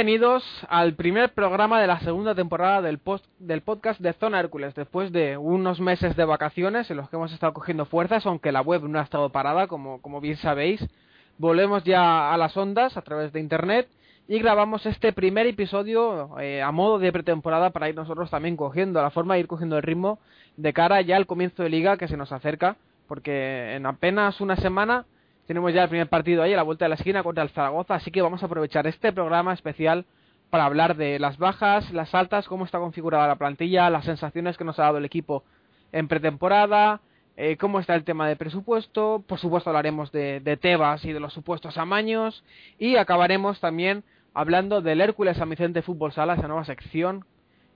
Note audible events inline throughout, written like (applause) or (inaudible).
Bienvenidos al primer programa de la segunda temporada del, del podcast de Zona Hércules, después de unos meses de vacaciones en los que hemos estado cogiendo fuerzas, aunque la web no ha estado parada, como, como bien sabéis. Volvemos ya a las ondas a través de internet y grabamos este primer episodio eh, a modo de pretemporada para ir nosotros también cogiendo la forma de ir cogiendo el ritmo de cara ya al comienzo de liga que se nos acerca, porque en apenas una semana tenemos ya el primer partido ahí a la vuelta de la esquina contra el Zaragoza, así que vamos a aprovechar este programa especial para hablar de las bajas, las altas, cómo está configurada la plantilla, las sensaciones que nos ha dado el equipo en pretemporada, eh, cómo está el tema de presupuesto, por supuesto hablaremos de, Tebas y de los supuestos amaños y acabaremos también hablando del Hércules San Vicente Fútbol Sala, esa nueva sección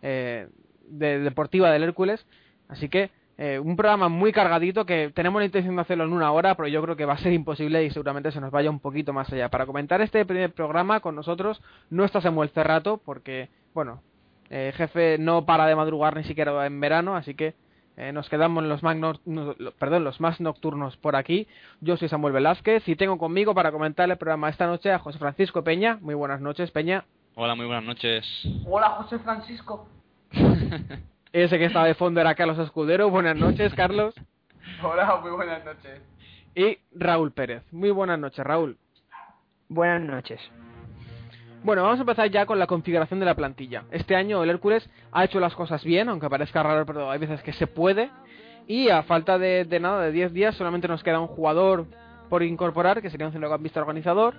eh, de, deportiva del Hércules, así que eh, un programa muy cargadito que tenemos la intención de hacerlo en una hora, pero yo creo que va a ser imposible y seguramente se nos vaya un poquito más allá. Para comentar este primer programa con nosotros no está Samuel Cerrato, porque, bueno, eh, jefe no para de madrugar ni siquiera en verano, así que eh, nos quedamos en los más, perdón, los más nocturnos por aquí. Yo soy Samuel Velázquez y tengo conmigo para comentar el programa esta noche a José Francisco Peña. Muy buenas noches, Peña. Hola, muy buenas noches. Hola, José Francisco. (laughs) Ese que estaba de fondo era Carlos Escudero. Buenas noches, Carlos. Hola, muy buenas noches. Y Raúl Pérez. Muy buenas noches, Raúl. Buenas noches. Bueno, vamos a empezar ya con la configuración de la plantilla. Este año el Hércules ha hecho las cosas bien, aunque parezca raro, pero hay veces que se puede. Y a falta de, nada, de 10 días, solamente nos queda un jugador por incorporar, que sería un centrocampista organizador.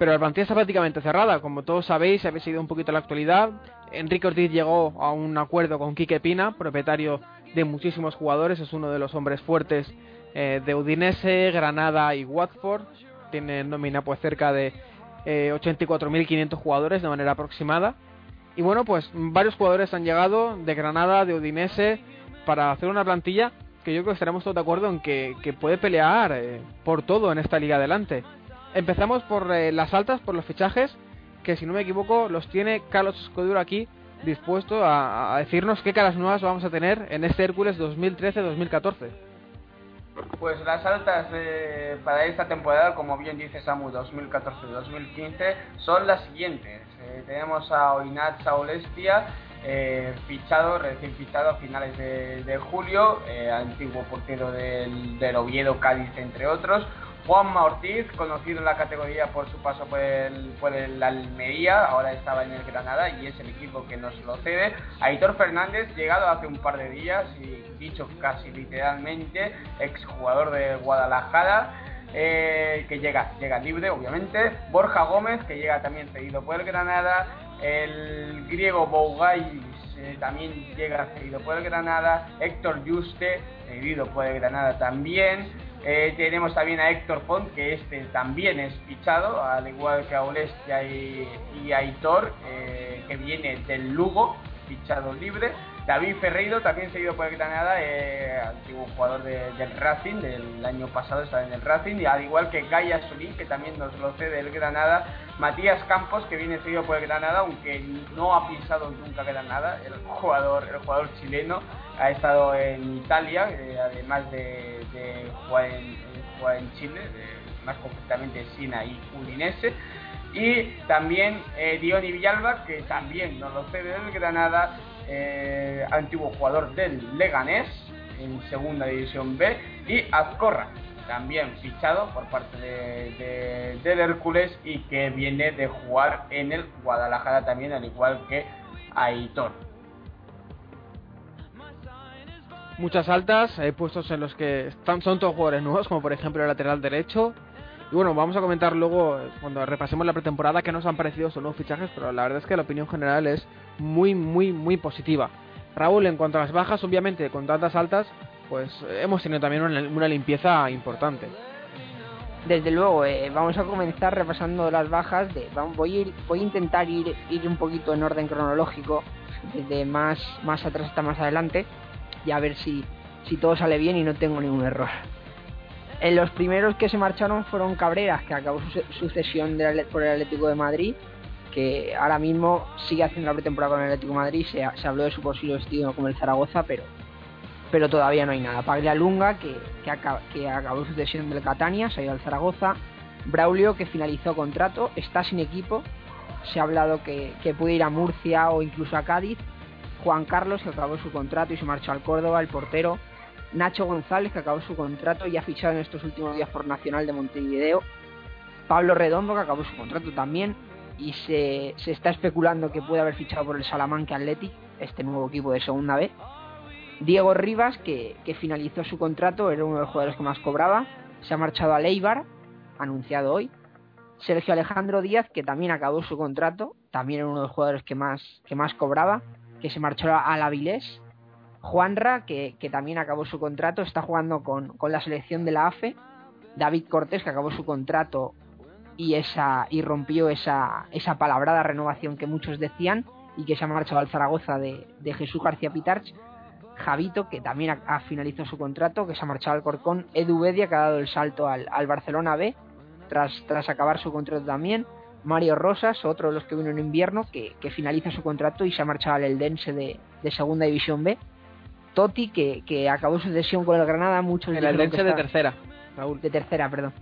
Pero la plantilla está prácticamente cerrada. Como todos sabéis, habéis seguido un poquito la actualidad. Enrique Ortiz llegó a un acuerdo con Quique Pina, propietario de muchísimos jugadores, es uno de los hombres fuertes eh, de Udinese, Granada y Watford. Tiene nómina pues cerca de eh, 84.500 jugadores de manera aproximada. Y bueno, pues varios jugadores han llegado de Granada, de Udinese, para hacer una plantilla que yo creo que estaremos todos de acuerdo en que, puede pelear eh, por todo en esta liga adelante. Empezamos por eh, las altas, por los fichajes que si no me equivoco los tiene Carlos Escudero aquí dispuesto a, decirnos qué caras nuevas vamos a tener en este Hércules 2013-2014. Pues las altas para esta temporada, como bien dice Samu, 2014-2015, son las siguientes. Eh, tenemos a Oinat Saulestia, eh, fichado, recién fichado a finales de, julio, eh, antiguo portero del, del Oviedo, Cádiz, entre otros. Juanma Ortiz, conocido en la categoría por su paso por el, por el Almería, ahora estaba en el Granada y es el equipo que nos lo cede. Aitor Fernández, llegado hace un par de días y dicho casi literalmente, exjugador de Guadalajara. Eh, que llega, llega libre, obviamente. Borja Gómez, que llega también cedido por el Granada. El griego Bougais eh, también llega cedido por el Granada. Héctor Juste, cedido por el Granada también. Eh, tenemos también a Héctor Font, que este también es fichado, al igual que a Olestia y, a Aitor, eh, que viene del Lugo, fichado libre. David Ferreiro, también seguido por el Granada, eh, antiguo jugador del Racing, del año pasado estaba en el Racing, y al igual que Gaia Sulín, que también nos lo cede el Granada, Matías Campos, que viene seguido por el Granada, aunque no ha pisado nunca Granada, el jugador, el jugador chileno, ha estado en Italia, eh, además de, jugar, en, Chile, más concretamente Sina y Udinese. Y también eh, Diony Villalba, que también nos lo cede del Granada, eh, antiguo jugador del Leganés en segunda división B. Y Azcorra, también fichado por parte de, del Hércules y que viene de jugar en el Guadalajara también, al igual que Aitor. Muchas altas, hay puestos en los que están, son todos jugadores nuevos, como por ejemplo el lateral derecho, y bueno, vamos a comentar luego, cuando repasemos la pretemporada, qué nos han parecido estos nuevos fichajes, pero la verdad es que la opinión general es muy, muy, muy positiva. Raúl, en cuanto a las bajas, obviamente, con tantas altas, pues hemos tenido también una, limpieza importante. Desde luego, eh, vamos a comenzar repasando las bajas. Voy, a voy a intentar ir, ir un poquito en orden cronológico, desde más, más atrás hasta más adelante, y a ver si, si todo sale bien y no tengo ningún error. En los primeros que se marcharon fueron Cabreras, que acabó su, por el Atlético de Madrid, que ahora mismo sigue haciendo la pretemporada con el Atlético de Madrid. Se, habló de su posible destino como el Zaragoza, pero, pero todavía no hay nada. Paglialunga, que, que, acabó su cesión del Catania, se ha ido al Zaragoza. Braulio, que finalizó contrato, está sin equipo. Se ha hablado que, que puede ir a Murcia o incluso a Cádiz. Juan Carlos, que acabó su contrato y se marchó al Córdoba, el portero. Nacho González, que acabó su contrato y ha fichado en estos últimos días por Nacional de Montevideo. Pablo Redondo, que acabó su contrato también. Y se, está especulando que puede haber fichado por el Salamanca Athletic, este nuevo equipo de segunda B. Diego Rivas, que, finalizó su contrato, era uno de los jugadores que más cobraba. Se ha marchado a Leibar, anunciado hoy. Sergio Alejandro Díaz, que también acabó su contrato, también era uno de los jugadores que más, que más cobraba, que se marchó a la Vilés Juanra, que, también acabó su contrato, está jugando con, la selección de la AFE. David Cortés, que acabó su contrato y, esa, y rompió esa, esa palabrada renovación que muchos decían y que se ha marchado al Zaragoza de, Jesús García Pitarch. Javito, que también ha, finalizado su contrato, que se ha marchado al Corcón. Edu Bedia, que ha dado el salto al, Barcelona B tras, tras acabar su contrato también. Mario Rosas, otro de los que vino en invierno, que, finaliza su contrato y se ha marchado al Eldense de, de Segunda División B. Totti, que, que acabó su cesión con el Granada, muchos el de tercera, Raúl. De tercera, perdón.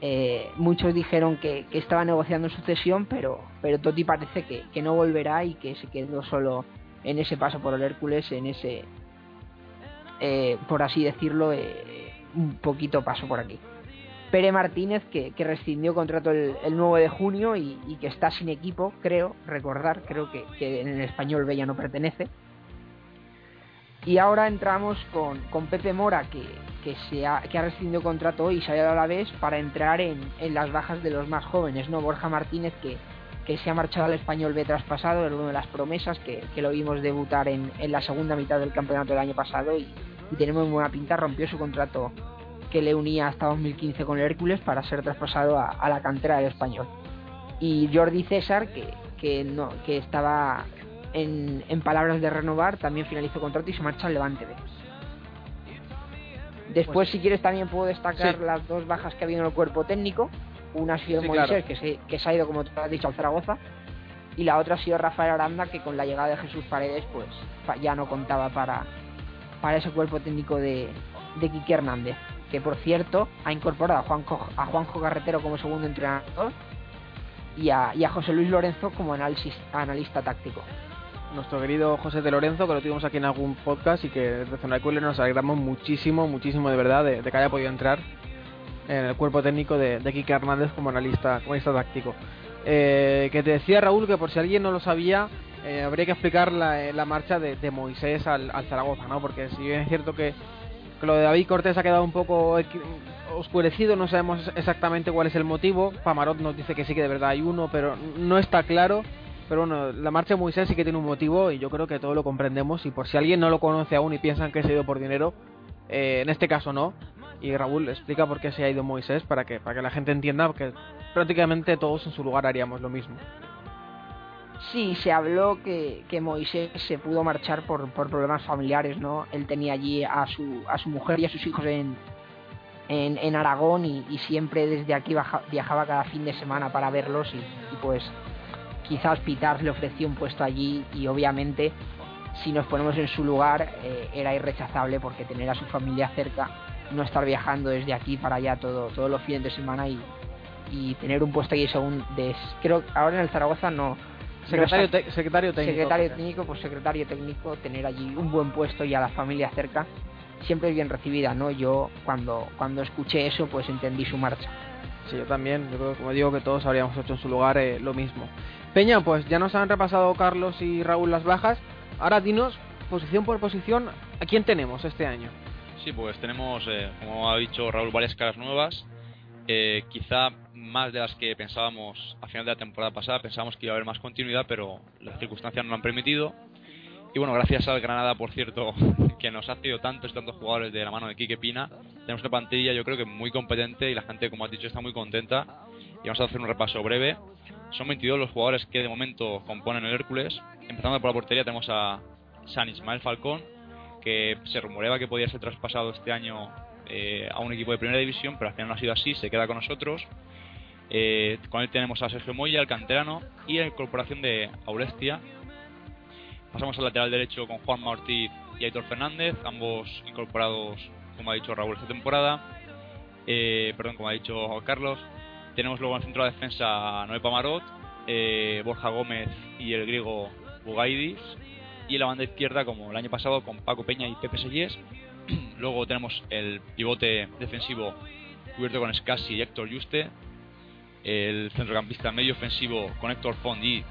Eh, muchos dijeron que, estaba negociando su cesión, pero, pero Totti parece que, no volverá y que se quedó solo en ese paso por el Hércules, en ese, eh, por así decirlo, eh, un poquito paso por aquí. Pere Martínez, que, rescindió contrato el, 9 de junio y, que está sin equipo, creo, recordar, creo que, que en el español Bella no pertenece. Y ahora entramos con, Pepe Mora, que, que, se ha, que ha rescindido contrato y se ha ido a la vez para entrar en, las bajas de los más jóvenes, ¿no? Borja Martínez, que, que se ha marchado al español B traspasado, era una de las promesas que, que lo vimos debutar en, en, la segunda mitad del campeonato del año pasado y, tenemos muy buena pinta, rompió su contrato que le unía hasta 2015 con el Hércules para ser traspasado a, a la cantera del español. Y Jordi César, que, que, no, que estaba en, palabras de renovar, también finalizó contrato y se marcha al Levante B. Después, pues si quieres, también puedo destacar las dos bajas que ha habido en el cuerpo técnico. Una ha sido Moisés, que, se, que se ha ido, como te has dicho, al Zaragoza. Y la otra ha sido Rafael Aranda, que con la llegada de Jesús Paredes, pues ya no contaba para, para ese cuerpo técnico de, de Quique Hernández. Que por cierto, ha incorporado a Juanjo, a Juanjo Carretero como segundo entrenador y a, José Luis Lorenzo como análisis, analista táctico nuestro querido José de Lorenzo, que lo tuvimos aquí en algún podcast y que desde Zona nos alegramos muchísimo, muchísimo de verdad de, que haya podido entrar en el cuerpo técnico de, de Quique Hernández como analista, como analista táctico. Eh, que te decía Raúl que por si alguien no lo sabía, eh, habría que explicar la, eh, marcha de, Moisés al, Zaragoza, ¿no? Porque si bien es cierto que, lo de David Cortés ha quedado un poco oscurecido, no sabemos exactamente cuál es el motivo. Pamarot nos dice que sí que de verdad hay uno, pero no está claro. Pero bueno, la marcha de Moisés sí que tiene un motivo y yo creo que todos lo comprendemos. Y por si alguien no lo conoce aún y piensan que se ha ido por dinero, eh, en este caso no. Y Raúl explica por qué se ha ido Moisés para que, para que la gente entienda que prácticamente todos en su lugar haríamos lo mismo. Sí, se habló que, que Moisés se pudo marchar por, por problemas familiares, ¿no? Él tenía allí a su, a su mujer y a sus hijos en, en, en Aragón y, y siempre desde aquí viajaba cada fin de semana para verlos y, pues quizás Pitar le ofreció un puesto allí y obviamente si nos ponemos en su lugar eh, era irrechazable porque tener a su familia cerca, no estar viajando desde aquí para allá todo, todos los fines de semana y, y tener un puesto allí según de creo ahora en el Zaragoza no Secretario, te- secretario técnico. secretario técnico pues secretario técnico tener allí un buen puesto y a la familia cerca siempre es bien recibida no yo cuando cuando escuché eso pues entendí su marcha Sí, yo también. Yo creo, como digo, que todos habríamos hecho en su lugar eh, lo mismo. Peña, pues ya nos han repasado Carlos y Raúl las bajas. Ahora dinos, posición por posición, ¿a quién tenemos este año? Sí, pues tenemos, eh, como ha dicho Raúl, varias caras nuevas. Eh, quizá más de las que pensábamos a final de la temporada pasada. Pensábamos que iba a haber más continuidad, pero las circunstancias no lo han permitido. Y bueno, gracias al Granada, por cierto, (laughs) que nos ha cedido tantos y tantos jugadores de la mano de Quique Pina, tenemos una plantilla yo creo que muy competente y la gente, como has dicho, está muy contenta. Y vamos a hacer un repaso breve. Son 22 los jugadores que de momento componen el Hércules. Empezando por la portería tenemos a San Ismael Falcón, que se rumoreaba que podía ser traspasado este año eh, a un equipo de primera división, pero al final no ha sido así, se queda con nosotros. Eh, con él tenemos a Sergio Moya, el canterano, y la incorporación de Aurestia. Pasamos al lateral derecho con Juan Ortiz y Aitor Fernández, ambos incorporados, como ha dicho Raúl, esta temporada. Eh, perdón, como ha dicho Carlos. Tenemos luego en el centro de defensa a Noé Pamarot, eh, Borja Gómez y el griego Bugaidis. Y en la banda izquierda, como el año pasado, con Paco Peña y Pepe Sellés. (clears throat) luego tenemos el pivote defensivo cubierto con Scassi y Héctor Juste. El centrocampista medio ofensivo con Héctor Font y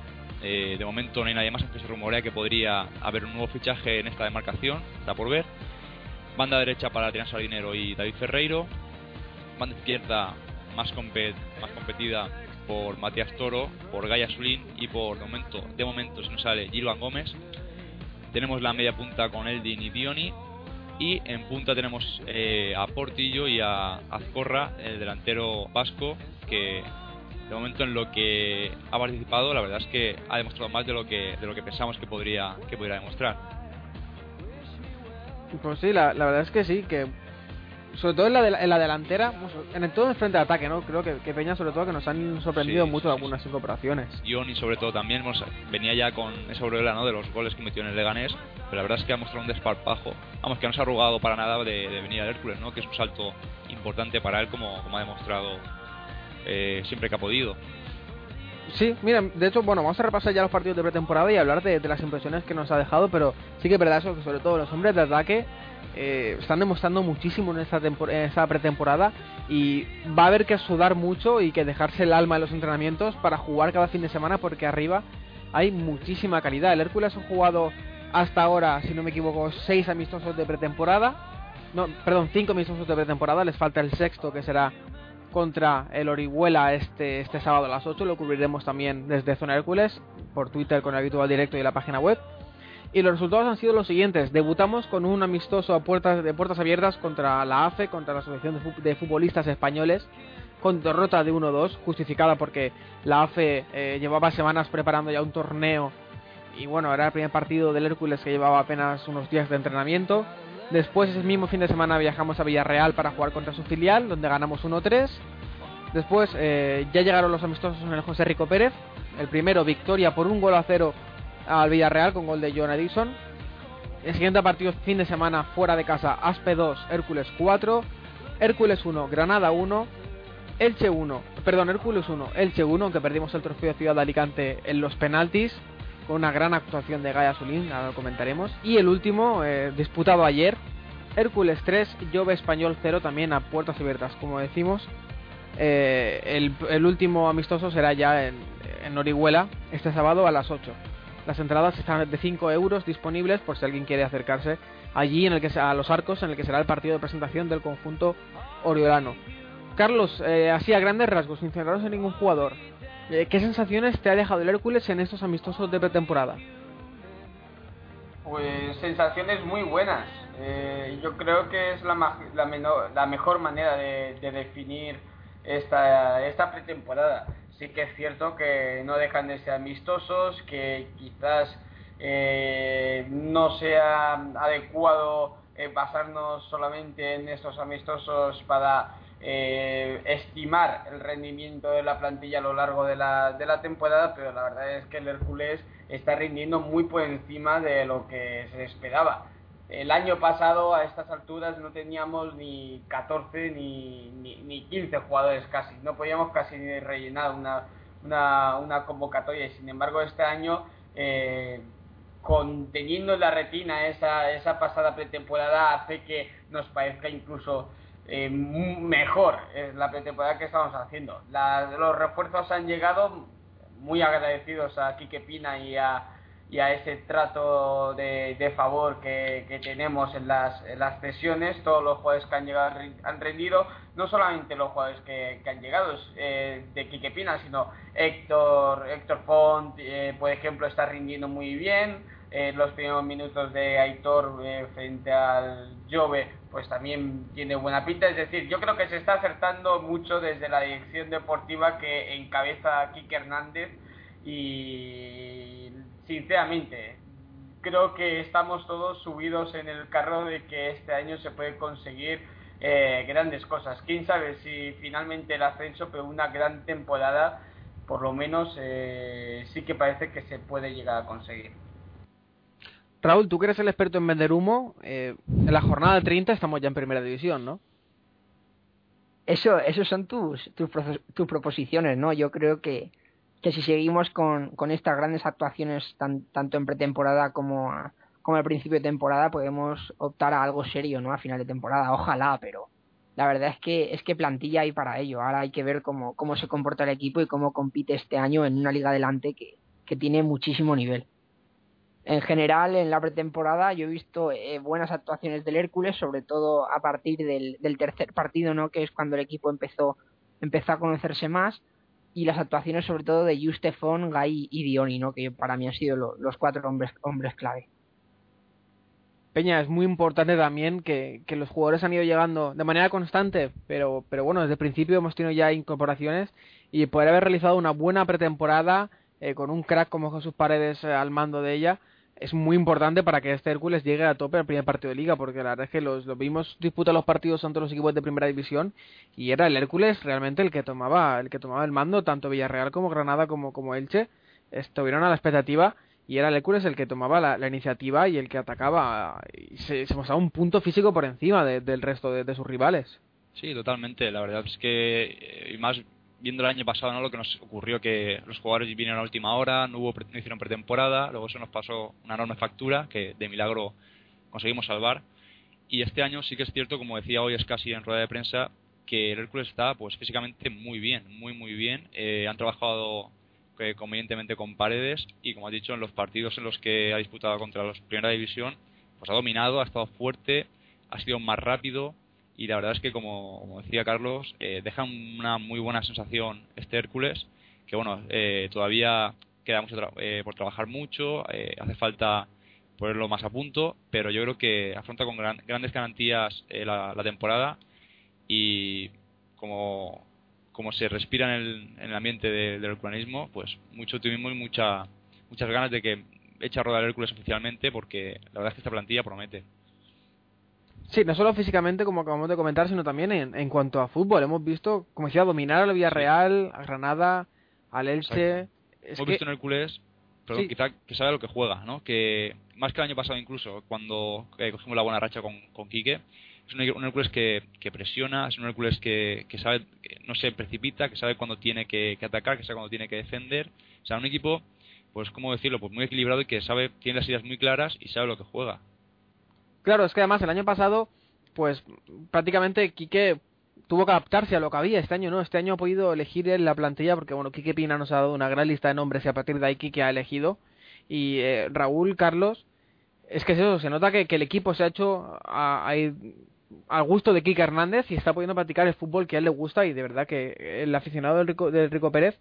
eh, de momento no hay nadie más, aunque se rumorea que podría haber un nuevo fichaje en esta demarcación, está por ver. Banda derecha para Adrián Sardinero y David Ferreiro. Banda izquierda más, compet- más competida por Matías Toro, por Gaya Sulín y por de momento, de momento se nos sale Gilvan Gómez. Tenemos la media punta con Eldin y Dioni. Y en punta tenemos eh, a Portillo y a Azcorra, el delantero vasco, que de momento en lo que ha participado, la verdad es que ha demostrado más de lo que, de lo que pensamos que podría, que podría demostrar. Pues sí, la, la verdad es que sí, que sobre todo en la, de en la delantera, vamos, en el, todo el frente de ataque, ¿no? Creo que, que Peña sobre todo que nos han sorprendido Sí, mucho sí, algunas incorporaciones. Dioni sobre todo también hemos- venía ya con esa aureola ¿no? de los goles que metió en el Leganés, pero la verdad es que ha mostrado un desparpajo, vamos, que no se ha arrugado para nada de, de venir al Hércules, ¿no? que es un salto importante para él como, como ha demostrado eh, siempre que ha podido. Sí, mira, de hecho, bueno, vamos a repasar ya los partidos de pretemporada y hablar de, las impresiones que nos ha dejado, pero sí que es verdad eso, que sobre todo los hombres de ataque eh, están demostrando muchísimo en esta, en esta pretemporada y va a haber que sudar mucho y que dejarse el alma en los entrenamientos para jugar cada fin de semana porque arriba hay muchísima calidad. El Hércules ha jugado hasta ahora, si no me equivoco, seis amistosos de pretemporada. No, perdón, cinco amistosos de pretemporada, les falta el sexto que será contra el Orihuela este, este sábado a las 8. Lo cubriremos también desde Zona Hércules por Twitter con el habitual directo y la página web. Y los resultados han sido los siguientes. Debutamos con un amistoso a puertas, de puertas abiertas contra la AFE, contra la Asociación de, Fu- de Futbolistas Españoles, con derrota de 1-2, justificada porque la AFE eh, llevaba semanas preparando ya un torneo y bueno, era el primer partido del Hércules que llevaba apenas unos días de entrenamiento. Después ese mismo fin de semana viajamos a Villarreal para jugar contra su filial, donde ganamos 1-3. Después eh, ya llegaron los amistosos en el José Rico Pérez. El primero, victoria por un gol a cero al Villarreal con gol de John Edison. El siguiente partido, fin de semana, fuera de casa, Aspe 2, Hércules 4, Hércules 1, Granada 1, Elche 1, perdón, Hércules 1, Elche 1, aunque perdimos el trofeo de Ciudad de Alicante en los penaltis, con una gran actuación de Gaia Zulín, ahora lo comentaremos. Y el último, eh, disputado ayer, Hércules 3, Jove Español 0, también a puertas abiertas, como decimos. Eh, el, último amistoso será ya en, en Orihuela, este sábado a las 8. Las entradas están de 5 euros disponibles por si alguien quiere acercarse allí en el que a los arcos en el que será el partido de presentación del conjunto oriolano. Carlos, eh, así a grandes rasgos, sin centrarnos en ningún jugador, ¿qué sensaciones te ha dejado el Hércules en estos amistosos de pretemporada? Pues sensaciones muy buenas. Eh, yo creo que es la, la, menor- la mejor manera de, de definir esta, esta pretemporada. sí que es cierto que no dejan de ser amistosos, que quizás eh, no sea adecuado eh, basarnos solamente en estos amistosos para eh, estimar el rendimiento de la plantilla a lo largo de la, de la temporada, pero la verdad es que el Hércules está rindiendo muy por encima de lo que se esperaba. El año pasado a estas alturas no teníamos ni 14 ni, ni, 15 jugadores casi, no podíamos casi ni rellenar una, una, convocatoria y sin embargo este año eh, conteniendo en la retina esa, esa pasada pretemporada hace que nos parezca incluso eh, mejor la pretemporada que estamos haciendo. los refuerzos han llegado muy agradecidos a Quique Pina y a, y a ese trato de, favor que, tenemos en las, en las sesiones. Todos los jugadores que han llegado han rendido, no solamente los jugadores que, han llegado eh, de Quique Pina, sino Héctor, Héctor Font, eh, por ejemplo, está rindiendo muy bien. Eh, los primeros minutos de Aitor eh, frente al Jove pues también tiene buena pinta, es decir, yo creo que se está acertando mucho desde la dirección deportiva que encabeza Kike Hernández y sinceramente creo que estamos todos subidos en el carro de que este año se puede conseguir eh, grandes cosas. Quién sabe si finalmente el ascenso, pero una gran temporada, por lo menos sí que parece que se puede llegar a conseguir. Raúl, tú que eres el experto en vender humo, eh, en la jornada 30 estamos ya en primera división, ¿no? Eso, eso son tus, tus, tus proposiciones, ¿no? Yo creo que, que si seguimos con, con estas grandes actuaciones, tanto en pretemporada como, como al principio de temporada, podemos optar a algo serio, ¿no? A final de temporada, ojalá, pero la verdad es que es que plantilla hay para ello. Ahora hay que ver cómo, cómo se comporta el equipo y cómo compite este año en una liga adelante que, que tiene muchísimo nivel en general en la pretemporada yo he visto eh, buenas actuaciones del Hércules, sobre todo a partir del, tercer partido, ¿no? que es cuando el equipo empezó, empezó a conocerse más, y las actuaciones sobre todo de Justefon, Gai y Dioni, ¿no? que para mí han sido los cuatro hombres, hombres clave. Peña, es muy importante también que, los jugadores han ido llegando de manera constante, pero, pero bueno, desde el principio hemos tenido ya incorporaciones y poder haber realizado una buena pretemporada eh, con un crack como Jesús Paredes eh, al mando de ella, es muy importante para que este Hércules llegue a tope al primer partido de liga, porque la verdad es que los, vimos disputar los partidos ante los equipos de primera división y era el Hércules realmente el que tomaba el que tomaba el mando, tanto Villarreal como Granada como, como Elche estuvieron a la expectativa y era el Hércules el que tomaba la, iniciativa y el que atacaba y se, mostraba un punto físico por encima del resto de, de, sus rivales. Sí, totalmente. La verdad es que, eh, y más viendo el año pasado no lo que nos ocurrió que los jugadores vinieron a última hora no hubo no hicieron pretemporada luego eso nos pasó una enorme factura que de milagro conseguimos salvar. Y este año sí que es cierto como decía hoy es casi en rueda de prensa que el Hércules está pues físicamente muy bien muy muy bien. Eh, han trabajado eh, convenientemente con paredes y como has dicho en los partidos en los que ha disputado contra los primera división pues ha dominado ha estado fuerte ha sido más rápido y la verdad es que como, decía Carlos eh, deja una muy buena sensación este Hércules que bueno eh, todavía queda mucho eh, por trabajar mucho eh, hace falta ponerlo más a punto pero yo creo que afronta con grandes garantías la, temporada y como como se respira en el, en el ambiente del herculanismo pues mucho optimismo y mucha, muchas ganas de que eche a rodar Hércules oficialmente porque la verdad es que esta plantilla promete Sí, no solo físicamente, como acabamos de comentar, sino también en, en cuanto a fútbol. Hemos visto, como decía, dominar al Villarreal, a Granada, al Elche. Hemos visto en Hércules, pero quizá que sabe lo que juega, ¿no? Que más que el año pasado incluso, cuando eh, cogimos la buena racha con, con Quique, es un, Hércules que, que, presiona, es un Hércules que, que sabe, que no se precipita, que sabe cuándo tiene que, que, atacar, que sabe cuándo tiene que defender. O sea, un equipo, pues, ¿cómo decirlo? Pues muy equilibrado y que sabe, tiene las ideas muy claras y sabe lo que juega. Claro, es que además el año pasado, pues prácticamente Quique tuvo que adaptarse a lo que había. Este año no, este año ha podido elegir la plantilla porque, bueno, Quique Pina nos ha dado una gran lista de nombres y a partir de ahí Quique ha elegido. Y eh, Raúl, Carlos, es que es eso, se nota que, el equipo se ha hecho a, al gusto de Quique Hernández y está pudiendo practicar el fútbol que a él le gusta y de verdad que el aficionado del Rico, del Rico Pérez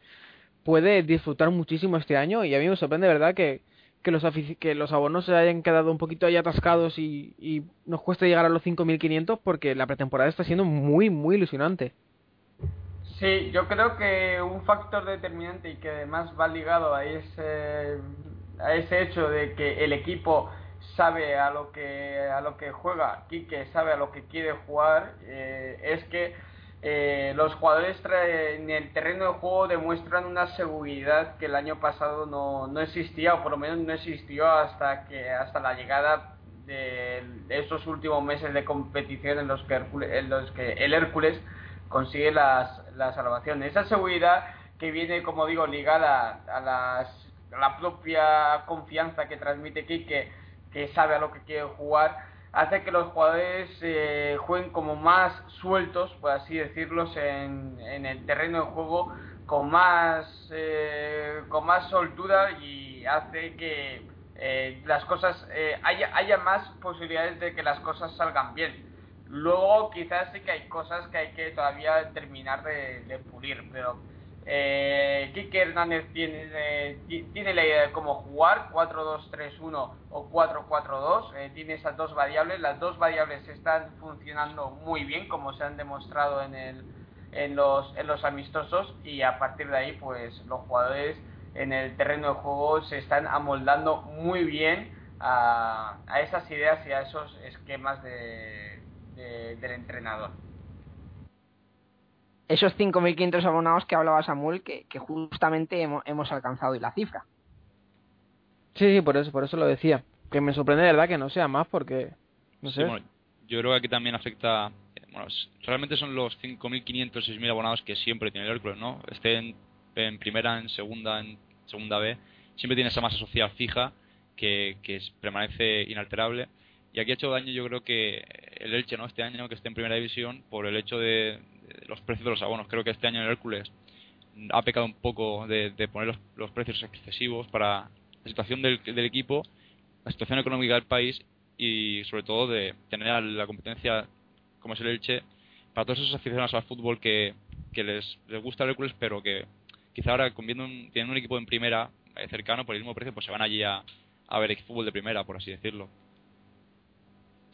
puede disfrutar muchísimo este año y a mí me sorprende de verdad que que los, que los abonos se hayan quedado un poquito ahí atascados y, y nos cuesta llegar a los 5.500 porque la pretemporada está siendo muy, muy ilusionante. Sí, yo creo que un factor determinante y que además va ligado a ese, a ese hecho de que el equipo sabe a lo que a lo que juega, Quique sabe a lo que quiere jugar, eh, es que eh, los jugadores en el terreno de juego demuestran una seguridad que el año pasado no, no existía o por lo menos no existió hasta que hasta la llegada de, estos últimos meses de competición en los que, en los que el Hércules consigue las, la salvación. Esa seguridad que viene, como digo, ligada a, las, a la propia confianza que transmite Quique, que sabe a lo que quiere jugar, hace que los jugadores eh, jueguen como más sueltos, por así decirlo, en, en el terreno de juego, con más, eh, con más soltura y hace que eh, las cosas eh, haya, haya más posibilidades de que las cosas salgan bien. Luego quizás sí que hay cosas que hay que todavía terminar de, pulir, pero eh, Kike Hernández tiene, eh, tiene la idea de cómo jugar, 4-2-3-1 o 4-4-2, eh, tiene esas dos variables, las dos variables están funcionando muy bien como se han demostrado en, los, en los amistosos. Y a partir de ahí pues los jugadores en el terreno de juego se están amoldando muy bien a, esas ideas y a esos esquemas de, del entrenador. Esos 5.500 abonados que hablaba Samuel, que, que justamente hemos, alcanzado y la cifra. Sí, sí, por eso, por eso lo decía. Que me sorprende de verdad que no sea más porque, no sé. yo creo que aquí también afecta, bueno, realmente son los 5.500, 6.000 abonados que siempre tiene el Hércules, ¿no? Estén en primera, en segunda, en segunda B, siempre tiene esa masa social fija que, que permanece inalterable. Y aquí ha hecho daño yo creo que el Elche, ¿no? Este año que esté en primera división, por el hecho de, los precios de los abonos. Creo que este año el Hércules ha pecado un poco de, poner los, precios excesivos para la situación del, del equipo, la situación económica del país y sobre todo de tener la competencia como es el Elche para todos esos aficionados al fútbol que, les, les gusta el Hércules pero que quizá ahora viendo un, teniendo un equipo en primera eh, cercano por el mismo precio, pues se van allí a, a ver fútbol de primera, por así decirlo.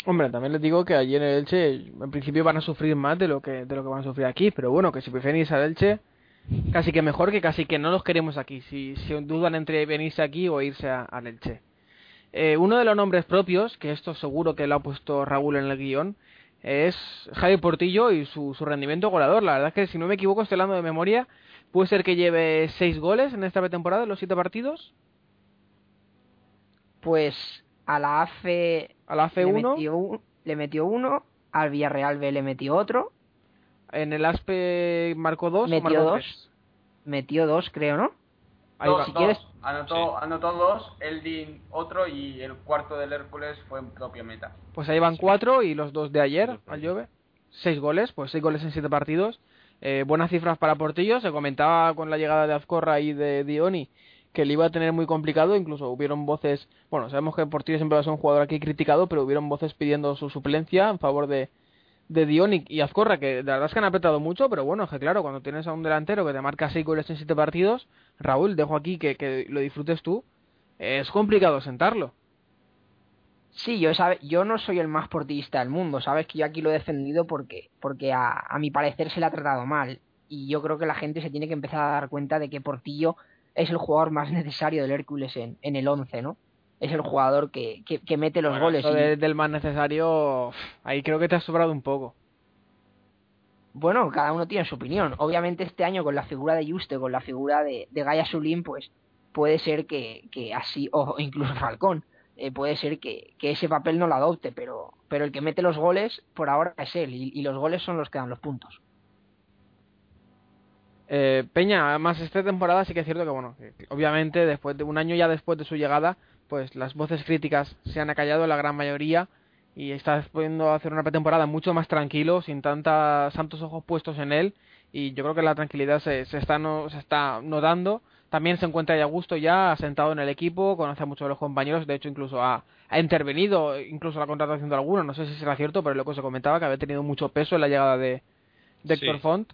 Hombre, también les digo que allí en el Elche en principio van a sufrir más de lo que de lo que van a sufrir aquí, pero bueno, que si prefieren irse al Elche, casi que mejor que casi que no los queremos aquí, si, si dudan entre venirse aquí o irse al Elche. Eh, uno de los nombres propios, que esto seguro que lo ha puesto Raúl en el guion, es Javi Portillo y su, su rendimiento goleador. La verdad es que si no me equivoco, estoy hablando de memoria, ¿Puede ser que lleve seis goles en esta temporada, en los siete partidos? Pues a la AFE, a la AFE le, 1 metió, le metió uno, al Villarreal B le metió otro. En el ASPE marcó dos. Metió dos. Metió dos, creo, ¿no? Dos, si quieres... anotó, anotó dos, Eldin otro y el cuarto del Hércules fue en propia meta. Pues ahí van cuatro y los dos de ayer al Jove. Seis goles, pues seis goles en siete partidos. Eh, buenas cifras para Portillo. Se comentaba con la llegada de Azcorra y de Dioni que le iba a tener muy complicado. Incluso hubieron voces. Bueno, sabemos que Portillo siempre va a ser un jugador aquí criticado, pero hubieron voces pidiendo su suplencia en favor de, de Dioni y Azcorra, que la verdad es que han apretado mucho, pero bueno, es que claro, cuando tienes a un delantero que te marca 6 goles en 7 partidos, Raúl, dejo aquí que, que lo disfrutes tú, es complicado sentarlo. Sí, yo, sabe, yo no soy el más portista del mundo, sabes que yo aquí lo he defendido porque, porque a, a, mi parecer se le ha tratado mal. Y yo creo que la gente se tiene que empezar a dar cuenta de que Portillo es el jugador más necesario del Hércules en, en el 11, ¿no? Es el jugador que, que, mete los goles. Eso del más necesario, ahí creo que te ha sobrado un poco. Bueno, cada uno tiene su opinión. Obviamente este año con la figura de Juste, con la figura de, de Gaia Sulín, pues puede ser que, que así, o incluso Falcón, eh, puede ser que, ese papel no lo adopte, pero, pero el que mete los goles por ahora es él, y, los goles son los que dan los puntos. Eh, Peña, además esta temporada sí que es cierto que, bueno, obviamente después de un año ya después de su llegada, pues las voces críticas se han acallado la gran mayoría y está pudiendo hacer una pretemporada mucho más tranquilo, sin tantas, tantos ojos puestos en él y yo creo que la tranquilidad se, se, está, no, se está notando también se encuentra ya a gusto ya, sentado en el equipo, conoce a muchos de los compañeros, de hecho incluso ha, ha intervenido, incluso la contratación de algunos, no sé si será cierto, pero lo que se comentaba que había tenido mucho peso en la llegada de, de Héctor Font.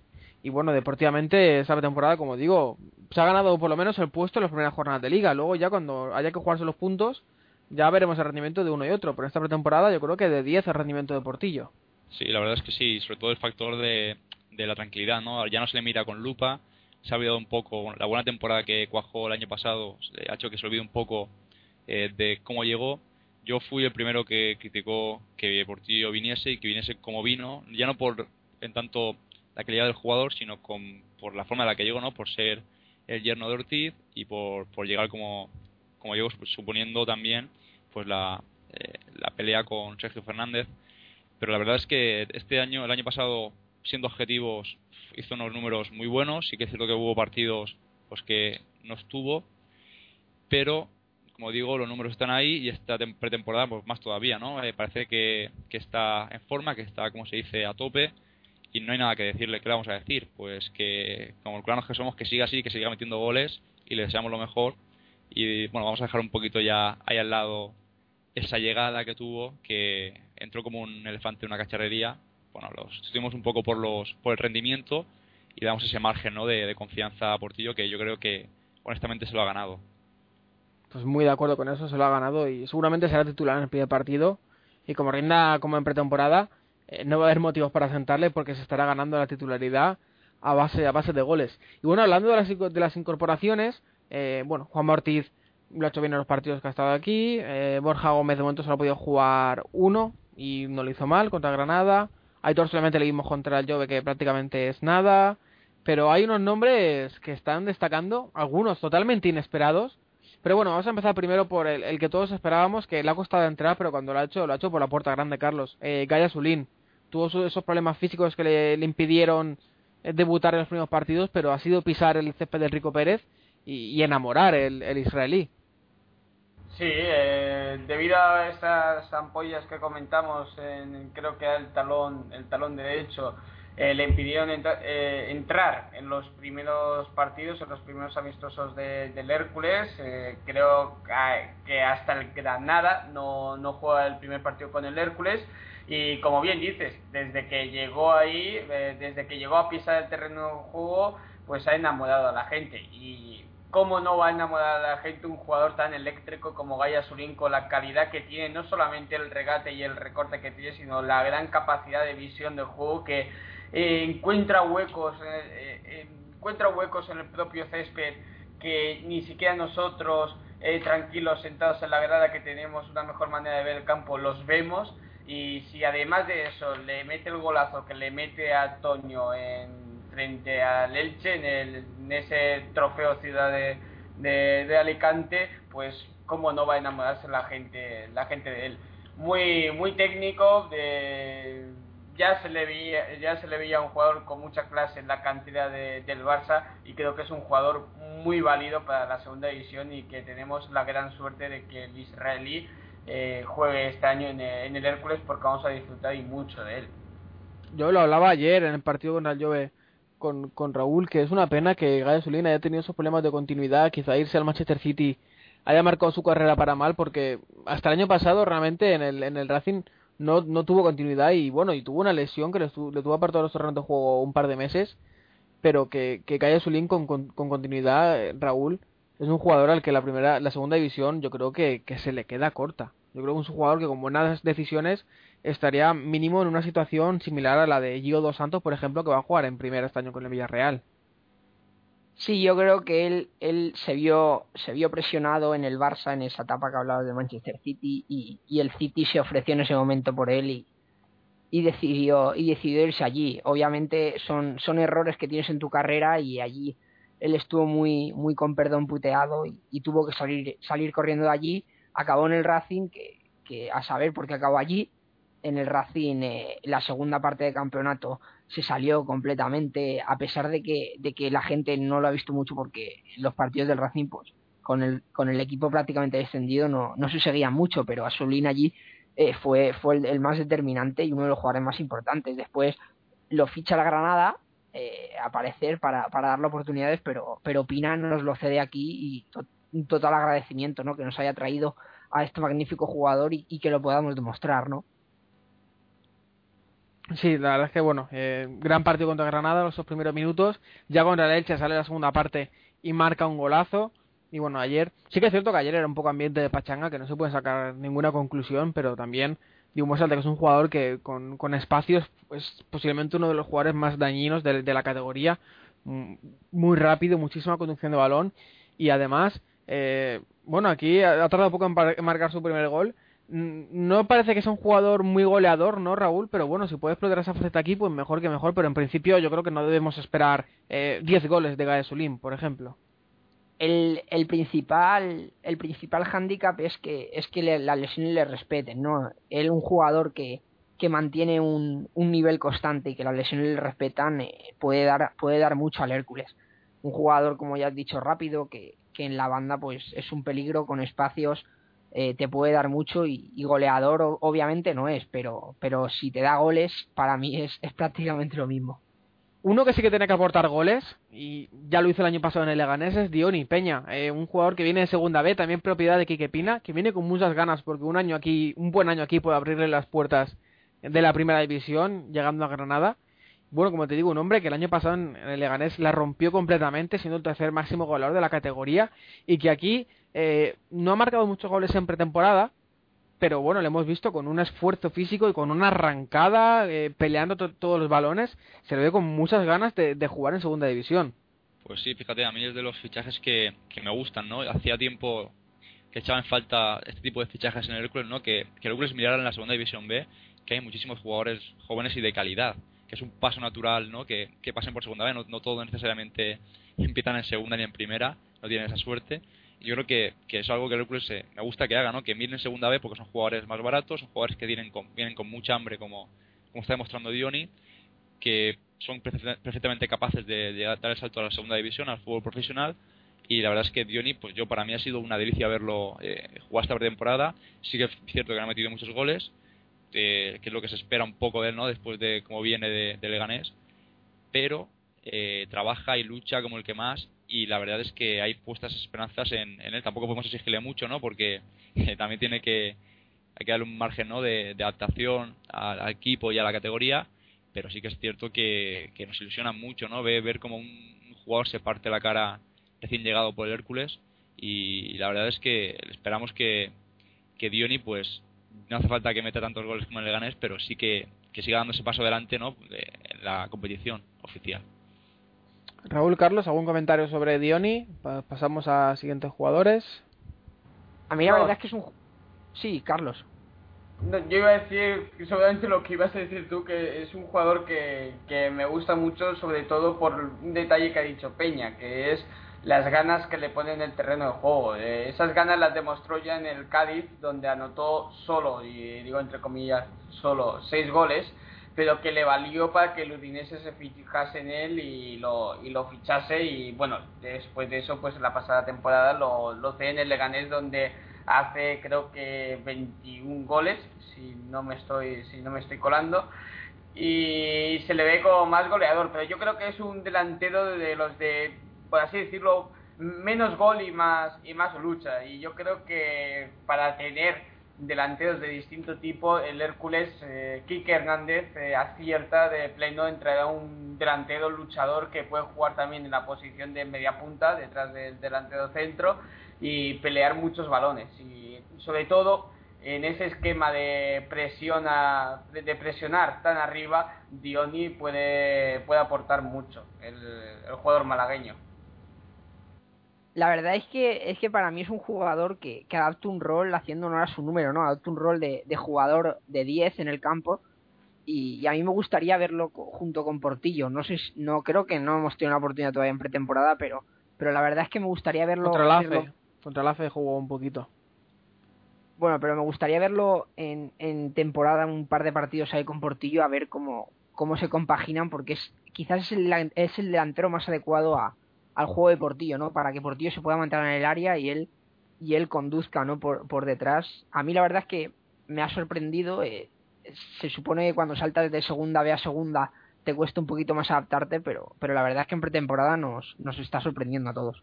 Y bueno, deportivamente esta temporada, como digo, se ha ganado por lo menos el puesto en las primeras jornadas de liga. Luego ya cuando haya que jugarse los puntos, ya veremos el rendimiento de uno y otro. Pero esta pretemporada yo creo que de 10 el rendimiento de Portillo. Sí, la verdad es que sí, sobre todo el factor de, de la tranquilidad, ¿no? Ya no se le mira con lupa, se ha olvidado un poco, la buena temporada que cuajó el año pasado ha hecho que se olvide un poco eh, de cómo llegó. Yo fui el primero que criticó que Portillo viniese y que viniese como vino, ya no por en tanto la calidad del jugador, sino con, por la forma en la que llegó, ¿no? Por ser el yerno de Ortiz y por, por llegar como, como llegó suponiendo también pues la, eh, la pelea con Sergio Fernández. Pero la verdad es que este año, el año pasado, siendo objetivos, hizo unos números muy buenos. Sí que es cierto que hubo partidos pues que no estuvo, pero como digo, los números están ahí y esta pretemporada pues más todavía, ¿no? Eh, parece que, que, está en forma, que está, como se dice, a tope y no hay nada que decirle. ¿Qué le vamos a decir? Pues que, como claros que somos, que siga así, que siga metiendo goles y le deseamos lo mejor. Y bueno, vamos a dejar un poquito ya ahí al lado esa llegada que tuvo, que entró como un elefante en una cacharrería. Bueno, lo sustituimos un poco por, los, por el rendimiento y damos ese margen ¿no? de, de confianza a Portillo que yo creo que honestamente se lo ha ganado. Pues muy de acuerdo con eso, se lo ha ganado y seguramente será titular en el primer partido. Y como rinda como en pretemporada, eh, no va a haber motivos para sentarle porque se estará ganando la titularidad a base, a base de goles. Y bueno, hablando de las, de las incorporaciones, eh, bueno, Juan Ortiz lo ha hecho bien en los partidos que ha estado aquí. Eh, Borja Gómez de momento solo ha podido jugar uno y no lo hizo mal contra Granada. Aitor solamente le vimos contra el Jove que prácticamente es nada. Pero hay unos nombres que están destacando, algunos totalmente inesperados. Pero bueno, vamos a empezar primero por el, que todos esperábamos, que le ha costado entrar, pero cuando lo ha hecho, lo ha hecho por la puerta grande, Carlos. Eh, Gaya Zulín. Tuvo esos problemas físicos que le, impidieron eh, debutar en los primeros partidos, pero ha sido pisar el césped del Rico Pérez y, enamorar el, el israelí. Sí, eh, debido a estas ampollas que comentamos, en, creo que el talón, el talón derecho, eh, le impidieron eh, entrar en los primeros partidos, en los primeros amistosos del Hércules. creo que hasta el Granada no, no juega el primer partido con el Hércules. Y como bien dices, desde que llegó ahí, desde que llegó a pisar el terreno de juego, pues ha enamorado a la gente. Y ¿Cómo no va a enamorar a la gente un jugador tan eléctrico como Gaya Surin con la calidad que tiene, no solamente el regate y el recorte que tiene, sino la gran capacidad de visión del juego que eh, encuentra huecos, eh, eh, encuentra huecos en el propio césped que ni siquiera nosotros tranquilos sentados en la grada que tenemos una mejor manera de ver el campo los vemos y si además de eso le mete el golazo que le mete a Toño en frente al Elche en, el, en ese trofeo ciudad de, Alicante, pues cómo no va a enamorarse la gente, la gente de él. Muy, muy técnico, de, ya se le veía, ya se le veía un jugador con mucha clase en la cantidad de, del Barça y creo que es un jugador muy válido para la segunda división y que tenemos la gran suerte de que el israelí eh, juegue este año en el, en el Hércules porque vamos a disfrutar y mucho de él. Yo lo hablaba ayer en el partido con el Jove con, con Raúl, que es una pena que Gaya Zulín haya tenido esos problemas de continuidad, quizá irse al Manchester City haya marcado su carrera para mal, porque hasta el año pasado realmente en el, en el Racing no, no tuvo continuidad y bueno, y tuvo una lesión que le, le tuvo apartado los terrenos de juego un par de meses, pero que, que Gaya Zulín con, con, continuidad, eh, Raúl, es un jugador al que la primera, la segunda división yo creo que, que se le queda corta. Yo creo que es un jugador que con buenas decisiones estaría mínimo en una situación similar a la de Gio Dos Santos, por ejemplo, que va a jugar en primer este año con el Villarreal. Sí, yo creo que él, él se vio se vio presionado en el Barça en esa etapa que hablabas de Manchester City y, y el City se ofreció en ese momento por él y, y decidió y decidió irse allí. Obviamente son son errores que tienes en tu carrera y allí él estuvo muy muy con perdón puteado y, tuvo que salir salir corriendo de allí. Acabó en el Racing que, a saber por qué acabó allí en el Racing eh, la segunda parte del campeonato se salió completamente a pesar de que de que la gente no lo ha visto mucho porque los partidos del Racing pues con el con el equipo prácticamente descendido no no se mucho pero Asulín allí eh, fue fue el, más determinante y uno de los jugadores más importantes después lo ficha la Granada eh, aparecer para, para darle oportunidades pero pero Pina nos lo cede aquí y un total agradecimiento no que nos haya traído a este magnífico jugador y, que lo podamos demostrar no Sí, la verdad es que bueno, eh, gran partido contra Granada los primeros minutos. Ya contra el Elche sale la segunda parte y marca un golazo. Y bueno, ayer, sí que es cierto que ayer era un poco ambiente de pachanga, que no se puede sacar ninguna conclusión, pero también digo muy alta, que es un jugador que con, con espacios es posiblemente uno de los jugadores más dañinos de, la categoría, mm, muy rápido, muchísima conducción de balón y además, eh, bueno, aquí ha, tardado poco en, marcar su primer gol. No parece que sea un jugador muy goleador, ¿no, Raúl? Pero bueno, si puede explotar esa faceta aquí, pues mejor que mejor. Pero en principio yo creo que no debemos esperar eh, 10 goles de Gae Sulim, por ejemplo. El, el principal el principal hándicap es que es que le- las lesiones le respeten no él un jugador que que mantiene un, un nivel constante y que las lesiones le respetan eh, puede dar puede dar mucho al Hércules. Un jugador como ya has dicho rápido que, que en la banda pues es un peligro con espacios eh, te puede dar mucho y, y goleador obviamente no es pero pero si te da goles para mí es, es prácticamente lo mismo Uno que sí que tiene que aportar goles, y ya lo hizo el año pasado en el Leganés, es Dioni Peña, eh, un jugador que viene de segunda B, también propiedad de Quique Pina, que viene con muchas ganas, porque un año aquí, un buen año aquí puede abrirle las puertas de la primera división, llegando a Granada. Bueno, como te digo, un hombre que el año pasado en el Leganés la rompió completamente, siendo el tercer máximo goleador de la categoría, y que aquí eh, no ha marcado muchos goles en pretemporada, pero bueno, lo hemos visto con un esfuerzo físico y con una arrancada, eh, peleando to- todos los balones, se le ve con muchas ganas de, de jugar en segunda división. Pues sí, fíjate, a mí es de los fichajes que, que me gustan, ¿no? Hacía tiempo que echaba en falta este tipo de fichajes en el Hércules, ¿no? Que, que el Hércules mirara en la segunda división B, que hay muchísimos jugadores jóvenes y de calidad, que es un paso natural, ¿no? Que, que pasen por segunda B, no, no todos necesariamente empiezan en segunda ni en primera, no tienen esa suerte. Yo creo que, que es algo que el Hércules eh, me gusta que haga, ¿no? Que miren en segunda B porque son jugadores más baratos, son jugadores que vienen con, vienen con mucha hambre, como, como está demostrando Dioni, que son perfecta- perfectamente capaces de, de dar el salto a la segunda división, al fútbol profesional. Y la verdad es que Dioni, pues yo para mí ha sido una delicia verlo eh, jugar esta pretemporada. Sí que es cierto que no ha metido muchos goles, eh, que es lo que se espera un poco de él, ¿no? Después de cómo viene de, de Leganés. Pero eh, trabaja y lucha como el que más. Y la verdad es que hay puestas esperanzas en, en él. Tampoco podemos exigirle mucho, ¿no? Porque eh, también tiene que, hay que darle un margen, ¿no? De, adaptación al, equipo y a la categoría pero sí que es cierto que, que nos ilusiona mucho, ¿no? Ver, ver como un jugador se parte la cara recién llegado por el Hércules y la verdad es que esperamos que, que Dioni, pues, no hace falta que meta tantos goles como el Leganés, pero sí que, que siga dando ese paso adelante, ¿no? De- en la competición oficial. Raúl Carlos, ¿algún comentario sobre Dioni? Pa- pasamos a siguientes jugadores. a mí la No. verdad es que es un sí Carlos No, yo iba a decir seguramente lo que ibas a decir tú, que es un jugador que, que me gusta mucho, sobre todo por un detalle que ha dicho Peña, que es las ganas que le pone en el terreno de juego. Eh, esas ganas las demostró ya en el Cádiz, donde anotó solo, y digo entre comillas, solo seis goles, pero que le valió para que el Udinese se fijase en él y lo, y lo fichase. Y bueno, después de eso, pues la pasada temporada lo, lo cede en el Leganés, donde hace creo que 21 goles, si no me estoy, si no me estoy colando. Y se le ve como más goleador, pero yo creo que es un delantero de los de, por así decirlo, menos gol y más, y más lucha. Y yo creo que para tener delanteros de distinto tipo, el Hércules, eh, Quique Hernández, eh, acierta de pleno en traer a un delantero luchador que puede jugar también en la posición de media punta, detrás del delantero centro, y pelear muchos balones. Y sobre todo en ese esquema de de, presionar tan arriba, Dioni puede, puede aportar mucho, el jugador malagueño. La verdad es que es que para mí es un jugador que, que adapta un rol haciendo honor a su número, ¿no? Adapta un rol de, de jugador de 10 en el campo y, y a mí me gustaría verlo junto con Portillo. No sé, si- no creo que no hemos tenido una oportunidad todavía en pretemporada, pero pero la verdad es que me gustaría verlo, Contra el verlo- AFE. Contra el AFE jugó un poquito. bueno, pero me gustaría verlo en, en temporada un par de partidos ahí con Portillo a ver cómo cómo se compaginan porque es quizás es el, es el delantero más adecuado a, al juego de Portillo, ¿no? Para que Portillo se pueda mantener en el área y él y él conduzca, ¿no? Por, por detrás. A mí la verdad es que me ha sorprendido. eh, se supone que cuando saltas de segunda a segunda te cuesta un poquito más adaptarte, pero pero la verdad es que en pretemporada nos nos está sorprendiendo a todos.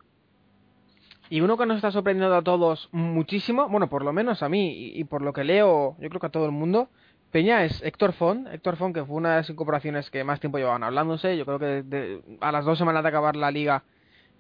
Y uno que nos está sorprendiendo a todos muchísimo, bueno, por lo menos a mí y, por lo que leo, yo creo que a todo el mundo, Peña es Héctor Font. Héctor Font, que fue una de las incorporaciones que más tiempo llevaban hablándose. Yo creo que de- a las dos semanas de acabar la liga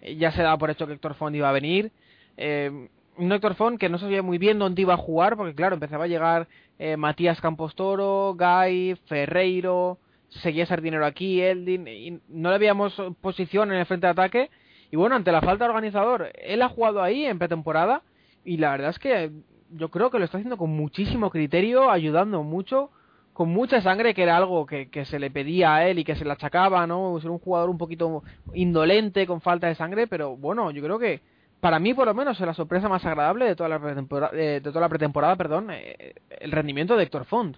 ya se daba por hecho que Héctor Font iba a venir. Eh, un Héctor Font que no sabía muy bien dónde iba a jugar, porque claro, empezaba a llegar eh, Matías Campos Toro, Guy, Ferreiro, seguía Sardinero aquí, Eldin, y no le habíamos posición en el frente de ataque. Y bueno, ante la falta de organizador, él ha jugado ahí en pretemporada y la verdad es que yo creo que lo está haciendo con muchísimo criterio, ayudando mucho, con mucha sangre, que era algo que, que se le pedía a él y que se le achacaba, ¿no? Ser un jugador un poquito indolente, con falta de sangre, pero bueno, yo creo que para mí por lo menos es la sorpresa más agradable de toda la pretemporada, de, toda la pretemporada perdón, eh, el rendimiento de Héctor Font.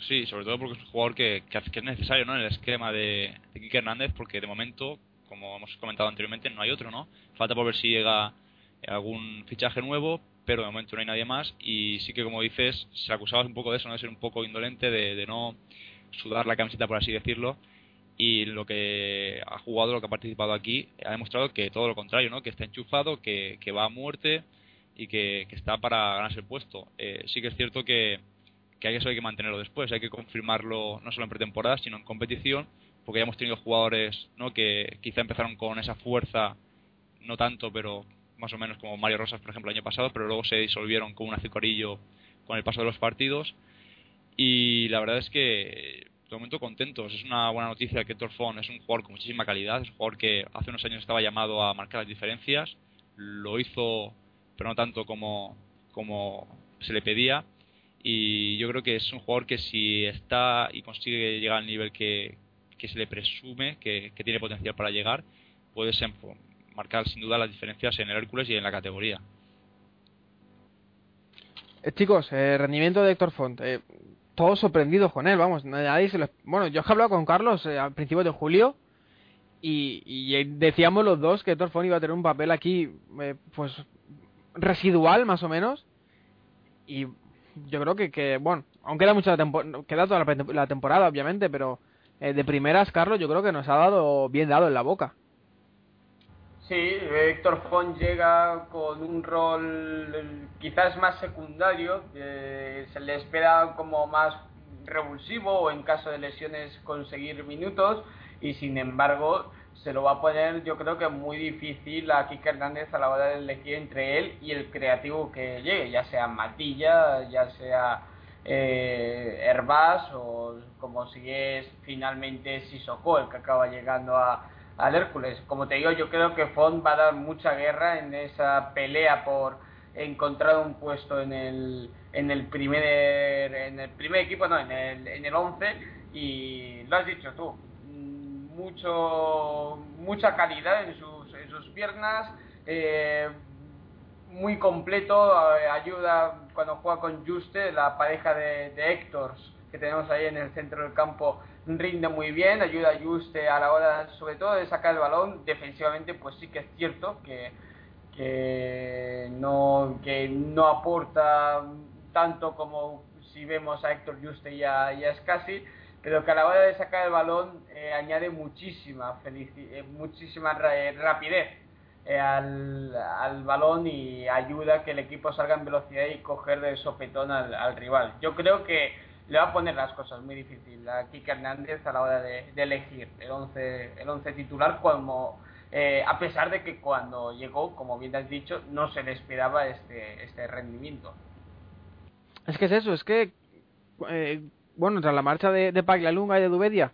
Sí, sobre todo porque es un jugador que, que, es necesario ¿no? en el esquema de, de Kike Hernández, porque de momento, como hemos comentado anteriormente, no hay otro, ¿no? Falta por ver si llega algún fichaje nuevo, pero de momento no hay nadie más. Y sí que, como dices, se acusaba un poco de eso, ¿no? de ser un poco indolente, de, no sudar la camiseta, por así decirlo. Y lo que ha jugado, lo que ha participado aquí, ha demostrado que todo lo contrario, ¿no? que está enchufado, que, que va a muerte y que, que está para ganarse el puesto. Eh, sí que es cierto que que eso hay que mantenerlo después, hay que confirmarlo no solo en pretemporada, sino en competición, porque ya hemos tenido jugadores ¿no? que quizá empezaron con esa fuerza, no tanto, pero más o menos como Mario Rosas, por ejemplo, el año pasado, pero luego se disolvieron con un acicorillo con el paso de los partidos. Y la verdad es que de momento contentos. Es una buena noticia que Torfón es un jugador con muchísima calidad, es un jugador que hace unos años estaba llamado a marcar las diferencias, lo hizo, pero no tanto como, como se le pedía y yo creo que es un jugador que si está y consigue llegar al nivel que, se le presume que, tiene potencial para llegar, puede ser, marcar sin duda las diferencias en el Hércules y en la categoría. Eh, chicos, eh, rendimiento de Héctor Font. Eh, todos sorprendidos con él, vamos. Nadie se Bueno, yo he hablado con Carlos al principio de julio y, decíamos los dos que Héctor Font iba a tener un papel aquí, pues residual más o menos. Y yo creo que, que bueno, aunque queda mucha queda toda la, temporada, obviamente, pero eh, de primeras, Carlos, yo creo que nos ha dado bien dado en la boca. Sí, Héctor Font llega con un rol quizás más secundario, se le espera como más revulsivo o en caso de lesiones conseguir minutos y sin embargo se lo va a poner yo creo que muy difícil a Kike Hernández a la hora de elegir entre él y el creativo que llegue, ya sea Matilla, ya sea eh, Herbás o como si es finalmente Sissoko el que acaba llegando a, al Hércules. Como te digo, yo creo que Font va a dar mucha guerra en esa pelea por encontrar un puesto en el en el primer en el primer equipo, no, en el en el 11 y lo has dicho tú, mucho mucha calidad en sus, en sus piernas, eh, muy completo, eh, ayuda cuando juega con Juste, la pareja de, de Héctors que tenemos ahí en el centro del campo rinde muy bien, ayuda a Juste a la hora sobre todo de sacar el balón, defensivamente pues sí que es cierto que, que, no, que no aporta tanto como si vemos a Héctor Juste y a, y a Scassi, pero que a la hora de sacar el balón eh, añade muchísima, eh, muchísima rapidez eh, al, al, balón y ayuda a que el equipo salga en velocidad y coger de sopetón al, rival. Yo creo que le va a poner las cosas muy difíciles a Kike Hernández a la hora de, elegir el 11 el once titular como a pesar de que cuando llegó, como bien has dicho, no se le esperaba este, este rendimiento. Es que es eso, es que bueno, tras la marcha de, de Paglialunga y de Dubedia,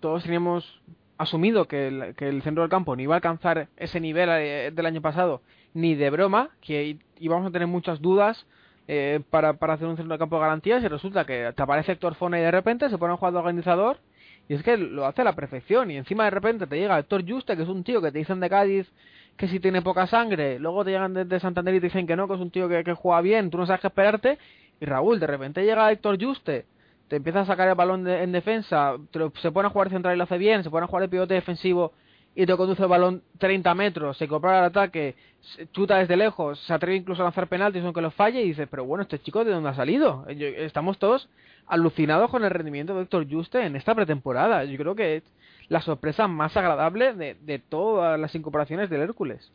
todos teníamos asumido que el, que el centro del campo no iba a alcanzar ese nivel eh, del año pasado, ni de broma, que íbamos a tener muchas dudas eh, para, para hacer un centro del campo de garantías y resulta que te aparece Héctor Fona y de repente se pone un jugador organizador y es que lo hace a la perfección y encima de repente te llega Héctor Juste, que es un tío que te dicen de Cádiz que si tiene poca sangre, luego te llegan desde Santander y te dicen que no, que es un tío que, que juega bien, tú no sabes qué esperarte y Raúl, de repente llega Héctor Juste te empieza a sacar el balón en defensa, se pone a jugar central y lo hace bien, se pone a jugar el pivote defensivo y te conduce el balón 30 metros, se compra el ataque, chuta desde lejos, se atreve incluso a lanzar penaltis aunque lo falle y dices, pero bueno, este chico de dónde ha salido? Estamos todos alucinados con el rendimiento de Héctor Juste en esta pretemporada. Yo creo que es la sorpresa más agradable de, de todas las incorporaciones del Hércules.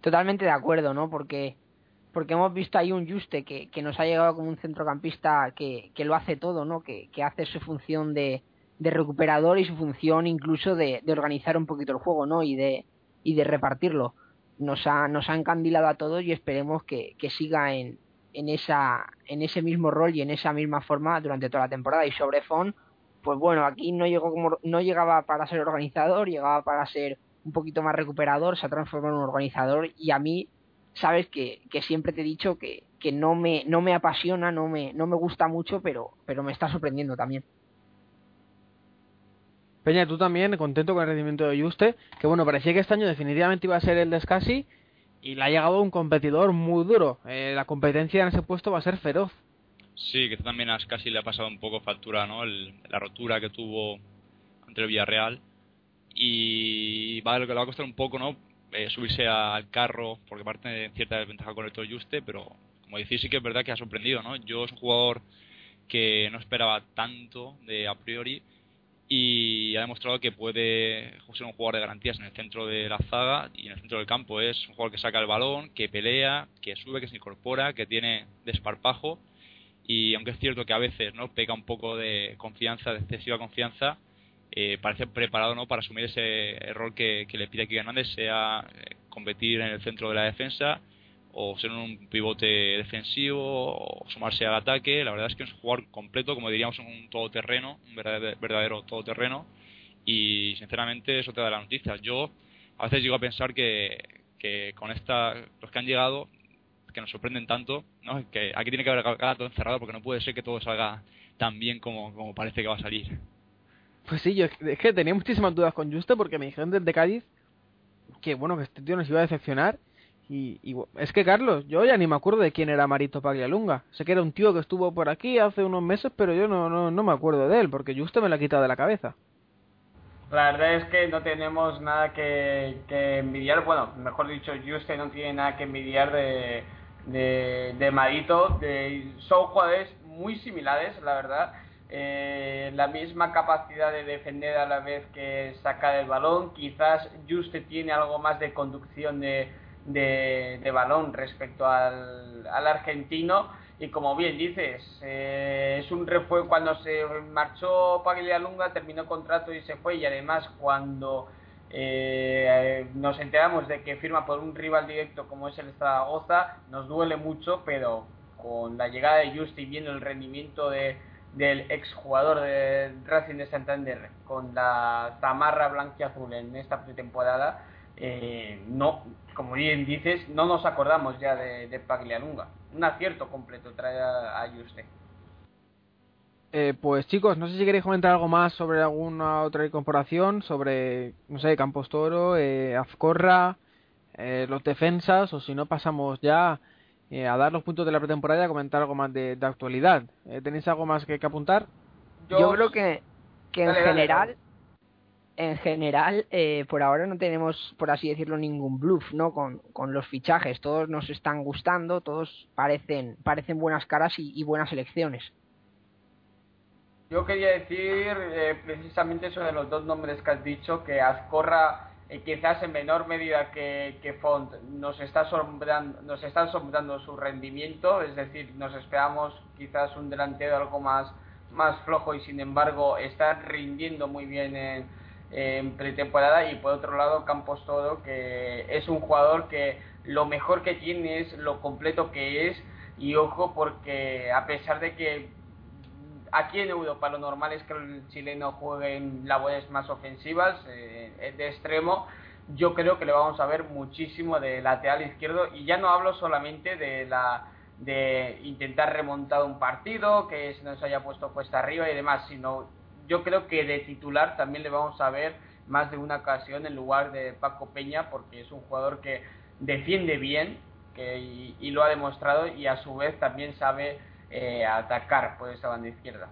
Totalmente de acuerdo, ¿no? Porque porque hemos visto ahí un Juste que, que nos ha llegado como un centrocampista que, que lo hace todo, ¿no? Que, que hace su función de, de recuperador y su función incluso de, de, organizar un poquito el juego, ¿no? Y de, y de repartirlo. Nos ha, nos ha encandilado a todos y esperemos que, que siga en, en, esa, en ese mismo rol y en esa misma forma durante toda la temporada. Y sobre Fon, pues bueno, aquí no llegó como no llegaba para ser organizador, llegaba para ser un poquito más recuperador, se ha transformado en un organizador y a mí sabes que, que siempre te he dicho que, que no me no me apasiona, no me no me gusta mucho, pero pero me está sorprendiendo también. Peña, tú también contento con el rendimiento de Juste, que bueno, parecía que este año definitivamente iba a ser el de Scassi y le ha llegado un competidor muy duro. Eh, la competencia en ese puesto va a ser feroz. Sí, que también a casi le ha pasado un poco factura, ¿no? la rotura que tuvo ante el Villarreal. Y va, le va a costar un poco, ¿no? Eh, subirse al carro, porque parte de cierta desventaja con el Toro Juste, pero como decís, sí que es verdad que ha sorprendido, ¿no? Yo es un jugador que no esperaba tanto de a priori y ha demostrado que puede ser un jugador de garantías en el centro de la zaga y en el centro del campo. Es un jugador que saca el balón, que pelea, que sube, que se incorpora, que tiene desparpajo. Y aunque es cierto que a veces no peca un poco de confianza, de excesiva confianza, eh, parece preparado no para asumir ese rol que, le pide aquí Hernández, sea eh, competir en el centro de la defensa o ser un pivote defensivo o sumarse al ataque. La verdad es que es un jugador completo, como diríamos, un todoterreno, un verdadero, todoterreno. Y sinceramente eso te da la noticia. Yo a veces llego a pensar que, que con esta, los que han llegado, que nos sorprenden tanto, ¿no? que aquí tiene que haber todo encerrado porque no puede ser que todo salga tan bien como, como parece que va a salir. Pues sí, yo es que tenía muchísimas dudas con Justo porque me dijeron desde Cádiz que bueno, que este tío nos iba a decepcionar y, es que Carlos, yo ya ni me acuerdo de quién era Marito Paglialunga. Sé que era un tío que estuvo por aquí hace unos meses, pero yo no, no, no me acuerdo de él, porque justo me lo ha quitado de la cabeza. La verdad es que no tenemos nada que, envidiar, bueno, mejor dicho, Juste no tiene nada que envidiar de, de, Marito. De, son jugadores muy similares, la verdad. Eh, la misma capacidad de defender a la vez que sacar el balón. Quizás Juste tiene algo más de conducción de, de, balón respecto al, argentino. Y como bien dices, eh, es un refuerzo cuando se marchó Lunga terminó contrato y se fue. Y además cuando eh, nos enteramos de que firma por un rival directo como es el Zaragoza, nos duele mucho, pero con la llegada de Justi viendo el rendimiento de, del exjugador de Racing de Santander con la zamarra blanquiazul en esta pretemporada, eh, no, como bien dices, no nos acordamos ya de, de Paglialunga. Un acierto completo trae a, Juste. Eh, pues chicos, no sé si queréis comentar algo más sobre alguna otra incorporación, sobre, no sé, Campos Toro, eh, Azcorra, eh, los defensas, o si no pasamos ya eh, a dar los puntos de la pretemporada y a comentar algo más de, actualidad. ¿Tenéis algo más que, apuntar? Yo, creo que, que en general en general, eh, por ahora no tenemos, por así decirlo, ningún bluff, ¿no? Con, con, los fichajes. Todos nos están gustando, todos parecen, parecen buenas caras y, buenas elecciones. Yo quería decir eh, precisamente eso de los dos nombres que has dicho, que Azcorra eh, quizás en menor medida que, que Font nos está asombrando, nos está asombrando su rendimiento, es decir, nos esperamos quizás un delantero algo más, más flojo y sin embargo está rindiendo muy bien en, en pretemporada y por otro lado Campos Todo que es un jugador que lo mejor que tiene es lo completo que es. Y ojo porque a pesar de que aquí en Europa lo normal es que el chileno juegue en labores más ofensivas eh, de extremo yo creo que le vamos a ver muchísimo de lateral izquierdo. Y ya no hablo solamente de la de intentar remontar un partido que se nos haya puesto puesta arriba y demás sino yo creo que de titular también le vamos a ver más de una ocasión en lugar de Paco Peña, porque es un jugador que defiende bien y, lo ha demostrado y a su vez también sabe eh, atacar por esa banda izquierda.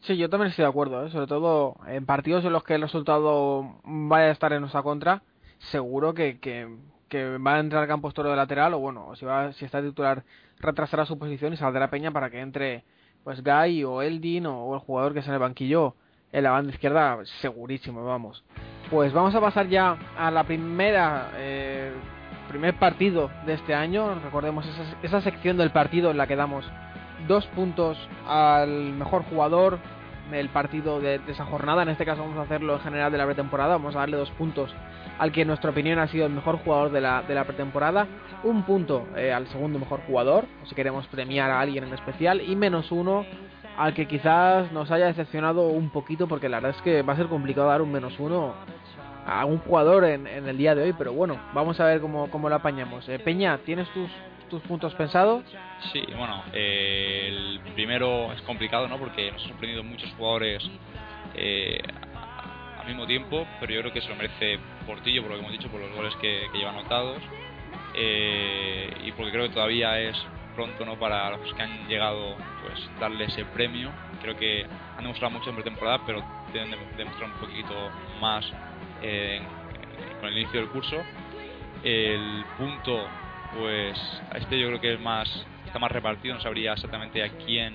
Sí, yo también estoy de acuerdo, ¿eh? sobre todo en partidos en los que el resultado vaya a estar en nuestra contra, seguro que, que, va a entrar Campos Toro de lateral o bueno, si, va, si está titular retrasará su posición y saldrá Peña para que entre pues Guy o Eldin o, el jugador que es en el banquillo en la banda izquierda, segurísimo, vamos. Pues vamos a pasar ya a la primera, eh, primer partido de este año. Recordemos esa, esa sección del partido en la que damos dos puntos al mejor jugador, el partido de, esa jornada. En este caso vamos a hacerlo en general de la pretemporada. Vamos a darle dos puntos al que en nuestra opinión ha sido el mejor jugador de la, de la pretemporada. Un punto eh, al segundo mejor jugador, si queremos premiar a alguien en especial. Y menos uno al que quizás nos haya decepcionado un poquito, porque la verdad es que va a ser complicado dar un menos uno a un jugador en, el día de hoy. Pero bueno, vamos a ver cómo, cómo lo apañamos. Eh, Peña, ¿tienes tus tus puntos pensados? Sí, bueno, eh, el primero es complicado, ¿no? Porque nos han sorprendido muchos jugadores eh, al mismo tiempo, pero yo creo que se lo merece Portillo, por lo que hemos dicho, por los goles que, lleva anotados. Eh, y porque creo que todavía es pronto no para los que han llegado pues darle ese premio creo que han demostrado mucho en pretemporada pero deben demostrar un poquito más con el inicio del curso el punto pues este yo creo que es más está más repartido, no sabría exactamente a quién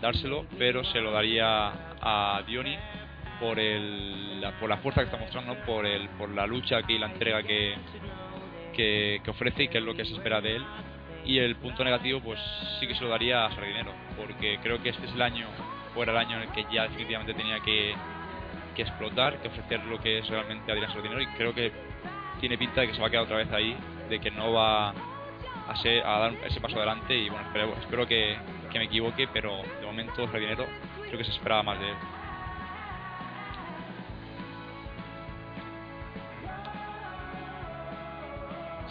dárselo, pero se lo daría a Dioni por el la, por la fuerza que está mostrando, por el por la lucha que y la entrega que, que, ofrece y que es lo que se espera de él. Y el punto negativo, pues sí que se lo daría a Sardinero, porque creo que este es el año, fuera el año en el que ya definitivamente tenía que, que explotar, que ofrecer lo que es realmente Adrián Sardinero, y creo que tiene pinta de que se va a quedar otra vez ahí de que no va a, ser, a dar ese paso adelante y bueno, espero, espero que, me equivoque, pero de momento dinero creo que se esperaba más de él.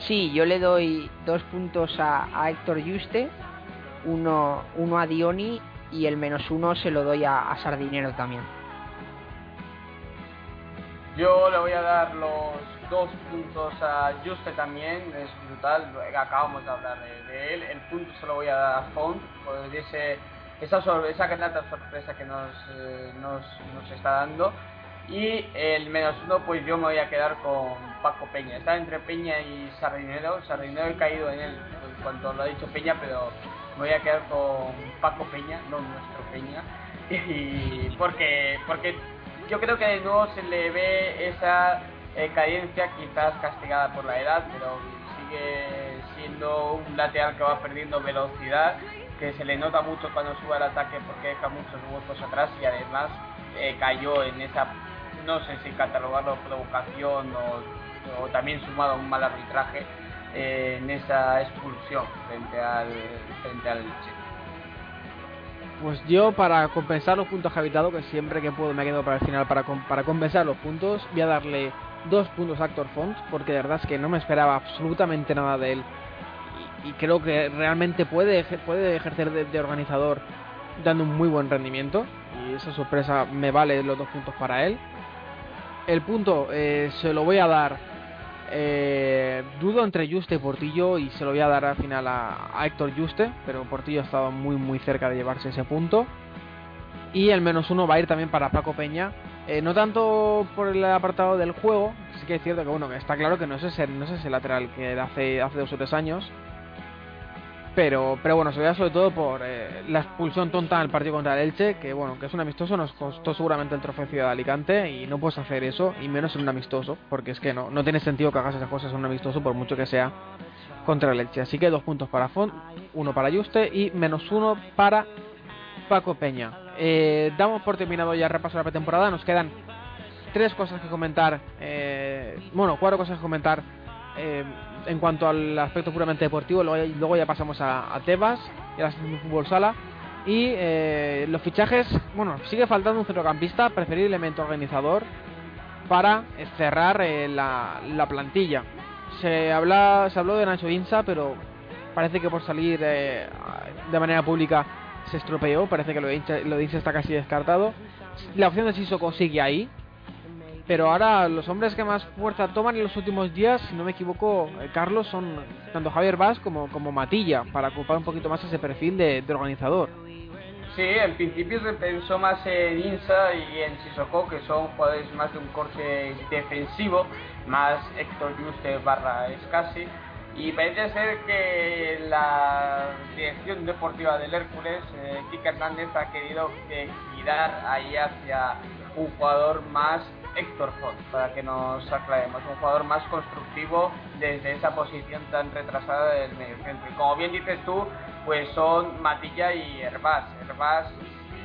Sí, yo le doy dos puntos a, Héctor Juste, uno, uno a Dioni y el menos uno se lo doy a, a Sardinero también. Yo le voy a dar los dos puntos a Juste también, es brutal, acabamos de hablar de, él. El punto se lo voy a dar a Font por ese, esa, esa grata sorpresa que nos, eh, nos, nos, está dando. Y el menos uno, pues yo me voy a quedar con Paco Peña. Está entre Peña y Sardinero. Sardinero he caído en él cuando lo ha dicho Peña, pero me voy a quedar con Paco Peña, no nuestro Peña. (laughs) Y porque, porque yo creo que de nuevo se le ve esa eh, cadencia quizás castigada por la edad, pero sigue siendo un lateral que va perdiendo velocidad, que se le nota mucho cuando sube al ataque porque deja muchos huecos atrás y además eh, cayó en esa, no sé si catalogarlo provocación o, también sumado a un mal arbitraje eh, en esa expulsión frente al frente al pues yo para compensar los puntos habitados, que siempre que puedo me quedo para el final para, para compensar los puntos, voy a darle dos puntos a Actor Font, porque de verdad es que no me esperaba absolutamente nada de él. Y, creo que realmente puede, puede ejercer de, organizador dando un muy buen rendimiento. Y esa sorpresa me vale los dos puntos para él. El punto eh, se lo voy a dar. Eh, dudo entre Juste y Portillo y se lo voy a dar al final a, a Héctor Juste, pero Portillo ha estado muy muy cerca de llevarse ese punto. Y el menos uno va a ir también para Paco Peña, eh, no tanto por el apartado del juego, sí que es cierto que bueno, está claro que no es ese, no es ese lateral que hace, hace dos o tres años. Pero, pero bueno, se veía sobre todo por eh, la expulsión tonta en el partido contra el Elche, que bueno, que es un amistoso, nos costó seguramente el trofeo de Alicante y no puedes hacer eso, y menos en un amistoso, porque es que no, no tiene sentido que hagas esas cosas en un amistoso por mucho que sea contra el Elche. Así que dos puntos para Font, uno para Juste y menos uno para Paco Peña. Eh, damos por terminado ya el repaso de la pretemporada. Nos quedan tres cosas que comentar. Eh, bueno, cuatro cosas que comentar eh, en cuanto al aspecto puramente deportivo. Luego, ya pasamos a, Tebas y a la fútbol sala. Y los fichajes, bueno, sigue faltando un centrocampista, preferiblemente organizador, para cerrar la, la, plantilla. Se, habla, se habló de Nacho Insa, pero parece que por salir de manera pública se estropeó, parece que lo de, lo está casi descartado. La opción de Sissoko sigue ahí, pero ahora los hombres que más fuerza toman en los últimos días, si no me equivoco, eh, Carlos, son tanto Javier Vaz como, como Matilla, para ocupar un poquito más ese perfil de, organizador. Sí, en principio se pensó más en Insa y en Sissoko, que son jugadores más de un corte defensivo, más Héctor Juste barra Escasi y parece ser que la dirección deportiva del Hércules, eh, Hernández, ha querido girar ahí hacia un jugador más Héctor Font, para que nos aclaremos, un jugador más constructivo desde esa posición tan retrasada del medio centro. Y como bien dices tú, pues son Matilla y Herbás. Herbás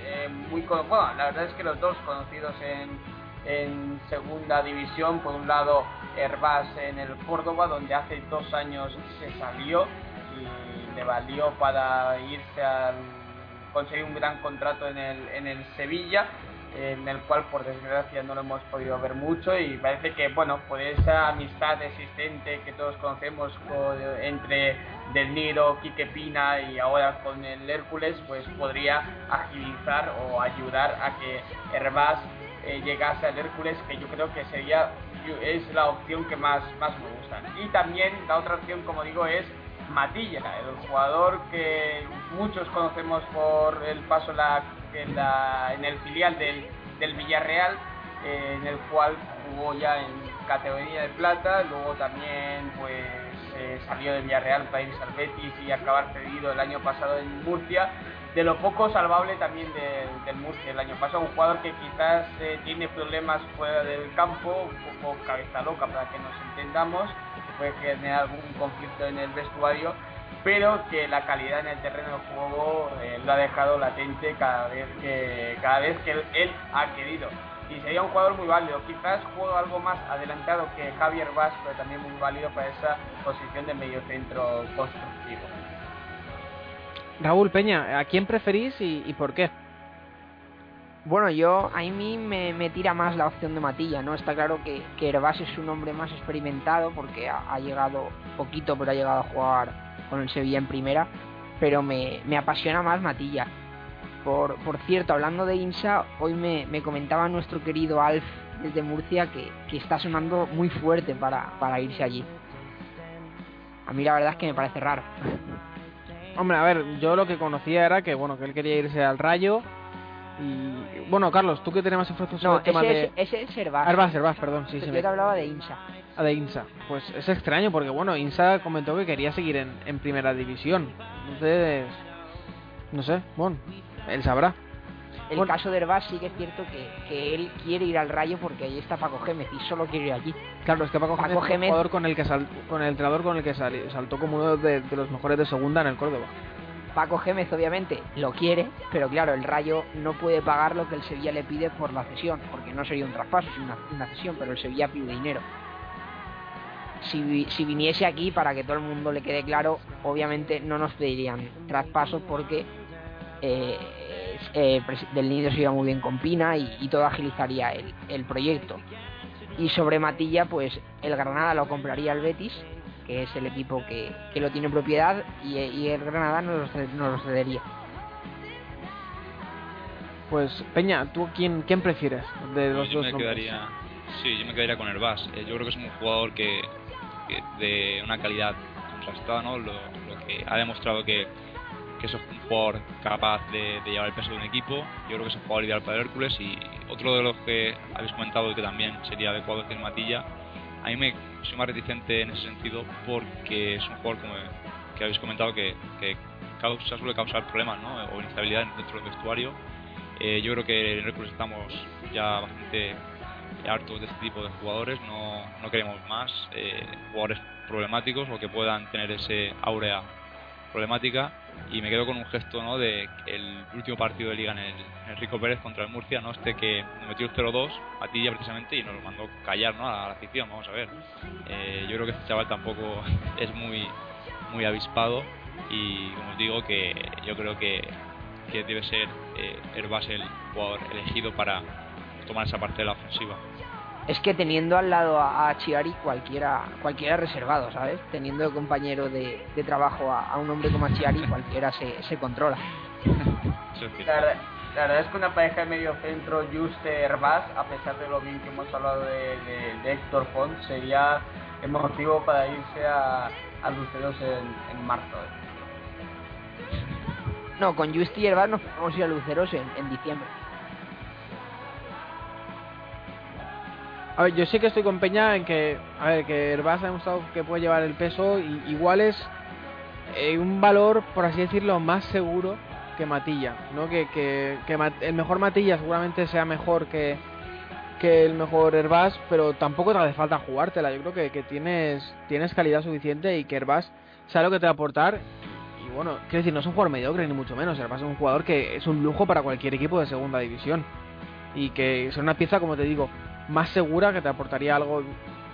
eh, muy bueno, la verdad es que los dos conocidos en, en segunda división, por un lado Herbás en el Córdoba, donde hace dos años se salió y le valió para irse al conseguir un gran contrato en el, en el Sevilla en el cual por desgracia no lo hemos podido ver mucho. Y parece que bueno por esa amistad existente que todos conocemos entre Del Niro, Quique Pina y ahora con el Hércules pues podría agilizar o ayudar a que Hervás eh, llegase al Hércules que yo creo que sería es la opción que más, más me gusta y también la otra opción como digo es Matilla, el jugador que muchos conocemos por el paso la en, el filial del, del Villarreal, eh, en el cual jugó ya en categoría de plata, luego también pues eh, salió de Villarreal para irse al Betis y acabar cedido el año pasado en Murcia. De lo poco salvable también del Murcia el año pasado, un jugador que quizás eh, tiene problemas fuera del campo, un poco cabeza loca para que nos entendamos, que puede generar algún conflicto en el vestuario, pero que la calidad en el terreno de juego eh, lo ha dejado latente cada vez que cada vez que él, ha querido. Y sería un jugador muy válido. Quizás juego algo más adelantado que Javier Vaz pero también muy válido para esa posición de medio centro constructivo Raúl Peña ¿a quién preferís y, por qué? Bueno, yo a mí me, tira más la opción de Matilla, ¿no? Está claro que, que Herbás es un hombre más experimentado porque ha llegado poquito, pero ha llegado a jugar con el Sevilla en primera, pero me, apasiona más Matilla. Por, por, cierto, hablando de INSA, hoy me, comentaba nuestro querido Alf desde Murcia que, está sonando muy fuerte para, para irse allí. A mí la verdad es que me parece raro. Hombre, a ver, yo lo que conocía era que bueno que él quería irse al Rayo y bueno, Carlos, tú que tenemos más sobre el tema de ese es Servaz. Servaz, perdón, sí, sí. Yo te hablaba de INSA. Ah, de INSA. Pues es extraño porque, bueno, INSA comentó que quería seguir en, en primera división. Entonces, no sé, bueno, él sabrá. El caso de Herbás sí que es cierto que, que, él quiere ir al Rayo porque ahí está Paco Gémez y solo quiere ir allí. Claro, es que Paco, Gémez, es el jugador con el que con el entrenador con el que saltó como uno de, de, los mejores de segunda en el Córdoba. Paco Gémez obviamente lo quiere, pero claro, el Rayo no puede pagar lo que el Sevilla le pide por la cesión, porque no sería un traspaso, sino una, una cesión, pero el Sevilla pide dinero si, viniese aquí, para que todo el mundo le quede claro, obviamente no nos pedirían traspasos porque eh, eh, del nido se iba muy bien con Pina y, todo agilizaría el, proyecto. Y sobre Matilla, pues el Granada lo compraría el Betis, que es el equipo que, lo tiene en propiedad, y, el Granada no lo, cedería. Pues Peña, ¿tú quién, quién prefieres de los yo dos? Me quedaría, sí, yo me quedaría con el Bas. Eh, yo creo que es un jugador que, de una calidad contrastada, ¿no? Lo, que ha demostrado que, que es un jugador capaz de, llevar el peso de un equipo. Yo creo que es un jugador ideal para Hércules y otro de los que habéis comentado que también sería adecuado es Matilla. A mí me soy más reticente en ese sentido porque es un jugador como que habéis comentado que, que causa, suele causar problemas ¿no? o inestabilidad dentro del vestuario. Eh, yo creo que en Hércules estamos ya bastante hartos de este tipo de jugadores, no, no queremos más eh, jugadores problemáticos o que puedan tener ese áurea problemática y me quedo con un gesto ¿no? de el último partido de liga en el, Enrico Pérez contra el Murcia, ¿no? este que metió el 0-2 a ti ya precisamente y nos mandó callar ¿no? a la afición, vamos a ver. Eh, yo creo que este chaval tampoco (laughs) es muy, muy avispado y como os digo que yo creo que, que debe ser eh, Herbás el jugador elegido para tomar esa parte de la ofensiva es que teniendo al lado a, Chiari cualquiera cualquiera reservado, ¿sabes? Teniendo de compañero de, trabajo a, un hombre como Chiari (laughs) cualquiera se, se controla. La, verdad es que una pareja de medio centro Juste Herbaz, a pesar de lo bien que hemos hablado de, de, Héctor Font, sería motivo para irse a, a Luceros en, en marzo. No, con Juste y Herbaz nos vamos a ir a Luceros en, en diciembre. A ver, yo sí que estoy con Peña en que, a ver, que Herbás ha demostrado que puede llevar el peso y igual es eh, un valor, por así decirlo, más seguro que Matilla, ¿no? Que, que, el mejor Matilla seguramente sea mejor que, que el mejor Herbás, pero tampoco te hace falta jugártela. Yo creo que, que tienes, tienes calidad suficiente y que Herbás sabe lo que te va a aportar. Y bueno, quiero decir, no es un jugador mediocre ni mucho menos, Herbas es un jugador que es un lujo para cualquier equipo de segunda división y que es una pieza, como te digo, más segura que te aportaría algo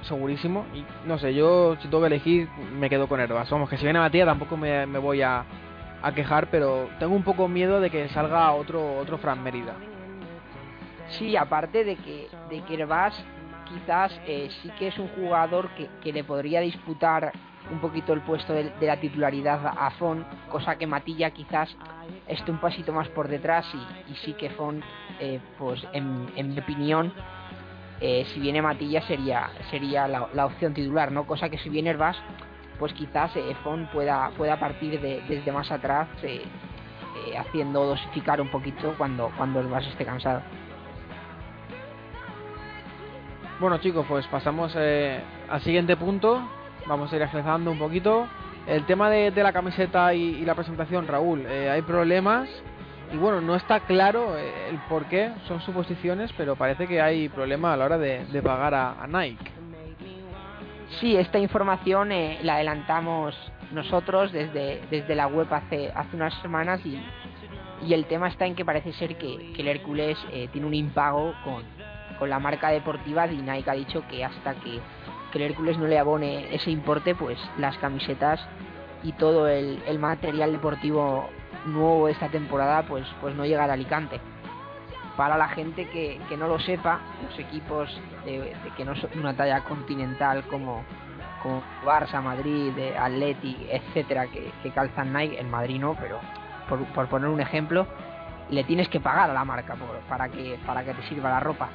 segurísimo y no sé, yo si tengo que elegir me quedo con Herbas. Vamos, que si viene Matías tampoco me, me voy a, a quejar, pero tengo un poco miedo de que salga otro otro Fran Mérida. Sí, aparte de que, de que Herbás quizás eh, sí que es un jugador que, que, le podría disputar un poquito el puesto de, la titularidad a Fon, cosa que Matilla quizás esté un pasito más por detrás y, y sí que Fon, eh, pues en, mi opinión, eh, si viene Matilla sería sería la, opción titular, ¿no? Cosa que si viene Herbás, pues quizás eh, Fon pueda, pueda partir de, desde más atrás eh, haciendo dosificar un poquito cuando, cuando Herbás esté cansado. Bueno chicos, pues pasamos eh, al siguiente punto. Vamos a ir agilizando un poquito. El tema de, la camiseta y, la presentación, Raúl, eh, hay problemas. Y bueno, no está claro eh, el por qué, son suposiciones, pero parece que hay problema a la hora de, de pagar a, a, Nike. Sí, esta información eh, la adelantamos nosotros desde, desde la web hace, hace unas semanas y, y el tema está en que parece ser que, que el Hércules eh, tiene un impago con, con la marca deportiva y Nike ha dicho que hasta que, que, el Hércules no le abone ese importe, pues las camisetas y todo el, el material deportivo nuevo esta temporada, pues, pues no llega a Alicante. Para la gente que, que no lo sepa, los equipos de, que no son una talla continental como, como Barça, Madrid, Atleti, etcétera, que, que calzan Nike, en Madrid no, pero por, por poner un ejemplo, le tienes que pagar a la marca por, para, que, para que te sirva la ropa.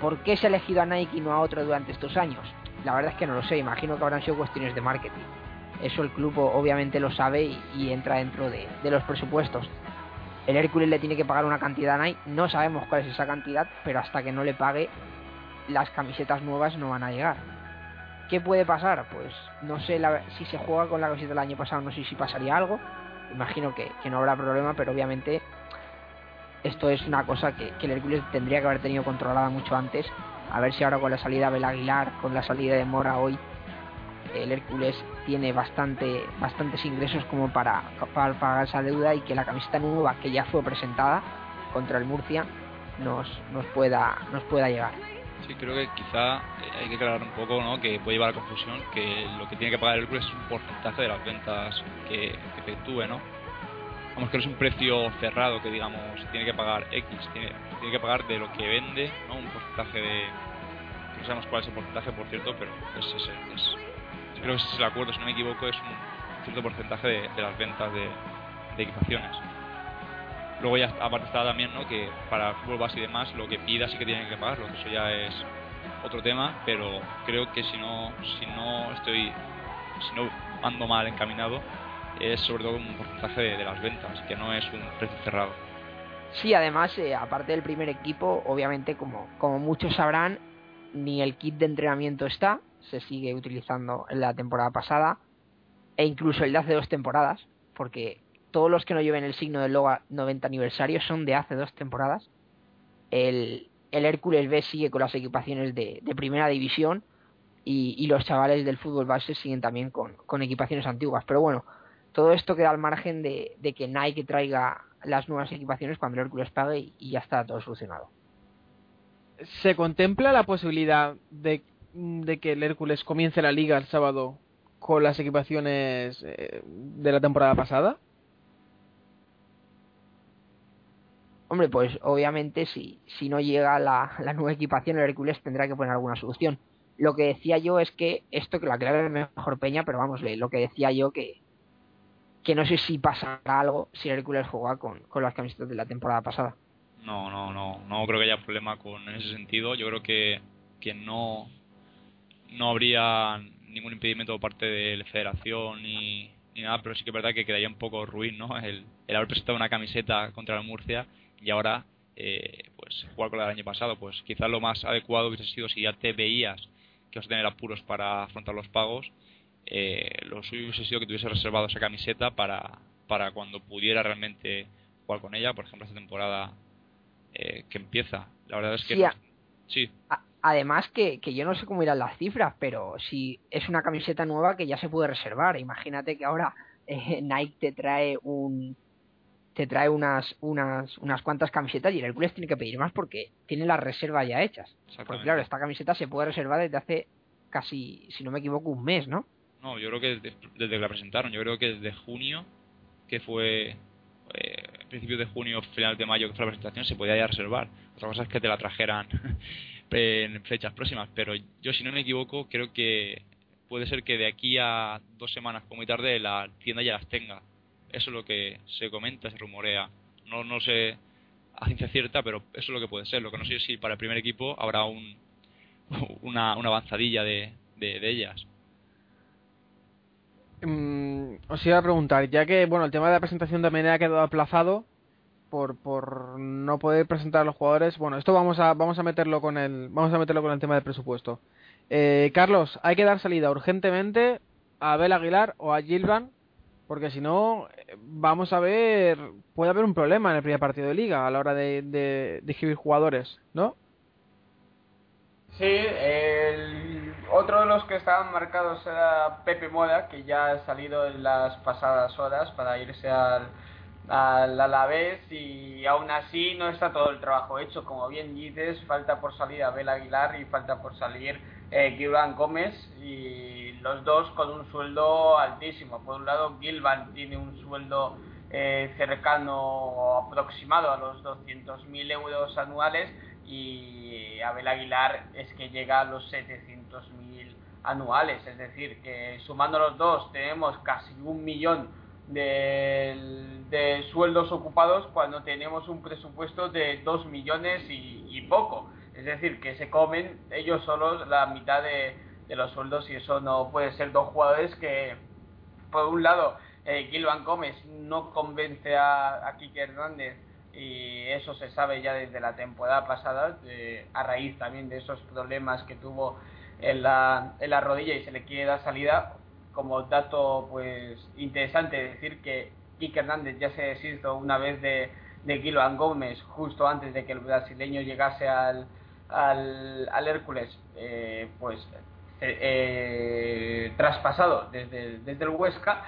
¿Por qué se ha elegido a Nike y no a otro durante estos años? La verdad es que no lo sé, imagino que habrán sido cuestiones de marketing. Eso el club obviamente lo sabe y, entra dentro de, los presupuestos. El Hércules le tiene que pagar una cantidad a Nike, no sabemos cuál es esa cantidad, pero hasta que no le pague, las camisetas nuevas no van a llegar. ¿Qué puede pasar? Pues no sé si se juega con la camiseta del año pasado, no sé si pasaría algo. Imagino que, no habrá problema, pero obviamente esto es una cosa que, que, el Hércules tendría que haber tenido controlada mucho antes. A ver si ahora con la salida de Aguilar, con la salida de Mora hoy, el Hércules tiene bastante, bastantes ingresos como para, para pagar esa deuda y que la camiseta nueva que ya fue presentada contra el Murcia nos, nos, pueda, nos pueda llegar. Sí, creo que quizá hay que aclarar un poco ¿no? que puede llevar a confusión que lo que tiene que pagar el Hércules es un porcentaje de las ventas que, que efectúe, ¿no? vamos que no es un precio cerrado que digamos tiene que pagar X, tiene, tiene que pagar de lo que vende, ¿no? Un porcentaje de. No sabemos cuál es el porcentaje, por cierto, pero es ese. Es, creo que ese es el acuerdo, si no me equivoco, es un cierto porcentaje de, de las ventas de, de, equipaciones. Luego ya aparte está también, ¿no? Que para fútbol base y demás, lo que pida sí que tienen que pagarlo, eso ya es otro tema, pero creo que si no, si no estoy, si no ando mal encaminado, es sobre todo un porcentaje de, de, las ventas, que no es un precio cerrado. Sí, además, eh, aparte del primer equipo, obviamente, como, como muchos sabrán, ni el kit de entrenamiento está, se sigue utilizando en la temporada pasada, e incluso el de hace dos temporadas, porque todos los que no lleven el signo del logo 90 aniversario son de hace dos temporadas. El, el Hércules B sigue con las equipaciones de, de primera división y, y, los chavales del fútbol base siguen también con, con equipaciones antiguas. Pero bueno, todo esto queda al margen de, de, que Nike traiga las nuevas equipaciones cuando el Hércules pague y, y, ya está todo solucionado. ¿Se contempla la posibilidad de, de, que el Hércules comience la liga el sábado con las equipaciones eh, de la temporada pasada? Hombre, pues obviamente si, si no llega la, la nueva equipación el Hércules tendrá que poner alguna solución. Lo que decía yo es que esto que la clave mejor peña, pero vamos, lo que decía yo que, que no sé si pasará algo si Hércules juega con, con las camisetas de la temporada pasada. No, no, no, no creo que haya problema con en ese sentido. Yo creo que, que no, no habría ningún impedimento por parte de la federación ni, ni nada, pero sí que es verdad que quedaría un poco ruin, ¿no? El, el haber presentado una camiseta contra el Murcia y ahora eh, pues jugar con la del año pasado, pues quizás lo más adecuado hubiese sido si ya te veías que vas a tener apuros para afrontar los pagos, eh, lo suyo hubiese sido que tuviese reservado esa camiseta para, para cuando pudiera realmente jugar con ella, por ejemplo, esta temporada eh, que empieza. La verdad es que... Sí, no, sí. A, además que, que yo no sé cómo irán las cifras, pero si es una camiseta nueva que ya se puede reservar. Imagínate que ahora eh, Nike te trae un te trae unas unas unas cuantas camisetas y el Hércules tiene que pedir más porque tiene las reservas ya hechas. Porque claro, esta camiseta se puede reservar desde hace casi, si no me equivoco, un mes, ¿no? No, yo creo que desde, que la presentaron, yo creo que desde junio, que fue eh, principios de junio, final de mayo, que fue la presentación, se podía ya reservar. Otra cosa es que te la trajeran (laughs) en fechas próximas, pero yo, si no me equivoco, creo que puede ser que de aquí a dos semanas, como muy tarde, la tienda ya las tenga. Eso es lo que se comenta, se rumorea. No, no sé a ciencia cierta, pero eso es lo que puede ser. Lo que no sé es si para el primer equipo habrá un, (laughs) una, una avanzadilla de, de, ellas. Mm, os iba a preguntar, ya que bueno el tema de la presentación también ha quedado aplazado por, por no poder presentar a los jugadores, bueno esto vamos a vamos a meterlo con el vamos a meterlo con el tema del presupuesto. Eh, Carlos, hay que dar salida urgentemente a Abel Aguilar o a Gilvan, porque si no vamos a ver puede haber un problema en el primer partido de liga a la hora de, de, de escribir jugadores, ¿no? Sí, el otro de los que estaban marcados era Pepe Moda, que ya ha salido en las pasadas horas para irse al, al Alavés y aún así no está todo el trabajo hecho. Como bien dices, falta por salir Abel Aguilar y falta por salir eh, Gilvan Gómez y los dos con un sueldo altísimo. Por un lado, Gilvan tiene un sueldo eh, cercano aproximado a los 200.000 euros anuales y Abel Aguilar es que llega a los 700.000 anuales, es decir, que sumando los dos tenemos casi un millón de, sueldos ocupados cuando tenemos un presupuesto de 2 millones y, poco. Es decir, que se comen ellos solos la mitad de, los sueldos y eso no puede ser dos jugadores que, por un lado, eh, Gilvan Gómez no convence a, a Quique Hernández y eso se sabe ya desde la temporada pasada, a raíz también de esos problemas que tuvo en la, en la rodilla y se le quiere dar salida. Como dato pues interesante decir que Quique Hernández ya se deshizo una vez de, de Gómez justo antes de que el brasileño llegase al, al, al Hércules, eh, pues eh, traspasado desde, desde el Huesca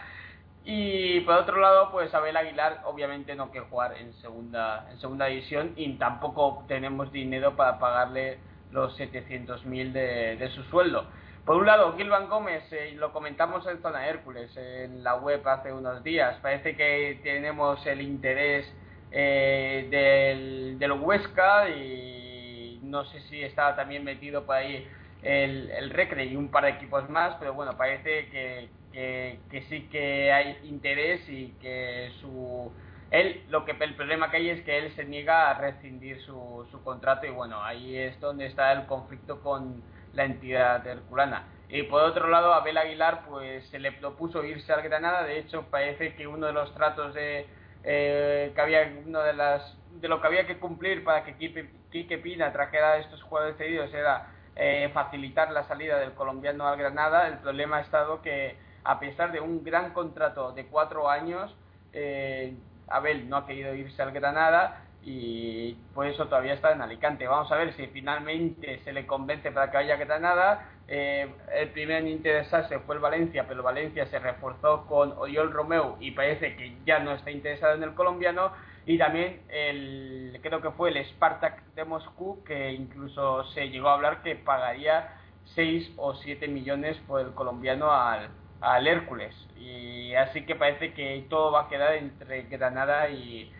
y por otro lado, pues Abel Aguilar obviamente no quiere jugar en segunda, en segunda división y tampoco tenemos dinero para pagarle los 700.000 de, de su sueldo. Por un lado, Gilvan Gómez, eh, lo comentamos en Zona Hércules, en la web hace unos días, parece que tenemos el interés eh, del, Huesca y no sé si estaba también metido por ahí el, Recre y un par de equipos más, pero bueno, parece que, que, sí que hay interés y que su él lo que el problema que hay es que él se niega a rescindir su, su contrato y bueno ahí es donde está el conflicto con la entidad herculana. Y por otro lado Abel Aguilar pues se le propuso irse al Granada. De hecho parece que uno de los tratos de eh, que había uno de las de lo que había que cumplir para que Quique, Pina trajera estos jugadores cedidos era eh, facilitar la salida del colombiano al Granada. El problema ha estado que a pesar de un gran contrato de cuatro años, eh, Abel no ha querido irse al Granada y por eso todavía está en Alicante. Vamos a ver si finalmente se le convence para que vaya a Granada. Eh, el primer en interesarse fue el Valencia, pero Valencia se reforzó con Oriol Romeu y parece que ya no está interesado en el colombiano. Y también el, creo que fue el Spartak de Moscú, que incluso se llegó a hablar que pagaría 6 o 7 millones por el colombiano al, al Hércules. Y así que parece que todo va a quedar entre Granada y,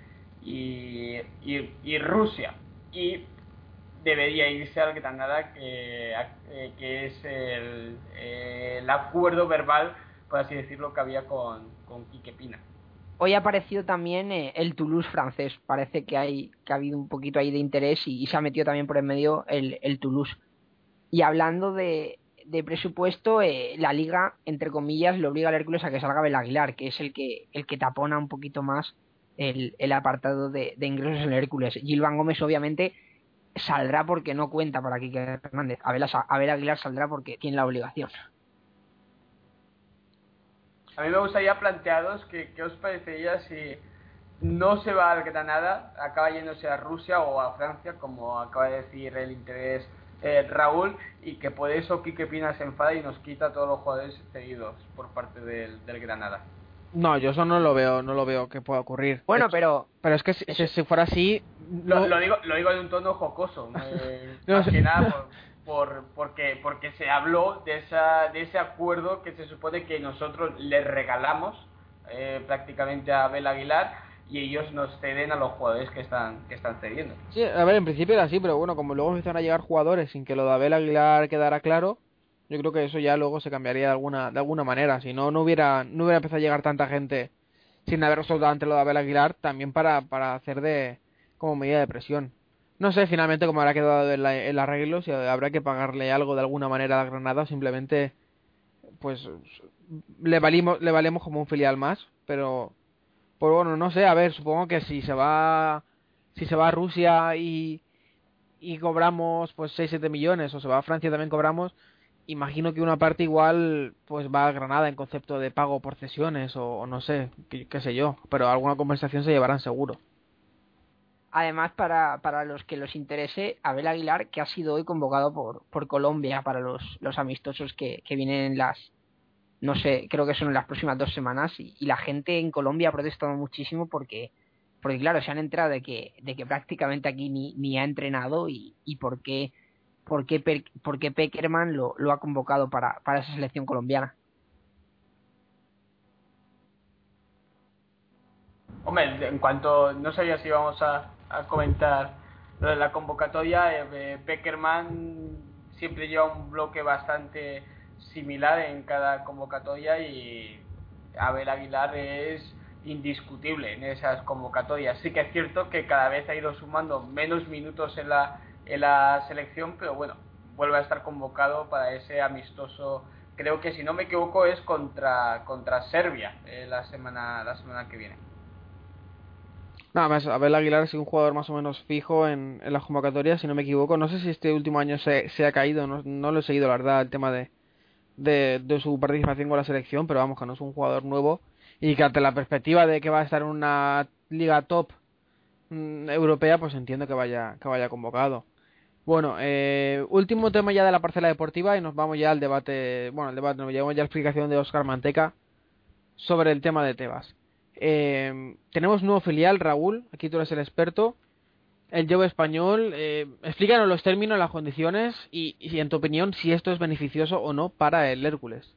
y, y, Rusia. Y debería irse al Granada, que, eh, que es el, acuerdo verbal, por así decirlo, que había con, con Quique Pina. Hoy ha aparecido también eh, el Toulouse francés. Parece que, hay, que ha habido un poquito ahí de interés y, se ha metido también por en medio el, el Toulouse. Y hablando de, de presupuesto, eh, la liga, entre comillas, le obliga al Hércules a que salga Bel Aguilar, que es el que, el que tapona un poquito más el, el apartado de, ingresos en el Hércules. Gilvan Gómez, obviamente, saldrá porque no cuenta para Quique Hernández. Abel, Abel Aguilar saldrá porque tiene la obligación. A mí me gustaría plantearos que, qué os parecería si no se va al Granada, acaba yéndose a Rusia o a Francia, como acaba de decir el interés eh, Raúl y que por eso Quique Pina se enfada y nos quita todos los jugadores cedidos por parte del, Granada. No, yo eso no lo veo, no lo veo que pueda ocurrir. Bueno, Es- pero pero es que si, si- si fuera así, Lo, no- lo digo, lo digo de un tono jocoso, eh, (laughs) No más sé. que nada por, por- porque, porque se habló de, esa, de ese acuerdo que se supone que nosotros le regalamos eh, prácticamente a Abel Aguilar y ellos nos ceden a los jugadores que están, que están cediendo. Sí, a ver, en principio era así, pero bueno, como luego empezaron a llegar jugadores sin que lo de Abel Aguilar quedara claro, yo creo que eso ya luego se cambiaría de alguna de alguna manera. Si no, no hubiera no hubiera empezado a llegar tanta gente sin haber resuelto antes lo de Abel Aguilar, también para, para hacer de como medida de presión. No sé finalmente cómo habrá quedado el, el arreglo, si habrá que pagarle algo de alguna manera a Granada simplemente pues le valimos le valemos como un filial más, pero pues bueno, no sé, a ver, supongo que si se va si se va a Rusia y y cobramos pues 6 7 millones o se va a Francia también cobramos, imagino que una parte igual pues va a Granada en concepto de pago por cesiones o, no sé, qué, sé yo, pero alguna compensación se llevarán seguro. además para, para los que los interese, Abel Aguilar, que ha sido hoy convocado por, por Colombia para los, los amistosos que, que vienen en las, no sé, creo que son en las próximas dos semanas, y, la gente en Colombia ha protestado muchísimo porque, porque claro, se han enterado de que, de que prácticamente aquí ni, ni ha entrenado y, y por qué, por qué, Per- por qué Peckerman lo, lo ha convocado para, para esa selección colombiana. Hombre, en cuanto no sabía si íbamos a, a comentar lo de la convocatoria, eh, eh, siempre lleva un bloque bastante similar en cada convocatoria y Abel Aguilar es indiscutible en esas convocatorias. Sí que es cierto que cada vez ha ido sumando menos minutos en la, en la selección, pero bueno, vuelve a estar convocado para ese amistoso. Creo que si no me equivoco es contra contra Serbia eh, la semana la semana que viene. Nada más, Abel Aguilar sido un jugador más o menos fijo en, en las convocatorias, si no me equivoco. No sé si este último año se, se ha caído, no, no lo he seguido, la verdad, el tema de, de, de su participación con la selección, pero vamos, que no es un jugador nuevo y que ante la perspectiva de que va a estar en una liga top mm, europea, pues entiendo que vaya, que vaya convocado. Bueno, eh, último tema ya de la parcela deportiva y nos vamos ya al debate, bueno, al debate, nos llevamos ya a la explicación de Oscar Manteca sobre el tema de Tebas. Eh, tenemos nuevo filial, Raúl, aquí tú eres el experto. El Jove español, eh, explícanos los términos, las condiciones y, en tu opinión, si esto es beneficioso o no para el Hércules.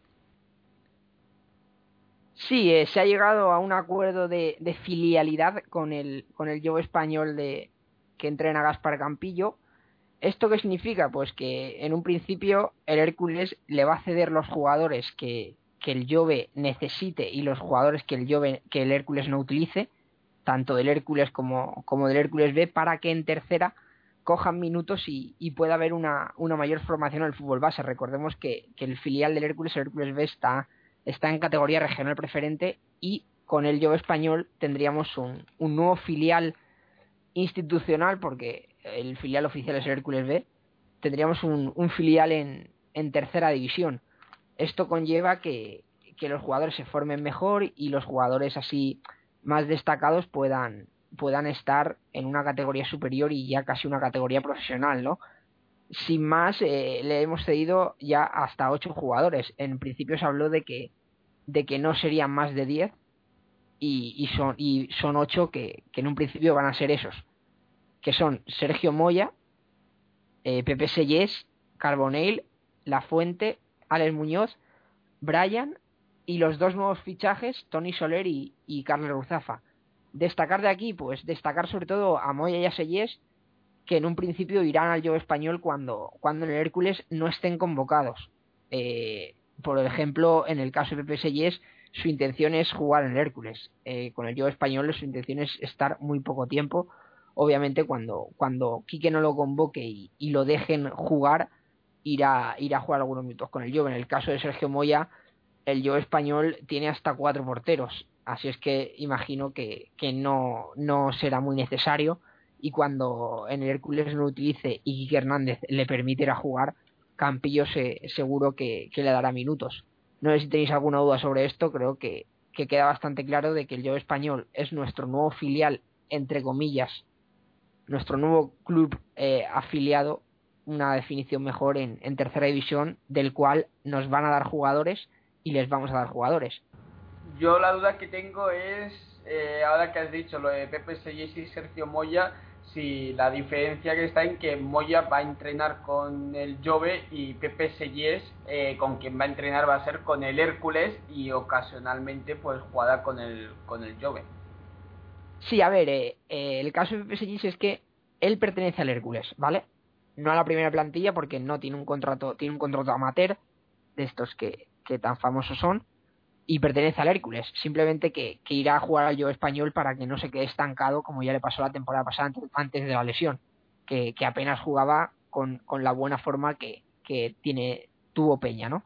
Sí, eh, se ha llegado a un acuerdo de, de filialidad con el, con el Jove español de, que entrena Gaspar Campillo. ¿Esto qué significa? Pues que en un principio el Hércules le va a ceder los jugadores que, que el Jove necesite y los jugadores que el Jove, que el Hércules no utilice, tanto del Hércules como, como del Hércules B, para que en tercera cojan minutos y, pueda haber una, una, mayor formación en el fútbol base. Recordemos que, que, el filial del Hércules, el Hércules B, está, está en categoría regional preferente y con el Jove español tendríamos un, un nuevo filial institucional, porque el filial oficial es Hércules B, tendríamos un, filial en, en tercera división. Esto conlleva que, los jugadores se formen mejor y los jugadores así más destacados puedan, puedan estar en una categoría superior y ya casi una categoría profesional, ¿no? Sin más, eh, le hemos cedido ya hasta ocho jugadores. En principio se habló de que, de que no serían más de diez y, y, son, y son ocho que, que en un principio van a ser esos, que son Sergio Moya, eh, Pepe Sellés, Carbonell, La Fuente, Alex Muñoz, Brian y los dos nuevos fichajes, Tony Soler y, y Carlos Ruzafa. Destacar de aquí, pues destacar sobre todo a Moya y a Sellés, que en un principio irán al Yo español cuando, cuando en el Hércules no estén convocados. Eh, por ejemplo, en el caso de Pepe Sellés, su intención es jugar en el Hércules. Eh, con el Yo español su intención es estar muy poco tiempo. Obviamente cuando, cuando Quique no lo convoque y, lo dejen jugar, irá, irá a jugar algunos minutos con el Juve. En el caso de Sergio Moya, el Juve español tiene hasta cuatro porteros, así es que imagino que, que no, no será muy necesario y cuando en el Hércules no utilice y Quique Hernández le permitiera jugar, Campillo se, seguro que, le dará minutos. No sé si tenéis alguna duda sobre esto, creo que, que queda bastante claro de que el Juve español es nuestro nuevo filial, entre comillas, nuestro nuevo club eh, afiliado una definición mejor en, tercera división, del cual nos van a dar jugadores y les vamos a dar jugadores. yo la duda que tengo es, eh, ahora que has dicho lo de Pepe Sellés y Sergio Moya, si la diferencia que está en que Moya va a entrenar con el Jove y Pepe Sellés eh, con quien va a entrenar va a ser con el Hércules y ocasionalmente pues jugará con el, con el Jove. Sí, a ver, eh, eh, el caso de Pepe es que él pertenece al Hércules, ¿vale? No a la primera plantilla porque no tiene un contrato, tiene un contrato amateur de estos que, que tan famosos son y pertenece al Hércules. Simplemente que, que, irá a jugar al yo español para que no se quede estancado como ya le pasó la temporada pasada antes, de la lesión, que, que apenas jugaba con, con, la buena forma que, que tiene tuvo Peña, ¿no?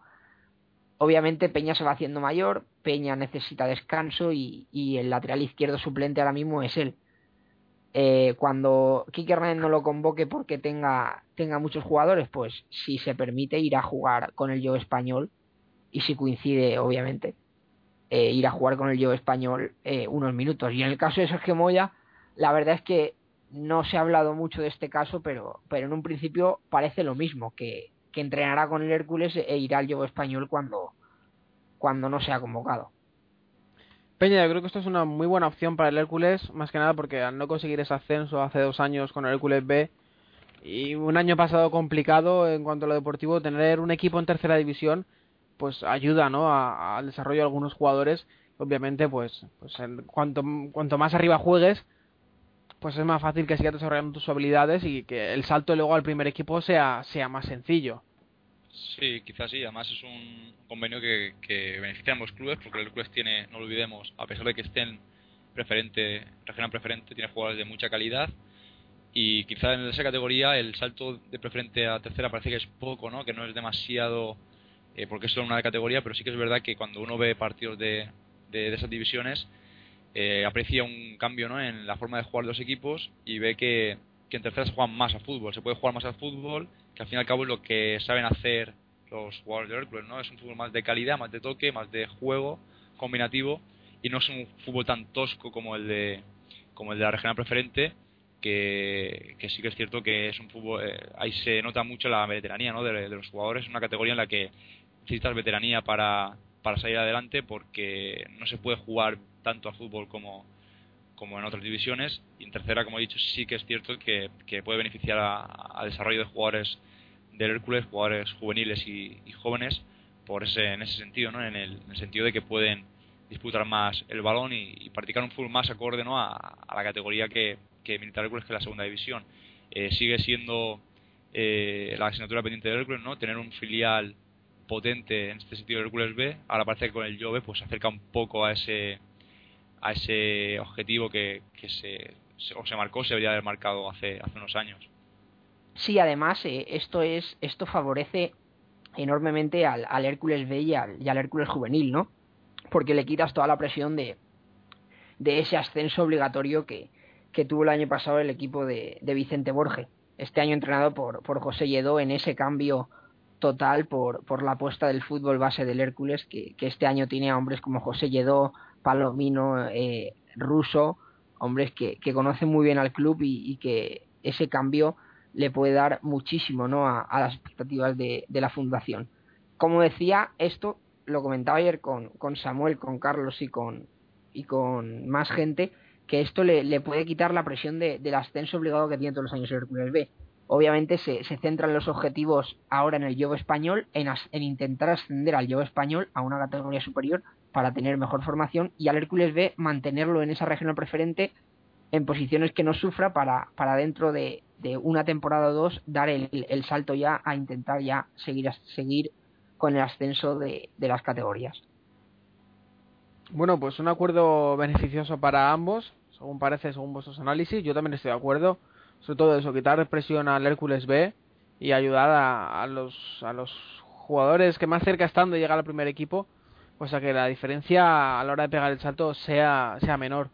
Obviamente Peña se va haciendo mayor, Peña necesita descanso y, y el lateral izquierdo suplente ahora mismo es él. Eh, cuando Kike Hernández no lo convoque porque tenga, tenga muchos jugadores, pues si se permite ir a jugar con el yo español y si coincide, obviamente, eh, ir a jugar con el yo español eh, unos minutos. Y en el caso de Sergio Moya, la verdad es que no se ha hablado mucho de este caso, pero, pero en un principio parece lo mismo, que, que entrenará con el Hércules e irá al yo español cuando, cuando no sea convocado. Peña, yo creo que esto es una muy buena opción para el Hércules, más que nada porque al no conseguir ese ascenso hace dos años con el Hércules B y un año pasado complicado en cuanto a lo deportivo, tener un equipo en tercera división pues ayuda ¿no? al desarrollo de algunos jugadores. Obviamente, pues, pues en cuanto, cuanto más arriba juegues, pues es más fácil que sigas desarrollando tus habilidades y que el salto luego al primer equipo sea, sea más sencillo. Sí, quizás sí. Además es un convenio que, que beneficia a ambos clubes porque el club tiene, no lo olvidemos, a pesar de que estén preferente, regional preferente, tiene jugadores de mucha calidad y quizás en esa categoría el salto de preferente a tercera parece que es poco, ¿no? Que no es demasiado eh, porque es solo una categoría, pero sí que es verdad que cuando uno ve partidos de, de, esas divisiones eh, aprecia un cambio ¿no? en la forma de jugar los equipos y ve que, que en tercera se juegan más a fútbol, se puede jugar más al fútbol que al fin y al cabo es lo que saben hacer los jugadores de Hércules, ¿no? Es un fútbol más de calidad, más de toque, más de juego combinativo y no es un fútbol tan tosco como el de como el de la regional preferente que, que sí que es cierto que es un fútbol eh, ahí se nota mucho la veteranía ¿no? de, de, los jugadores es una categoría en la que necesitas veteranía para, para salir adelante porque no se puede jugar tanto a fútbol como, como en otras divisiones. Y en tercera, como he dicho, sí que es cierto que, que puede beneficiar al desarrollo de jugadores del Hércules, jugadores juveniles y, jóvenes, por ese, en ese sentido, ¿no? En el, en el, sentido de que pueden disputar más el balón y, practicar un fútbol más acorde ¿no? a, a la categoría que, que Militar Hércules, que es la segunda división. Eh, sigue siendo eh, la asignatura pendiente del Hércules, ¿no? Tener un filial potente en este sentido del Hércules B, ahora parece que con el Jove pues se acerca un poco a ese a ese objetivo que, que se, o se marcó, se debería haber marcado hace, hace unos años. Sí, además eh, esto es esto favorece enormemente al, Hércules B y al, y al, Hércules juvenil, ¿no? Porque le quitas toda la presión de, de ese ascenso obligatorio que, que tuvo el año pasado el equipo de, de Vicente Borge, este año entrenado por, por José Lledó en ese cambio total por, por la apuesta del fútbol base del Hércules, que, que este año tiene a hombres como José Lledó, Palomino, eh, Russo, hombres que, que, conocen muy bien al club y, que ese cambio le puede dar muchísimo ¿no? a, las expectativas de, de, la fundación. Como decía, esto lo comentaba ayer con, con Samuel, con Carlos y con, y con más gente, que esto le, le puede quitar la presión de, del ascenso obligado que tiene todos los años el Hércules B obviamente se, se centran los objetivos ahora en el yoga español, en, as, en, intentar ascender al yoga español a una categoría superior para tener mejor formación y al Hércules B mantenerlo en esa regional preferente en posiciones que no sufra para, para dentro de, una temporada o dos dar el, el, salto ya a intentar ya seguir, seguir con el ascenso de, de las categorías. Bueno, pues un acuerdo beneficioso para ambos, según parece, según vuestros análisis. Yo también estoy de acuerdo sobre todo eso, quitar presión al Hércules B y ayudar a, los, a los jugadores que más cerca están de llegar al primer equipo, pues a que la diferencia a la hora de pegar el salto sea, sea menor.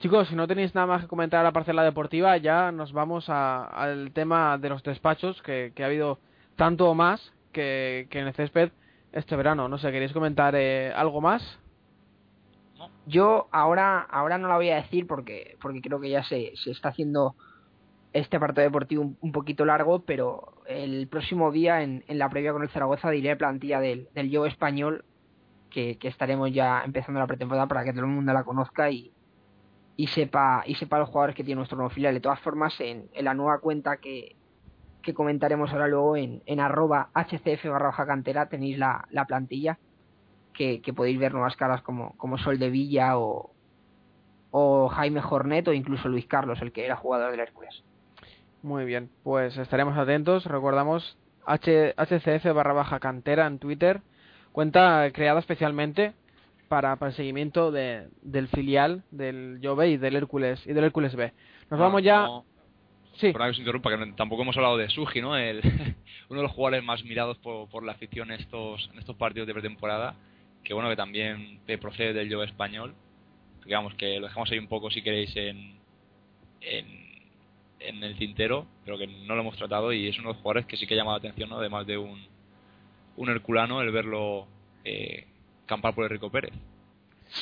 Chicos, si no tenéis nada más que comentar a la parcela deportiva, ya nos vamos al tema de los despachos, que, que ha habido tanto o más que, que en el césped este verano. No sé, ¿queréis comentar eh, algo más? Yo ahora, ahora no la voy a decir porque, porque creo que ya se, se está haciendo este partido deportivo un, un, poquito largo, pero el próximo día en, en, la previa con el Zaragoza diré plantilla del, del Yo español que, estaremos ya empezando la pretemporada para que todo el mundo la conozca y, y sepa y sepa los jugadores que tiene nuestro nuevo filial. De todas formas, en, la nueva cuenta que, que comentaremos ahora luego en, en arroba hcf barra baja cantera tenéis la, la plantilla que, que, podéis ver nuevas caras como, como Sol de Villa o, o Jaime Jornet o incluso Luis Carlos, el que era jugador del Hércules. Muy bien, pues estaremos atentos. Recordamos HCF barra baja cantera en Twitter, cuenta creada especialmente para, para el seguimiento de, del filial del Jove y del Hércules y del Hércules B. Nos vamos ya. Sí. Por que os interrumpa, que tampoco hemos hablado de Suji, ¿no? El, (laughs) uno de los jugadores más mirados por, por la afición en estos, en estos partidos de pretemporada, que bueno, que también procede del Jove español. Digamos que lo dejamos ahí un poco si queréis en, en en el tintero, pero que no lo hemos tratado y es uno de los jugadores que sí que ha llamado la atención, ¿no? Además de un, un herculano, el verlo eh, campar por el Rico Pérez.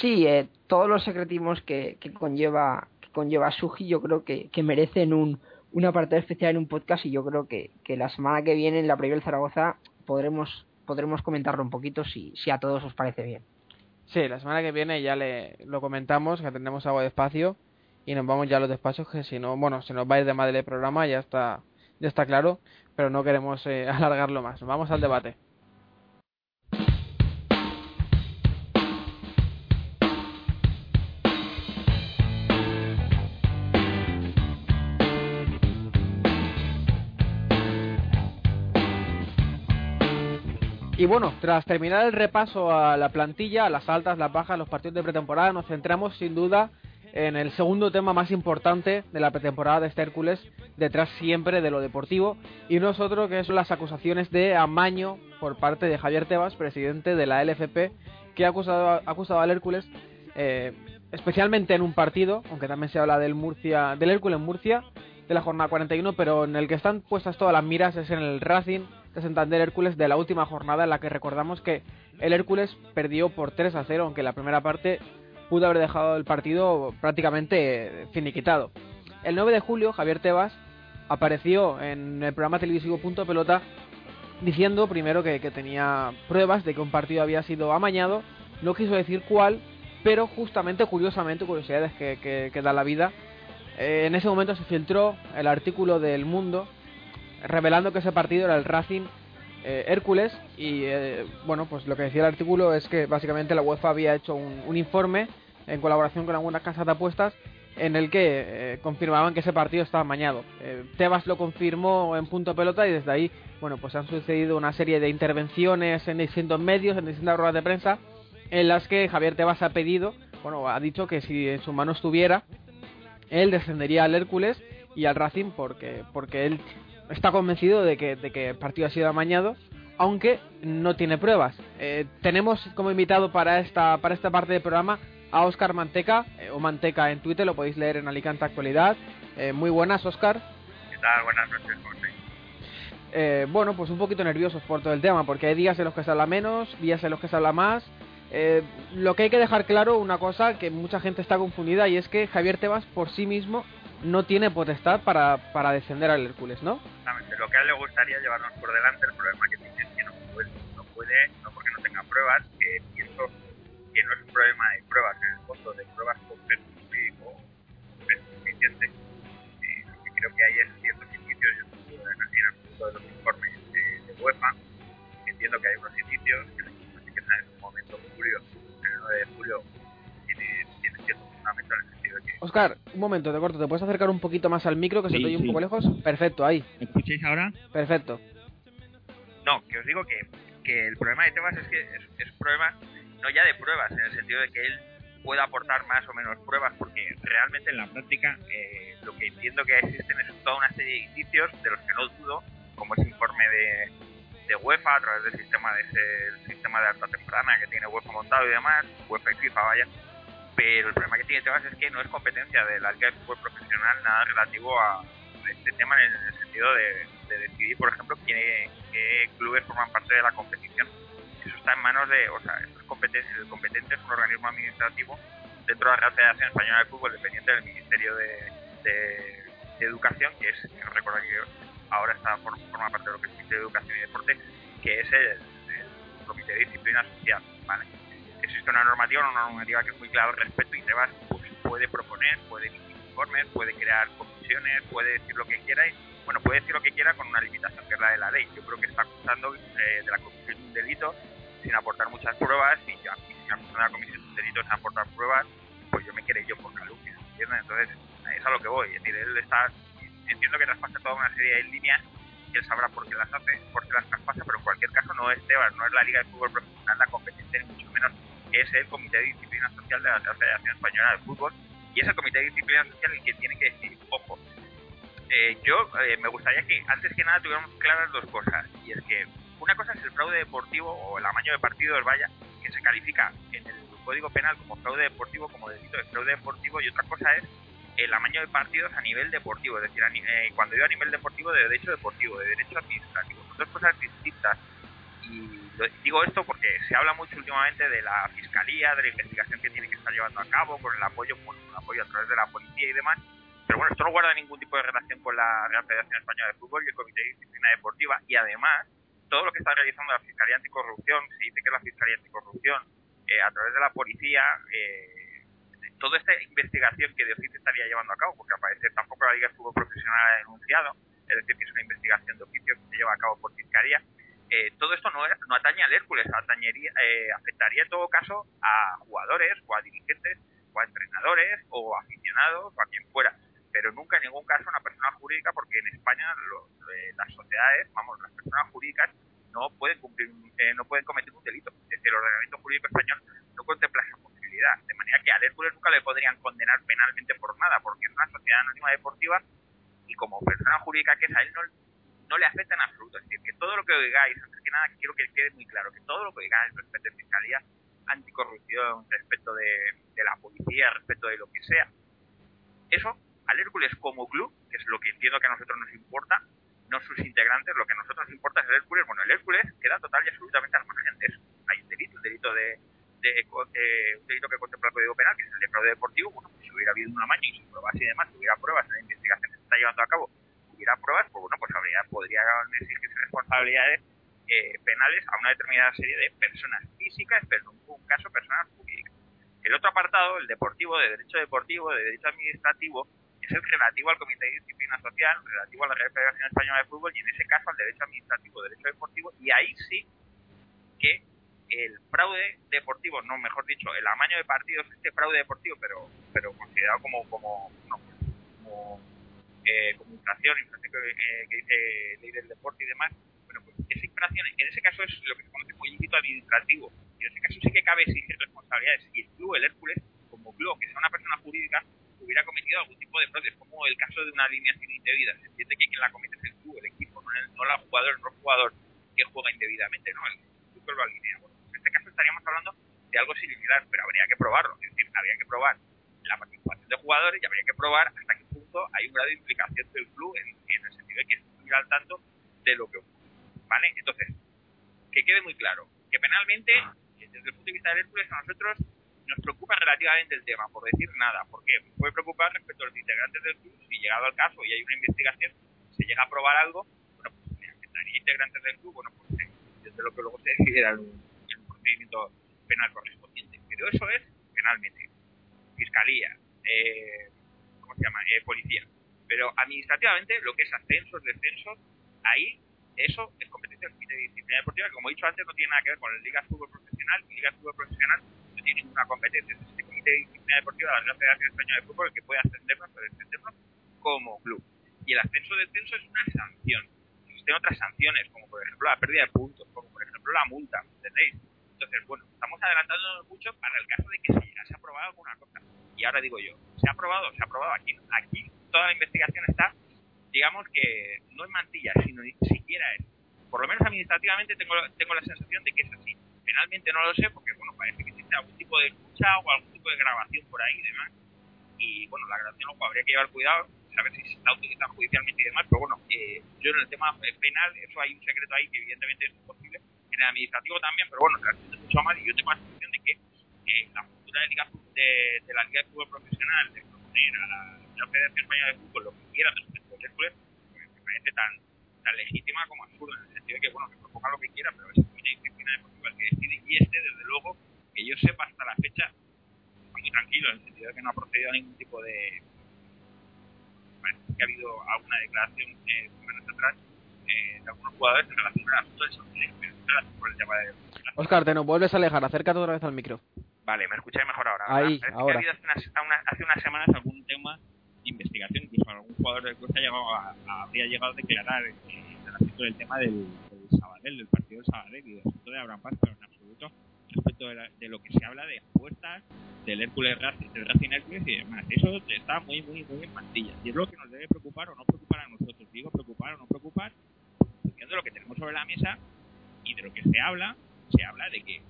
Sí, eh, todos los secretismos que, que conlleva que conlleva Suji yo creo que, que merecen un, una apartado especial en un podcast y yo creo que, que la semana que viene en la previa del Zaragoza podremos podremos comentarlo un poquito si, si a todos os parece bien. Sí, la semana que viene ya le lo comentamos, que tendremos algo de espacio y nos vamos ya a los despachos que si no, bueno, se nos va a ir de madre el programa, ya está, ya está claro, pero no queremos eh, (laughs) alargarlo más. Vamos al debate. Y bueno, tras terminar el repaso a la plantilla, a las altas, las bajas, los partidos de pretemporada, nos centramos sin duda en el segundo tema más importante de la pretemporada de este Hércules, detrás siempre de lo deportivo, y nosotros que son las acusaciones de amaño por parte de Javier Tebas, presidente de la LFP, que ha acusado, acusado al Hércules, eh, especialmente en un partido, aunque también se habla del Murcia, del Hércules Murcia, de la jornada 41, pero en el que están puestas todas las miras es en el Racing de Santander Hércules de la última jornada en la que recordamos que el Hércules perdió por 3 a 0, aunque la primera parte pudo haber dejado el partido prácticamente finiquitado. El 9 de julio, Javier Tebas apareció en el programa televisivo Punto Pelota diciendo primero que, tenía pruebas de que un partido había sido amañado, no quiso decir cuál, pero justamente, curiosamente, curiosidades que, que, da la vida, eh, en ese momento se filtró el artículo del Mundo revelando que ese partido era el Racing eh, Hércules y eh, bueno pues lo que decía el artículo es que básicamente la UEFA había hecho un informe en colaboración con algunas casas de apuestas, en el que eh, confirmaban que ese partido estaba mañado. Eh, Tebas lo confirmó en punto pelota y desde ahí, bueno, pues han sucedido una serie de intervenciones en distintos medios, en distintas ruedas de prensa, en las que Javier Tebas ha pedido, bueno, ha dicho que si en su mano estuviera, él descendería al Hércules y al Racing porque, porque él está convencido de que, de que el partido ha sido amañado aunque no tiene pruebas. Eh, tenemos como invitado para esta, para esta parte del programa a Oscar Manteca, eh, o Manteca en Twitter, lo podéis leer en Alicante Actualidad. Eh, muy buenas, Oscar. ¿Qué tal? Buenas noches, eh, bueno, pues un poquito nerviosos por todo el tema, porque hay días en los que se habla menos, días en los que se habla más. lo que hay que dejar claro, una cosa que mucha gente está confundida, y es que Javier Tebas por sí mismo no tiene potestad para, para descender al Hércules, ¿no? Exactamente, lo que a él le gustaría llevarnos por delante, el problema que tiene es que no puede, no, puede, no porque no tenga pruebas, que pienso que no es un problema de pruebas, en el fondo de pruebas concretas o suficientes. Eh, creo que hay ciertos indicios, yo en absoluto de los informes de, UEFA, entiendo que hay unos indicios que que en un momento julio, el 9 de julio, tiene, tiene cierto fundamento en el Oscar, un momento, te corto, ¿te puedes acercar un poquito más al micro que se te oye un poco lejos? Perfecto, ahí. ¿Me escucháis ahora? Perfecto. No, que os digo que, que el problema de Tebas es que es, es un problema no ya de pruebas, en el sentido de que él pueda aportar más o menos pruebas, porque realmente en la práctica eh, lo que entiendo que existen es toda una serie de indicios de los que no dudo, como ese informe de, de UEFA a través del sistema de ese sistema de alta temprana que tiene UEFA montado y demás, UEFA y FIFA, vaya. Pero el problema que tiene Tebas es que no es competencia de la de Fútbol Profesional nada relativo a este tema en el sentido de, decidir, por ejemplo, qué clubes forman parte de la competición eso está en manos de, o sea, esto es competente, el competente es un organismo administrativo dentro de la Real Federación Española de Fútbol, dependiente del Ministerio de, Educación, que es, recordar que ahora está forma parte de lo que es el Ministerio de Educación y Deporte, que es el, Comité de Disciplina Social, ¿vale? Existe una normativa, una normativa que es muy clara al respecto y Tebas pues, puede proponer, puede emitir informes, puede crear comisiones, puede decir lo que quiera y, bueno, puede decir lo que quiera con una limitación que es la de la ley. Yo creo que está acusando eh, de la comisión de un delito sin aportar muchas pruebas y ya, si la comisión de un delito sin aportar pruebas, pues yo me quiero yo por calumnia, ¿entiendes? Entonces, es a lo que voy. Es decir, él está, entiendo que traspasa toda una serie de líneas él sabrá por qué las hace, por qué las traspasa, pero en cualquier caso no es Tebas, no es la Liga de Fútbol Profesional la competencia, ni mucho menos es el Comité de Disciplina Social de la Federación Española de Fútbol y es el Comité de Disciplina Social el que tiene que decir, ojo, eh, yo eh, me gustaría que antes que nada tuviéramos claras dos cosas, y es que una cosa es el fraude deportivo o el amaño de partidos, vaya, que se califica en el Código Penal como fraude deportivo, como delito de fraude deportivo, y otra cosa es el amaño de partidos a nivel deportivo, es decir, eh, cuando digo a nivel deportivo, de derecho deportivo, de derecho administrativo. Son dos cosas distintas y digo esto porque se habla mucho últimamente de la fiscalía, de la investigación que tiene que estar llevando a cabo, con el apoyo, con el apoyo a través de la policía y demás. Pero bueno, esto no guarda ningún tipo de relación con la Real Federación Española de Fútbol y el Comité de Disciplina Deportiva. Y además, todo lo que está realizando la Fiscalía Anticorrupción, se dice que la Fiscalía Anticorrupción, eh, a través de la policía, eh, toda esta investigación que de oficio estaría llevando a cabo, porque al parecer tampoco la Liga de Fútbol Profesional ha denunciado, es decir, que es una investigación de oficio que se lleva a cabo por Fiscalía, eh, todo esto no, no, atañe al Hércules, atañería, eh, afectaría en todo caso a jugadores o a dirigentes o a entrenadores o aficionados o a quien fuera, pero nunca en ningún caso a una persona jurídica porque en España eh, las sociedades, vamos, las personas jurídicas no pueden cumplir, no pueden cometer un delito. Es decir, el ordenamiento jurídico español no contempla esa posibilidad, de manera que al Hércules nunca le podrían condenar penalmente por nada, porque es una sociedad anónima deportiva y como persona jurídica que es a él no no le afecta en absoluto. Es decir, que todo lo que oigáis, antes que nada quiero que quede muy claro, que todo lo que oigáis respecto de fiscalía, anticorrupción, respecto de, la policía, respecto de lo que sea, eso al Hércules como club, que es lo que entiendo que a nosotros nos importa, no sus integrantes, lo que a nosotros nos importa es el Hércules. Bueno, el Hércules queda total y absolutamente al margen de eso. Hay un delito, un delito de, eh, un delito que contempla el Código Penal, que es el de fraude deportivo. Bueno, pues si hubiera habido un amaño y si pruebas y demás, si hubiera pruebas en la investigación que se está llevando a cabo hubiera pruebas, pues bueno, pues habría, podría exigirse responsabilidades eh, penales a una determinada serie de personas físicas, pero en un caso personas jurídicas. El otro apartado, el deportivo, de derecho deportivo, de derecho administrativo, es el relativo al Comité de Disciplina Social, relativo a la Federación Española de Fútbol y en ese caso al derecho administrativo, derecho deportivo, y ahí sí que el fraude deportivo, no, mejor dicho, el amaño de partidos, este fraude deportivo, pero pero considerado como como, no, como eh, como infracción, infracción que, eh, que, dice ley del deporte y demás, bueno, pues esa infracción, en ese caso es lo que se conoce como ilícito administrativo, y en ese caso sí que cabe exigir responsabilidades. Y el club, el Hércules, como club, que sea una persona jurídica, hubiera cometido algún tipo de fraude, como el caso de una alineación indebida. Se entiende que quien la comete es el club, el equipo, no el, no el jugador, no el jugador que juega indebidamente, no, el club lo alinea. Bueno, en este caso estaríamos hablando de algo similar, pero habría que probarlo, es decir, habría que probar la participación de jugadores y habría que probar hasta qué punto hay un grado de implicación del club en, el sentido de que estuviera al tanto de lo que ocurre. ¿Vale? Entonces, que quede muy claro, que penalmente, desde el punto de vista del Hércules, a nosotros nos preocupa relativamente el tema, por decir nada. ¿Por qué? puede preocupar respecto a los integrantes del club, si llegado al caso y hay una investigación, se llega a probar algo, bueno, pues si afectaría integrantes del club, bueno, pues desde lo que luego se decidiera en un procedimiento penal correspondiente. Pero eso es penalmente fiscalía, eh, ¿cómo se llama? Eh, policía. Pero administrativamente, lo que es ascensos, descensos, ahí eso es competencia de Disciplina Deportiva, como he dicho antes, no tiene nada que ver con el Liga de Fútbol Profesional. Liga de Fútbol Profesional no tiene ninguna competencia. Es este Comité de Disciplina Deportiva de la Federación Española de Fútbol el que puede ascendernos o descendernos como club. Y el ascenso o descenso es una sanción. Existen otras sanciones, como por ejemplo la pérdida de puntos, como por ejemplo la multa, ¿entendéis? Entonces, bueno, estamos adelantándonos mucho para el caso de que se llegase a probar alguna cosa. Y ahora digo yo, ¿se ha probado? ¿Se ha probado aquí? Aquí toda la investigación está, digamos que no en mantilla, sino ni siquiera es. Por lo menos administrativamente tengo, tengo la sensación de que es así. Penalmente no lo sé, porque bueno, parece que existe algún tipo de escucha o algún tipo de grabación por ahí y demás. Y bueno, la grabación ojo, habría que llevar cuidado, saber si se está utilizando judicialmente y demás, pero bueno, eh, yo en el tema penal, eso hay un secreto ahí que evidentemente es imposible en el administrativo también, pero bueno, realmente mucho más y yo tengo la sensación de que eh, la futura de, de, de, la Liga de Fútbol Profesional, de proponer a la, la Federación Española de Fútbol lo que quieran respecto al Hércules, me parece tan, tan legítima como absurda, en el sentido de que, bueno, que proponga lo que quiera, pero es una disciplina deportiva que decide, y este, desde luego, que yo sepa hasta la fecha, muy tranquilo, en el sentido de que no ha procedido a ningún tipo de... Parece que ha habido alguna declaración eh, semanas atrás eh, de algunos jugadores en relación al asunto de en relación por el tema de... Oscar, te nos vuelves a alejar, acércate otra vez al micro. Vale, me escucháis mejor ahora. Ahí, ahora. Que ha habido hace unas, hace semanas algún tema de investigación, incluso algún jugador del llegado a- a- habría llegado a declarar eh, el asunto del tema del, del Sabadell, del partido del Sabadell y del asunto de Abraham Paz, pero en absoluto respecto de, la- de lo que se habla de apuestas del Hércules del Racing Hércules y demás. Eso está muy, muy, muy en mantillas. Y es lo que nos debe preocupar o no preocupar a nosotros. Digo preocupar o no preocupar, viendo lo que tenemos sobre la mesa y de lo que se habla, se habla de que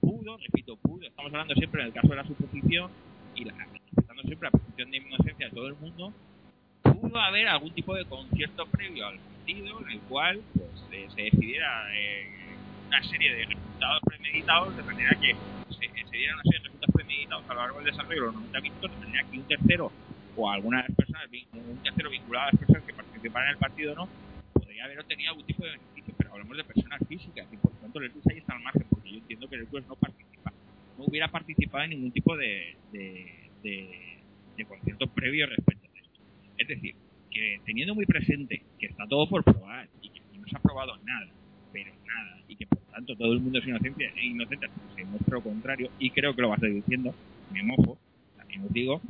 pudo, repito, pudo, estamos hablando siempre en el caso de la suposición y la, respetando siempre la presunción de inocencia de todo el mundo, pudo haber algún tipo de concierto previo al partido en el cual pues, eh, se decidiera eh, una serie de resultados premeditados de manera que se, se dieran de resultados premeditados a lo largo del desarrollo de los 90 minutos de manera que un tercero o algunas personas, un tercero vinculado a las personas que participaran en el partido no, podría haber obtenido algún tipo de beneficio, pero hablamos de personas físicas y por lo tanto el ahí está al margen, porque yo entiendo que el Hercules no participa, no hubiera participado en ningún tipo de, de, de, de concierto previo respecto a esto. Es decir, que teniendo muy presente que está todo por probar y que no se ha probado nada, pero nada, y que por tanto todo el mundo es inocente, e inocente hasta que se demuestre lo contrario, y creo que lo vas a ir diciendo, me mojo, también os digo,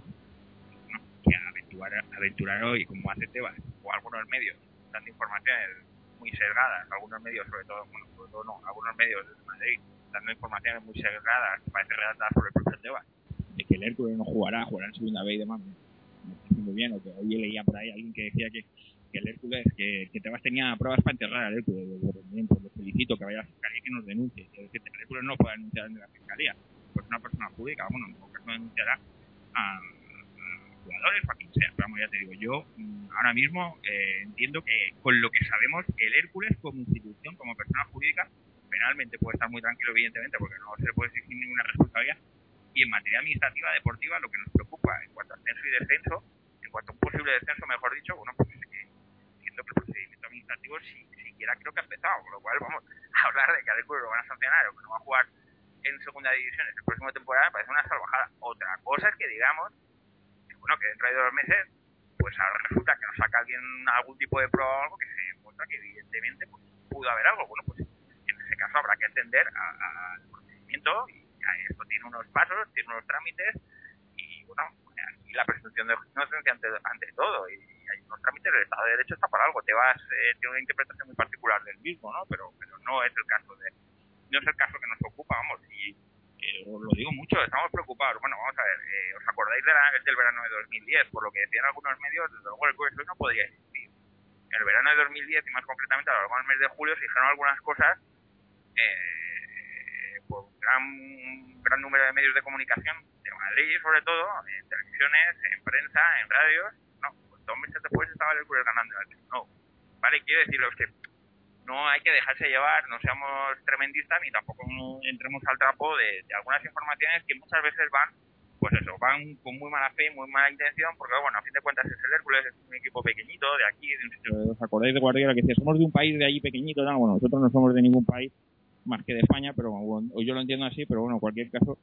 no, que aventurar, aventurar hoy, como hace Tebas, o algunos medios, dando informaciones muy sesgadas, algunos medios sobre todo, bueno, sobre todo no, algunos medios de Madrid, dando informaciones muy sesgadas, parece redactadas sobre el propio Tebas, de que el Hércules no jugará, jugará en segunda vez y demás, me parece muy bien, o que hoy leía por ahí alguien que decía que, que el Hércules, que, que Tebas tenía pruebas para enterrar al Hércules, pues bien, pues lo felicito, que vaya a la fiscalía y que nos denuncie, que, el Hércules no puede denunciar en la fiscalía, pues una persona pública, bueno, en todo caso denunciará a, a jugadores o a quien sea, pero vamos, ya te digo, yo mm, ahora mismo eh, entiendo que con lo que sabemos, el Hércules como institución, como persona jurídica, penalmente puede estar muy tranquilo, evidentemente, porque no se le puede exigir ninguna responsabilidad, y en materia administrativa, deportiva, lo que nos preocupa en cuanto a ascenso y descenso, en cuanto a un posible descenso, mejor dicho, bueno, pues es que entiendo que el procedimiento administrativo si, siquiera creo que ha empezado, con lo cual vamos a hablar de que al Hércules lo van a sancionar o que no va a jugar en segunda división en el próximo temporada, parece una salvajada. Otra cosa es que digamos, que bueno, que dentro de dos meses, pues ahora resulta que nos saca alguien algún tipo de prueba o algo que se demuestra que evidentemente pues, pudo haber algo. Bueno, pues en ese caso habrá que atender al procedimiento y a esto tiene unos pasos, tiene unos trámites y bueno, aquí la presunción de inocencia ante, ante todo y hay unos trámites, el Estado de Derecho está para algo, te vas, eh, tiene una interpretación muy particular del mismo, ¿no? Pero, pero no es el caso de, no es el caso que nos ocupa, vamos, y os lo digo mucho, estamos preocupados. Bueno, vamos a ver, eh, ¿os acordáis de la- del verano de 2010? Por lo que decían algunos medios, desde luego el Club no podría existir. En el verano de 2010 y más concretamente a lo largo del mes de julio se dijeron algunas cosas eh, por gran, un gran número de medios de comunicación de Madrid, sobre todo, en televisiones, en prensa, en radios. No, pues dos meses después estaba el Hércules ganando No, vale, quiero deciros que no hay que dejarse llevar, no seamos tremendistas ni tampoco entremos al trapo de, algunas informaciones que muchas veces van, pues eso, van con muy mala fe, muy mala intención, porque bueno, a fin de cuentas es el Hércules, es un equipo pequeñito de aquí, de un sitio. ¿Os acordáis de Guardiola que decía, somos de un país de allí pequeñito? No, bueno, nosotros no somos de ningún país más que de España, pero bueno, yo lo entiendo así, pero bueno, en cualquier caso,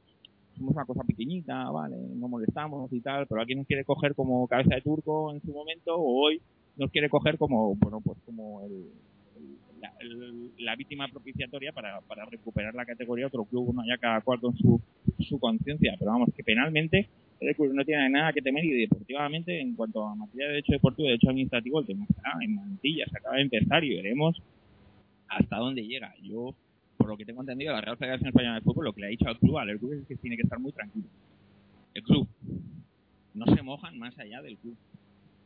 somos una cosa pequeñita, vale, no molestamos y tal, pero alguien nos quiere coger como cabeza de turco en su momento, o hoy nos quiere coger como, bueno, pues como el, la, la víctima propiciatoria para, para recuperar la categoría otro club, uno ya cada cual con su, su conciencia, pero vamos, que penalmente el club no tiene nada que temer y deportivamente, en cuanto a materia de derecho deportivo y derecho administrativo, el tema está en mantillas, acaba de empezar y veremos hasta dónde llega. Yo, por lo que tengo entendido, la Real Federación Española de Fútbol lo que le ha dicho al club, al Hércules, es que tiene que estar muy tranquilo. El club. No se mojan más allá del club.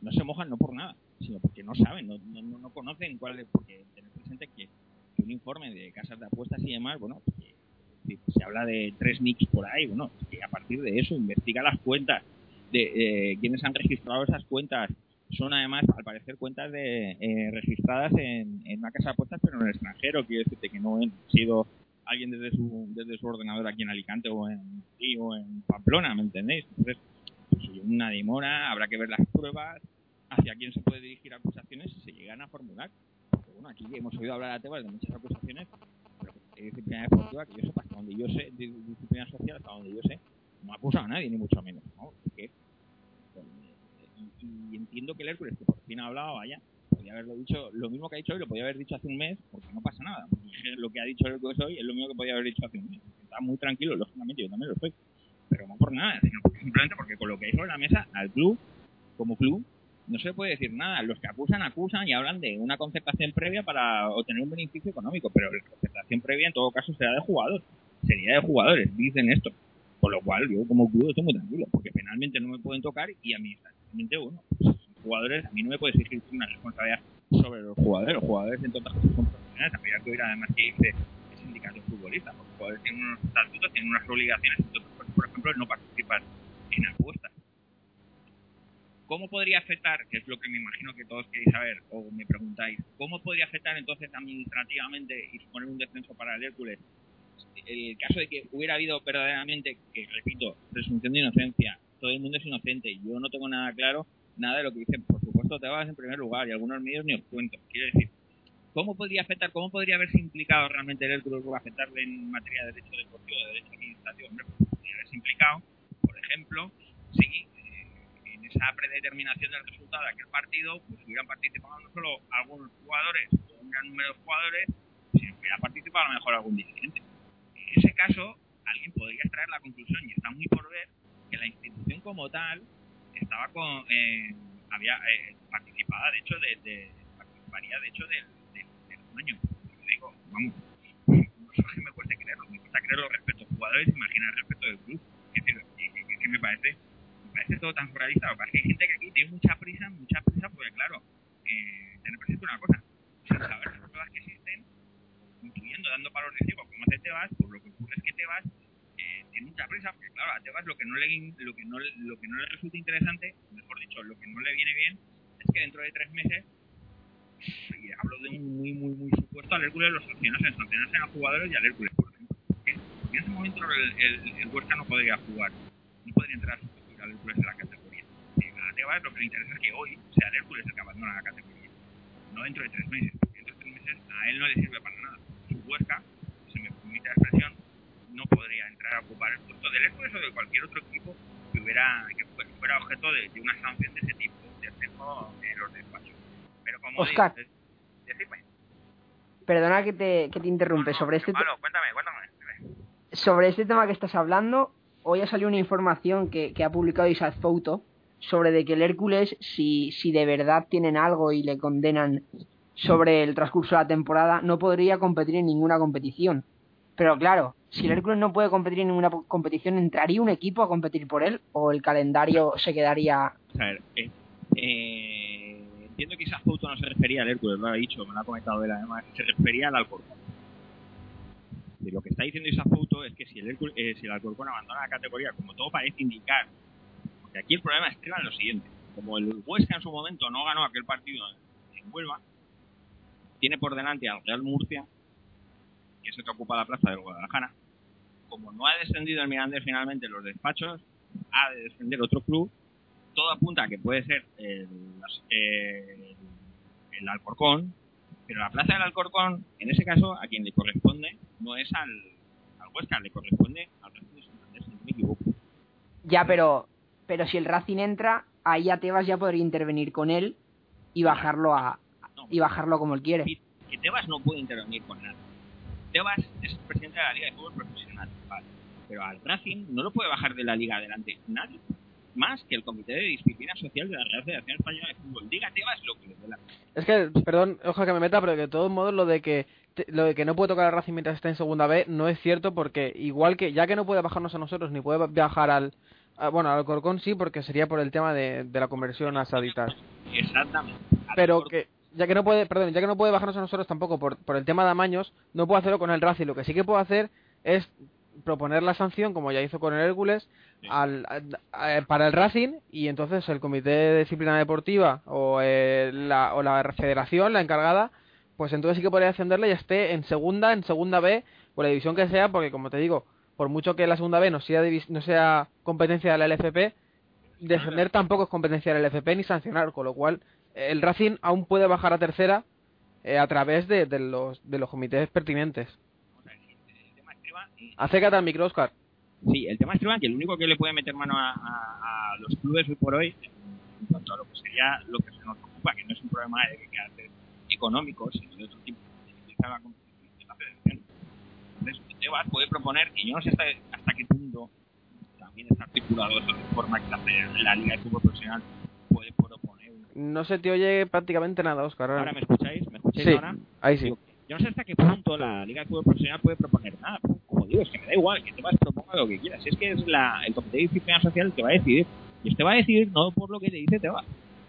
No se mojan no por nada, sino porque no saben, no, no, no- no conocen cuál es, porque tener presente que, que un informe de casas de apuestas y demás, bueno, pues que, si se habla de tres nicks por ahí, bueno, que a partir de eso investiga las cuentas de eh, quienes han registrado esas cuentas, son además, al parecer, cuentas de eh, registradas en, en una casa de apuestas, pero en el extranjero. Quiero decirte que no han sido alguien desde su, desde su ordenador aquí en Alicante o en, Madrid o en Pamplona, ¿me entendéis? Entonces, pues, una demora, habrá que ver las pruebas, hacia quién se puede dirigir acusaciones si se llegan a formular. Porque, bueno, aquí hemos oído hablar a de muchas acusaciones, pero que disciplina deportiva, que yo sepa, hasta donde yo sé, de disciplina social, hasta donde yo sé, no ha acusado a nadie, ni mucho menos. ¿no? Porque, pues, y, entiendo que el Hércules, que por fin ha hablado, vaya, podía haberlo dicho, lo mismo que ha dicho hoy, lo podía haber dicho hace un mes, porque no pasa nada. (laughs) Lo que ha dicho el Hércules hoy es lo mismo que podía haber dicho hace un mes. Está muy tranquilo, lógicamente, yo también lo estoy. Pero no por nada, sino simplemente porque con lo que hay sobre la mesa, al club, como club, no se puede decir nada. Los que acusan, acusan y hablan de una concertación previa para obtener un beneficio económico, pero la concertación previa en todo caso será de jugadores. Sería de jugadores, dicen esto. Con lo cual, yo como club estoy muy tranquilo, porque penalmente no me pueden tocar y administrativamente, bueno, pues, jugadores, a mí no me puede exigir una responsabilidad sobre los jugadores. Los jugadores, otras cosas, son profesionales. Habría que oír además que dice el sindicato de futbolistas, porque los jugadores tienen unos estatutos, tienen unas obligaciones, por ejemplo, no participar en apuestas. ¿Cómo podría afectar, que es lo que me imagino que todos queréis saber o me preguntáis, cómo podría afectar entonces administrativamente y suponer un descenso para el Hércules el caso de que hubiera habido verdaderamente, que repito, presunción de inocencia, todo el mundo es inocente, yo no tengo nada claro, nada de lo que dicen, por supuesto te vas en primer lugar y algunos medios ni os cuento, quiero decir, ¿cómo podría afectar, cómo podría haberse implicado realmente el o afectarle en materia de derecho deportivo, de derecho administrativo? Hombre, pues podría haberse implicado, por ejemplo, si eh, en esa predeterminación del resultado de aquel partido, pues hubieran participado no solo algunos jugadores o un gran número de jugadores, sino que hubiera participado a lo mejor algún dirigente. En ese caso, alguien podría extraer la conclusión, y está muy por ver, la institución como tal estaba con, eh, había eh, de hecho, de, de- participaría, de hecho, del, del dueño. Yo digo, vamos, no sé que me cueste creerlo, me cuesta creerlo respecto a jugadores, imaginar respecto del club. Es decir, que, que- que me parece, me parece todo tan surrealista, porque hay gente que aquí tiene mucha prisa, mucha prisa, porque claro, eh, tener presente una cosa, sin saber las pruebas que existen, incluyendo dando palos de ciego como hace Tebas, pues lo que ocurre es que Tebas tiene mucha prisa, porque claro, a Tebas lo que no le lo que no lo que no le resulta interesante, mejor dicho, lo que no le viene bien, es que dentro de tres meses y hablo de un muy muy muy supuesto al Hércules los sancionasen, sancionasen a jugadores y al Hércules, por ejemplo. Porque en ese momento el, el, el Huesca no podría jugar, no podría entrar a sustituir al Hércules en la categoría. A Tebas lo que le interesa es que hoy sea el Hércules el que abandona la categoría, no dentro de tres meses, porque dentro de tres meses a él no le sirve para nada. Su Huesca, si me permite la expresión, no podría entrar a ocupar el puesto del Hércules o de cualquier otro equipo que hubiera que fue- fuera objeto de, de una sanción de ese tipo, de ascenso en los despachos. Pero como Oscar. digo, es- decirme. Perdona que te, que te interrumpe. No, no, Sobre este, cuéntame, cuéntame. sobre este tema que estás hablando, hoy ha salido una información que, que ha publicado Isaac Fouto sobre de que el Hércules, si, si de verdad tienen algo y le condenan sobre el transcurso de la temporada, no podría competir en ninguna competición. Pero claro, si el Hércules no puede competir en ninguna competición, ¿entraría un equipo a competir por él? ¿O el calendario se quedaría A ver, eh, eh, entiendo que Isaac Fouto no se refería al Hércules, lo ha dicho, me lo ha comentado él además, se refería al Alcorcón. Y lo que está diciendo Isaac Fouto es que si el, Hércules, eh, si el Alcorcón abandona la categoría, como todo parece indicar, porque aquí el problema es que lo siguiente, como el Huesca en su momento no ganó aquel partido en Huelva, tiene por delante al Real Murcia, que es el que ocupa la plaza del Guadalajara, como no ha descendido el Mirandés finalmente en los despachos, ha de descender otro club, todo apunta a que puede ser el, el Alcorcón, pero la plaza del Alcorcón, en ese caso, a quien le corresponde no es al, al Huesca, le corresponde al Racing de Santander, si no me equivoco. Ya, pero, pero si el Racing entra, ahí a Tebas ya podría intervenir con él y bajarlo a No, y bajarlo como él quiere. que Tebas no puede intervenir con nada. Tebas es el presidente de la Liga de Fútbol Profesional, vale. pero al Racing no lo puede bajar de la Liga adelante nadie, más que el Comité de Disciplina Social de la Real Federación Española de Fútbol. Diga Tebas lo que le dé la. Es que, perdón, ojalá que me meta, pero que de todos modos lo de que te- lo de que no puede tocar al Racing mientras está en segunda B no es cierto porque igual que ya que no puede bajarnos a nosotros ni puede bajar al a- bueno al Corcón sí porque sería por el tema de, de la conversión a Saditas Exactamente. pero que ya que no puede perdón ya que no puede bajarnos a nosotros tampoco por, por el tema de amaños no puede hacerlo con el Racing lo que sí que puede hacer es proponer la sanción como ya hizo con el Hércules Sí. al, a- a- para el Racing y entonces el comité de disciplina deportiva o, eh, la, o la federación la encargada pues entonces sí que podría ascenderle y esté en segunda en segunda B o la división que sea porque como te digo por mucho que la segunda B no sea no sea competencia de la LFP descender tampoco es competencia del LFP ni sancionar con lo cual el Racing aún puede bajar a tercera eh, a través de, de los de los comités pertinentes Acércate al micro, Oscar. Sí, el tema es que el único que le puede meter mano a, a- a los clubes hoy por hoy, en cuanto a lo que sería lo que se nos ocupa, que no es un problema de carácter económico, sino de otro tipo, utilizar la de la federación. Entonces, puede proponer, y yo no sé hasta, hasta qué punto también está articulado de forma que la, la Liga de Fútbol Profesional puede proponer. No se te oye prácticamente nada, Oscar. ¿Ahora me escucháis? ¿Me escucháis Sí, ahora? ahí sí. Digo, yo no sé hasta qué punto la Liga de Fútbol Profesional puede proponer nada. Como digo, es que me da igual, que Tebas proponga lo que quiera. Si es que es la, el Comité de Disciplina Social el que va a decidir. Y este va a decidir no por lo que te dice Tebas.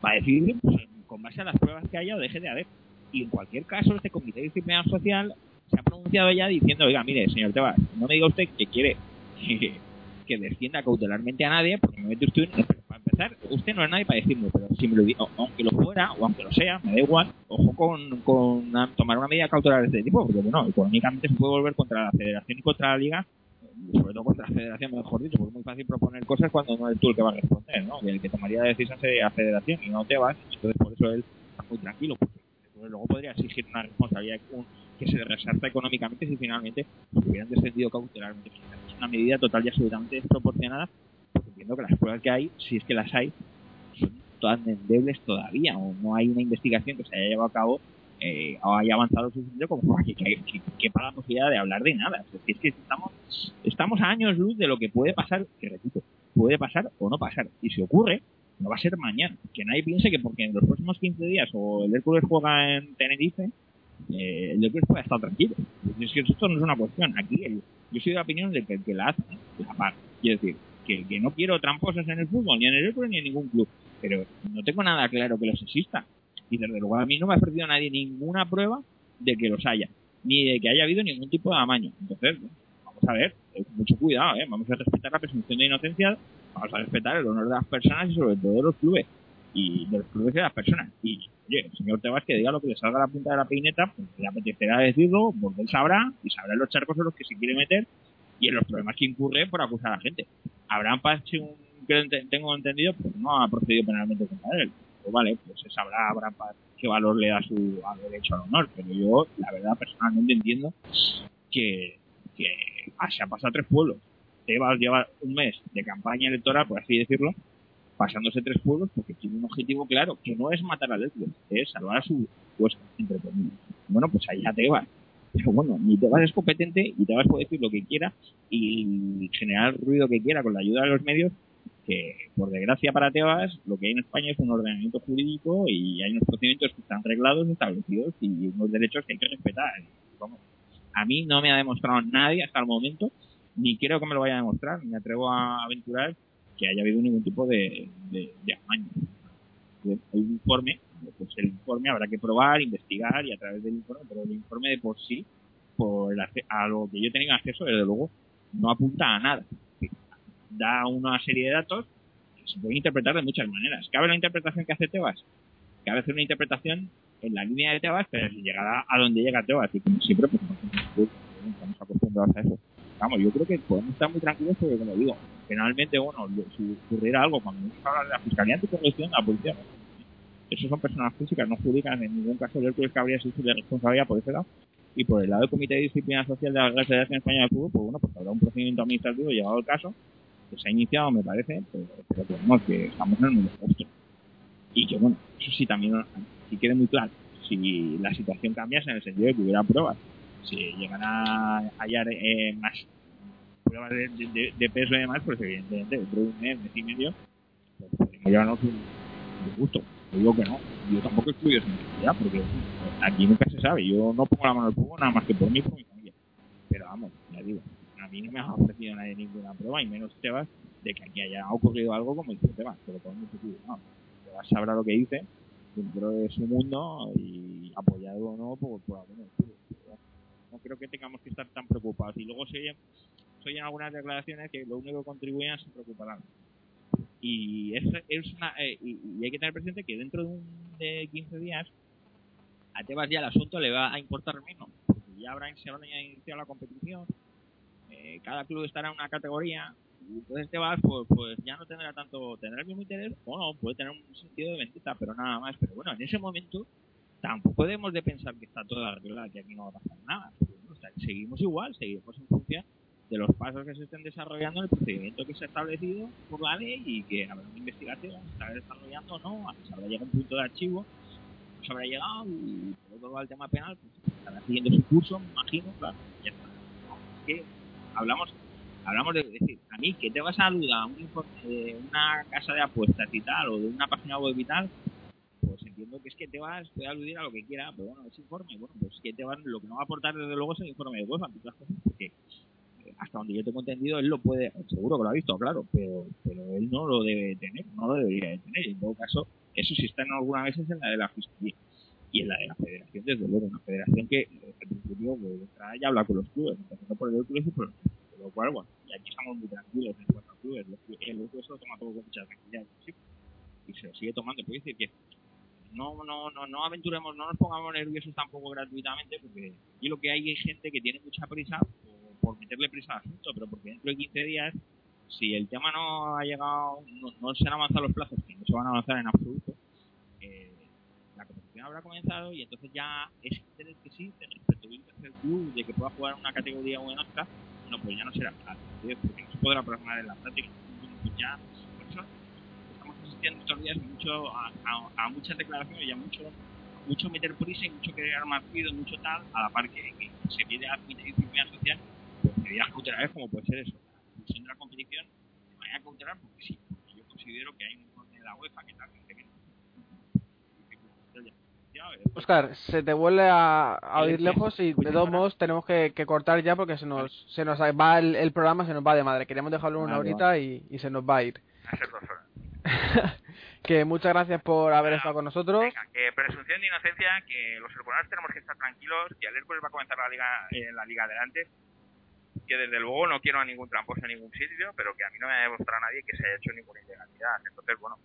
Va a decidir pues, con base a las pruebas que haya o deje de haber. Y en cualquier caso, este Comité de Disciplina Social se ha pronunciado ya diciendo, oiga, mire, señor Tebas, no me diga usted que quiere (laughs) que, que descienda cautelarmente a nadie, porque me mete usted en... usted no es nadie para decirme, pero si me lo di- o- aunque lo fuera, o aunque lo sea, me da igual, ojo con, con tomar una medida cautelar de este tipo, porque bueno, económicamente se puede volver contra la federación y contra la liga, y sobre todo contra la federación, mejor dicho, porque es muy fácil proponer cosas cuando no eres tú el que va a responder, ¿no? Y el que tomaría la decisión sería la federación y no te vas, entonces por eso él está muy tranquilo, porque luego podría exigir una responsabilidad un- que se le resarta económicamente si finalmente hubieran descendido cautelarmente. Es una medida total y absolutamente desproporcionada, entiendo que las pruebas que hay, si es que las hay, son todas endebles todavía, o no hay una investigación que se haya llevado a cabo eh, o haya avanzado suficiente como que, que, que la posibilidad de hablar de nada. Es es que estamos, estamos a años luz de lo que puede pasar, que repito, puede pasar o no pasar. Y si ocurre, no va a ser mañana. Que nadie piense que porque en los próximos 15 días o el Hércules juega en Tenerife, eh, el Hércules puede estar tranquilo. Es que esto no es una cuestión. Aquí yo soy de la opinión de que el que la hace, la paga. Quiero decir, que, no quiero tramposas en el fútbol, ni en el Hércules ni en ningún club. Pero no tengo nada claro que los exista. Y desde luego a mí no me ha perdido nadie ninguna prueba de que los haya. Ni de que haya habido ningún tipo de amaño. Entonces, vamos a ver, eh, mucho cuidado, ¿eh? Vamos a respetar la presunción de inocencia, vamos a respetar el honor de las personas y sobre todo de los clubes. Y de los clubes de las personas. Y, oye, el señor Tebas que diga lo que le salga a la punta de la peineta, pues le apetecerá decirlo, porque él sabrá, y sabrá en los charcos en los que se quiere meter y en los problemas que incurre por acusar a la gente. Abraham Paz, según que tengo entendido, pues no ha procedido penalmente contra él. Pues vale, pues sabrá Abraham qué valor le da su al derecho al honor. Pero yo, la verdad, personalmente entiendo que, que ah, se ha pasado tres pueblos. Tebas lleva un mes de campaña electoral, por así decirlo, pasándose tres pueblos porque tiene un objetivo claro, que no es matar al Hércules, es salvar a su puesto, entre comillas. Bueno, pues allá Tebas. (laughs) Pero bueno, ni Tebas es competente y Tebas puede decir lo que quiera y generar el ruido que quiera con la ayuda de los medios, que por desgracia para Tebas, lo que hay en España es un ordenamiento jurídico y hay unos procedimientos que están reglados, establecidos y unos derechos que hay que respetar. Vamos, a mí no me ha demostrado nadie hasta el momento, ni creo que me lo vaya a demostrar, ni me atrevo a aventurar que haya habido ningún tipo de, de, de amaño. Hay un informe, pues el informe habrá que probar, investigar y a través del informe, pero el informe de por sí, por a lo que yo tenga acceso, desde luego, no apunta a nada. Da una serie de datos que se pueden interpretar de muchas maneras. ¿Cabe la interpretación que hace Tebas? Cabe hacer una interpretación en la línea de Tebas, pero si llegará a donde llega Tebas, y como siempre, pues estamos acostumbrados a eso. Vamos, yo creo que podemos estar muy tranquilos porque, como digo, finalmente, bueno, si ocurriera algo, cuando vamos a hablar de la Fiscalía Anticorrupción, la policía, ¿no? Esos son personas físicas, no jurídicas, en ningún caso el Hércules cabría exigir de responsabilidad por ese lado. Y por el lado del Comité de Disciplina Social de la Federación Española de Fútbol, pues bueno, pues habrá un procedimiento administrativo llegado el caso, que se ha iniciado, me parece, pero, pero que, que estamos en un justo. Y que, bueno, eso sí también, si quede muy claro, si la situación cambiase en el sentido de que hubiera pruebas, si llegan a hallar eh, más pruebas de, de- de peso y demás, pues evidentemente dentro de un mes, mes y medio, pues podemos llevarnos un, un gusto. Yo digo que no, yo tampoco excluyo esa necesidad, porque aquí nunca se sabe, yo no pongo la mano al fuego nada más que por mí y por mi familia. Pero vamos, ya digo, a mí no me ha ofrecido nadie ninguna prueba, y menos Tebas, de que aquí haya ocurrido algo como dice Tebas, pero con mucho cuidado. Tebas sabrá lo que dice dentro de su mundo y apoyado o no por, por algunos No creo que tengamos que estar tan preocupados. Y luego se oyen, se oyen algunas declaraciones que lo único que contribuyen es preocuparán. Y es, una, eh, y, hay que tener presente que dentro de, un, de 15 días a Tebas ya el asunto le va a importar menos, porque ya habrá se iniciado la competición, eh, cada club estará en una categoría, y entonces Tebas pues, pues ya no tendrá tanto, tendrá el mismo interés, o no, puede tener un sentido de vendetta, pero nada más. Pero bueno, en ese momento tampoco debemos de pensar que está todo arreglado, que aquí no va a pasar nada. seguimos igual, seguimos en función de los pasos que se estén desarrollando el procedimiento que se ha establecido por la ley y que habrá una investigación, se está desarrollando o no, se habrá llegado a un punto de archivo, se habrá llegado y otro lado el tema penal, pues estará siguiendo su curso, me imagino, claro, ya está. Es que hablamos hablamos de decir, a mí que te vas a dudar un de una casa de apuestas y tal, o de una página web y tal, pues entiendo que es que te vas, puede aludir a lo que quiera, pero bueno, ese informe, bueno, pues que te van, lo que no va a aportar desde luego es el informe de UEFA, porque eh, hasta donde yo tengo entendido él lo puede, seguro que lo ha visto, claro, pero, pero él no lo debe tener, no lo debería de tener, en todo caso, eso sí está en alguna vez es en la de la justicia y en la de la federación, desde luego, una federación que en principio pues, ya habla con los clubes, empezando por el club y por lo cual, bueno, y aquí estamos muy tranquilos en cuanto a clubes, el club se lo toma todo con mucha tranquilidad, ¿sí? y se lo sigue tomando, puede decir que no, no, no, no aventuremos, no nos pongamos nerviosos tampoco gratuitamente, porque aquí lo que hay es gente que tiene mucha prisa por, meterle prisa al asunto, pero porque dentro de 15 días, si el tema no ha llegado, no, se han avanzado los plazos, que no se van a avanzar en absoluto, eh, la competición habrá comenzado y entonces ya es interés que sí, respecto del club, de que pueda jugar una categoría o en otra, no, pues ya no será tal, porque no se podrá plasmar en la práctica. Pues ya, por eso estamos asistiendo estos días mucho a, a, muchas declaraciones y a mucho, mucho meter prisa y mucho querer más ruido, mucho tal, a la par que, se pide a disciplina social, medidas cautelares como puede ser eso, la de la competición de manera cautelar, porque sí, porque yo considero que hay un informe de la UEFA que tal, que Oscar, se te vuelve a, oír lejos y de todos modos tenemos que, cortar ya porque se nos, se nos va el, programa, se nos va de madre. Queríamos dejarlo una horita y, se nos va a ir. (laughs) que muchas gracias por haber estado con nosotros. Venga, que presunción de inocencia, que los hermanos tenemos que estar tranquilos, que el Hércules va a comenzar la liga, eh, la liga adelante, que desde luego no quiero a ningún tramposo en ningún sitio, pero que a mí no me ha demostrado nadie que se haya hecho ninguna ilegalidad. Entonces, bueno,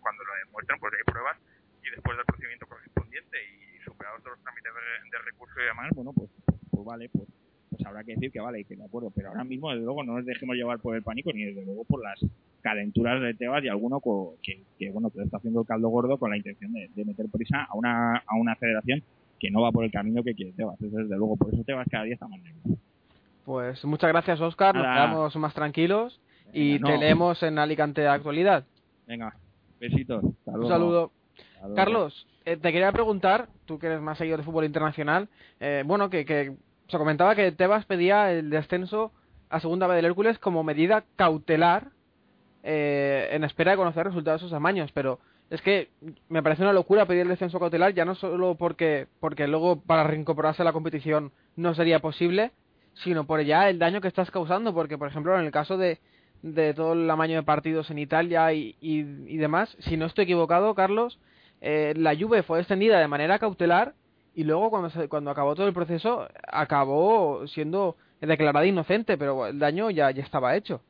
cuando lo demuestren, pues hay pruebas y después del procedimiento correspondiente y superados todos los trámites de, recurso y demás, bueno, pues, pues, vale, pues, pues habrá que decir que vale y que de acuerdo. Pero ahora mismo, desde luego, no nos dejemos llevar por el pánico ni desde luego por las calenturas de Tebas y alguno que, que, bueno, que está haciendo el caldo gordo con la intención de, meter prisa a una, a una federación que no va por el camino que quiere Tebas. desde luego, por eso Tebas cada día está más nervioso. Pues muchas gracias, Oscar. Nos quedamos más tranquilos y te leemos en Alicante de Actualidad. Venga, besitos. Un saludo. Carlos, eh, te quería preguntar, tú que eres más seguidor de fútbol internacional, eh, bueno, que, se comentaba que Tebas pedía el descenso a segunda vez del Hércules como medida cautelar eh, en espera de conocer resultados de esos amaños, pero es que me parece una locura pedir el descenso cautelar, ya no solo porque, porque luego para reincorporarse a la competición no sería posible, sino por ya el daño que estás causando, porque por ejemplo en el caso de, de todo el amaño de partidos en Italia y, y demás, si no estoy equivocado, Carlos, eh, la Juve fue extendida de manera cautelar y luego cuando, cuando acabó todo el proceso acabó siendo declarada inocente, pero el daño ya, ya estaba hecho.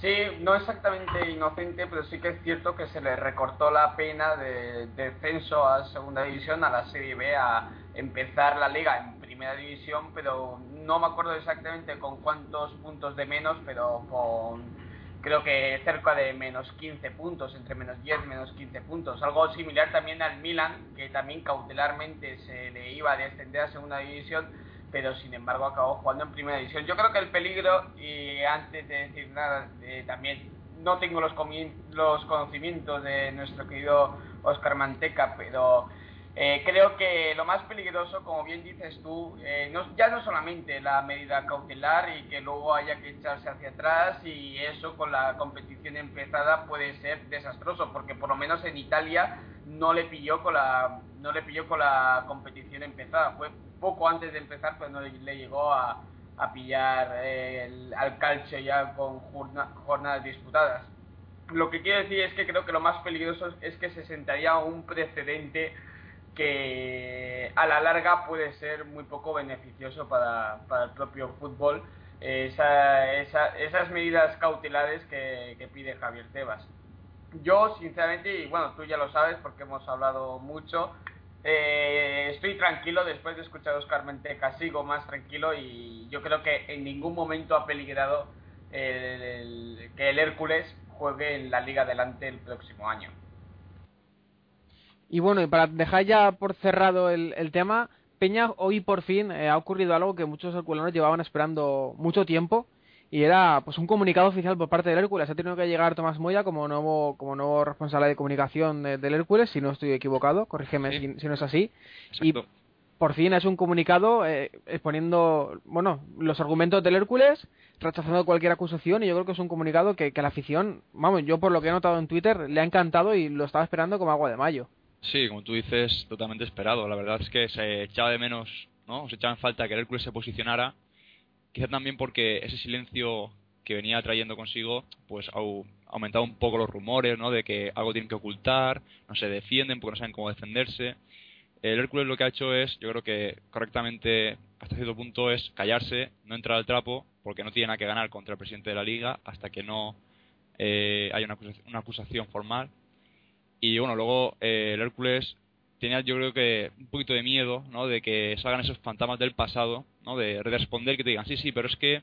Sí, no exactamente inocente, pero sí que es cierto que se le recortó la pena de, descenso a segunda división, a la Serie B, a empezar la liga en primera división, pero no me acuerdo exactamente con cuántos puntos de menos, pero con creo que cerca de menos 15 puntos, entre menos 10 y menos 15 puntos. Algo similar también al Milan, que también cautelarmente se le iba a descender a segunda división, pero sin embargo acabó jugando en primera división. Yo creo que el peligro, y antes de decir nada, eh, también no tengo los, los conocimientos de nuestro querido Oscar Manteca, pero eh, creo que lo más peligroso, como bien dices tú, eh, ya no solamente la medida cautelar y que luego haya que echarse hacia atrás y eso con la competición empezada puede ser desastroso, porque por lo menos en Italia no le pilló con la no le pilló con la competición empezada, fue poco antes de empezar cuando le llegó a, pillar eh, al calcio ya con jornadas disputadas. Lo que quiero decir es que creo que lo más peligroso es que se sentaría un precedente que a la larga puede ser muy poco beneficioso para, el propio fútbol esas medidas cautelares que, pide Javier Tebas. Yo, sinceramente, y bueno, tú ya lo sabes porque hemos hablado mucho, eh, estoy tranquilo después de escuchar a Oscar Menteca, sigo más tranquilo y yo creo que en ningún momento ha peligrado que el Hércules juegue en la liga adelante el próximo año. Y bueno, y para dejar ya por cerrado el, tema, Peña, hoy por fin eh, ha ocurrido algo que muchos herculeanos llevaban esperando mucho tiempo y era pues un comunicado oficial por parte del Hércules. Ha tenido que llegar Tomás Moya como nuevo como nuevo responsable de comunicación del Hércules, si no estoy equivocado, corrígeme si, no es así. Y por fin es un comunicado eh, exponiendo bueno los argumentos del Hércules, rechazando cualquier acusación y yo creo que es un comunicado que, que la afición, vamos, yo por lo que he notado en Twitter, le ha encantado y lo estaba esperando como agua de mayo. Sí, como tú dices, totalmente esperado. La verdad es que se echaba de menos, ¿no? Se echaba en falta que el Hércules se posicionara. Quizá también porque ese silencio que venía trayendo consigo, pues ha aumentado un poco los rumores, ¿no? De que algo tienen que ocultar, no se defienden porque no saben cómo defenderse. El Hércules lo que ha hecho es, yo creo que correctamente hasta cierto punto es callarse, no entrar al trapo, porque no tiene nada que ganar contra el presidente de la liga hasta que no eh, haya una acusación formal y bueno, luego eh, el Hércules tenía yo creo que un poquito de miedo, ¿no? De que salgan esos fantasmas del pasado, ¿no? De responder que te digan, sí, sí, pero es que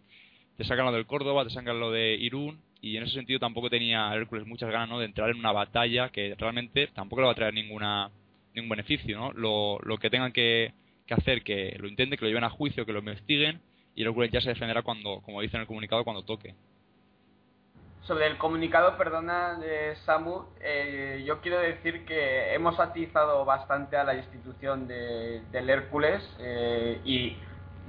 te sacan lo del Córdoba, te sacan lo de Irún, y en ese sentido tampoco tenía Hércules muchas ganas, ¿no? De entrar en una batalla que realmente tampoco le va a traer ninguna ningún beneficio, ¿no? Lo, lo que tengan que, que hacer, que lo intenten, que lo lleven a juicio, que lo investiguen, y Hércules ya se defenderá cuando, como dice en el comunicado, cuando toque sobre el comunicado, perdona, de Samu, eh, yo quiero decir que hemos atizado bastante a la institución de, del Hércules eh, y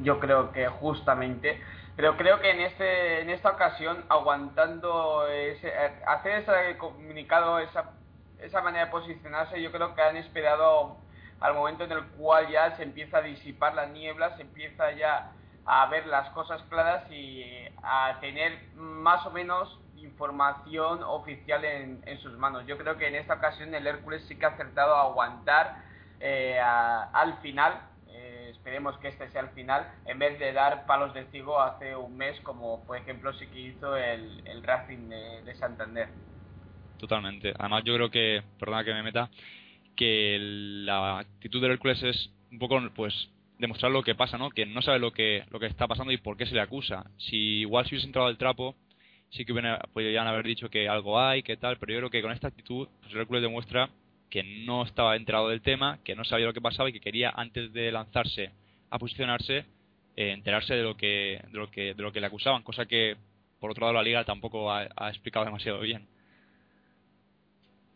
yo creo que justamente, pero creo que en este en esta ocasión aguantando ese, hacer ese comunicado, esa esa manera de posicionarse, yo creo que han esperado al momento en el cual ya se empieza a disipar la niebla, se empieza ya a ver las cosas claras y a tener más o menos información oficial en, en, sus manos. Yo creo que en esta ocasión el Hércules sí que ha acertado a aguantar eh, al final, eh, esperemos que este sea el final, en vez de dar palos de ciego hace un mes, como por ejemplo sí que hizo el, el Racing de, Santander. Totalmente. Además yo creo que, perdona que me meta, que la actitud del Hércules es un poco, pues, demostrar lo que pasa, ¿no? Que no sabe lo que, lo que está pasando y por qué se le acusa. Si igual si hubiese entrado al trapo, sí que podrían haber dicho que algo hay, que tal, pero yo creo que con esta actitud, pues Hércules demuestra que no estaba enterado del tema, que no sabía lo que pasaba y que quería, antes de lanzarse a posicionarse, eh, enterarse de lo que de lo que de lo que le acusaban, cosa que por otro lado la liga tampoco ha, explicado demasiado bien.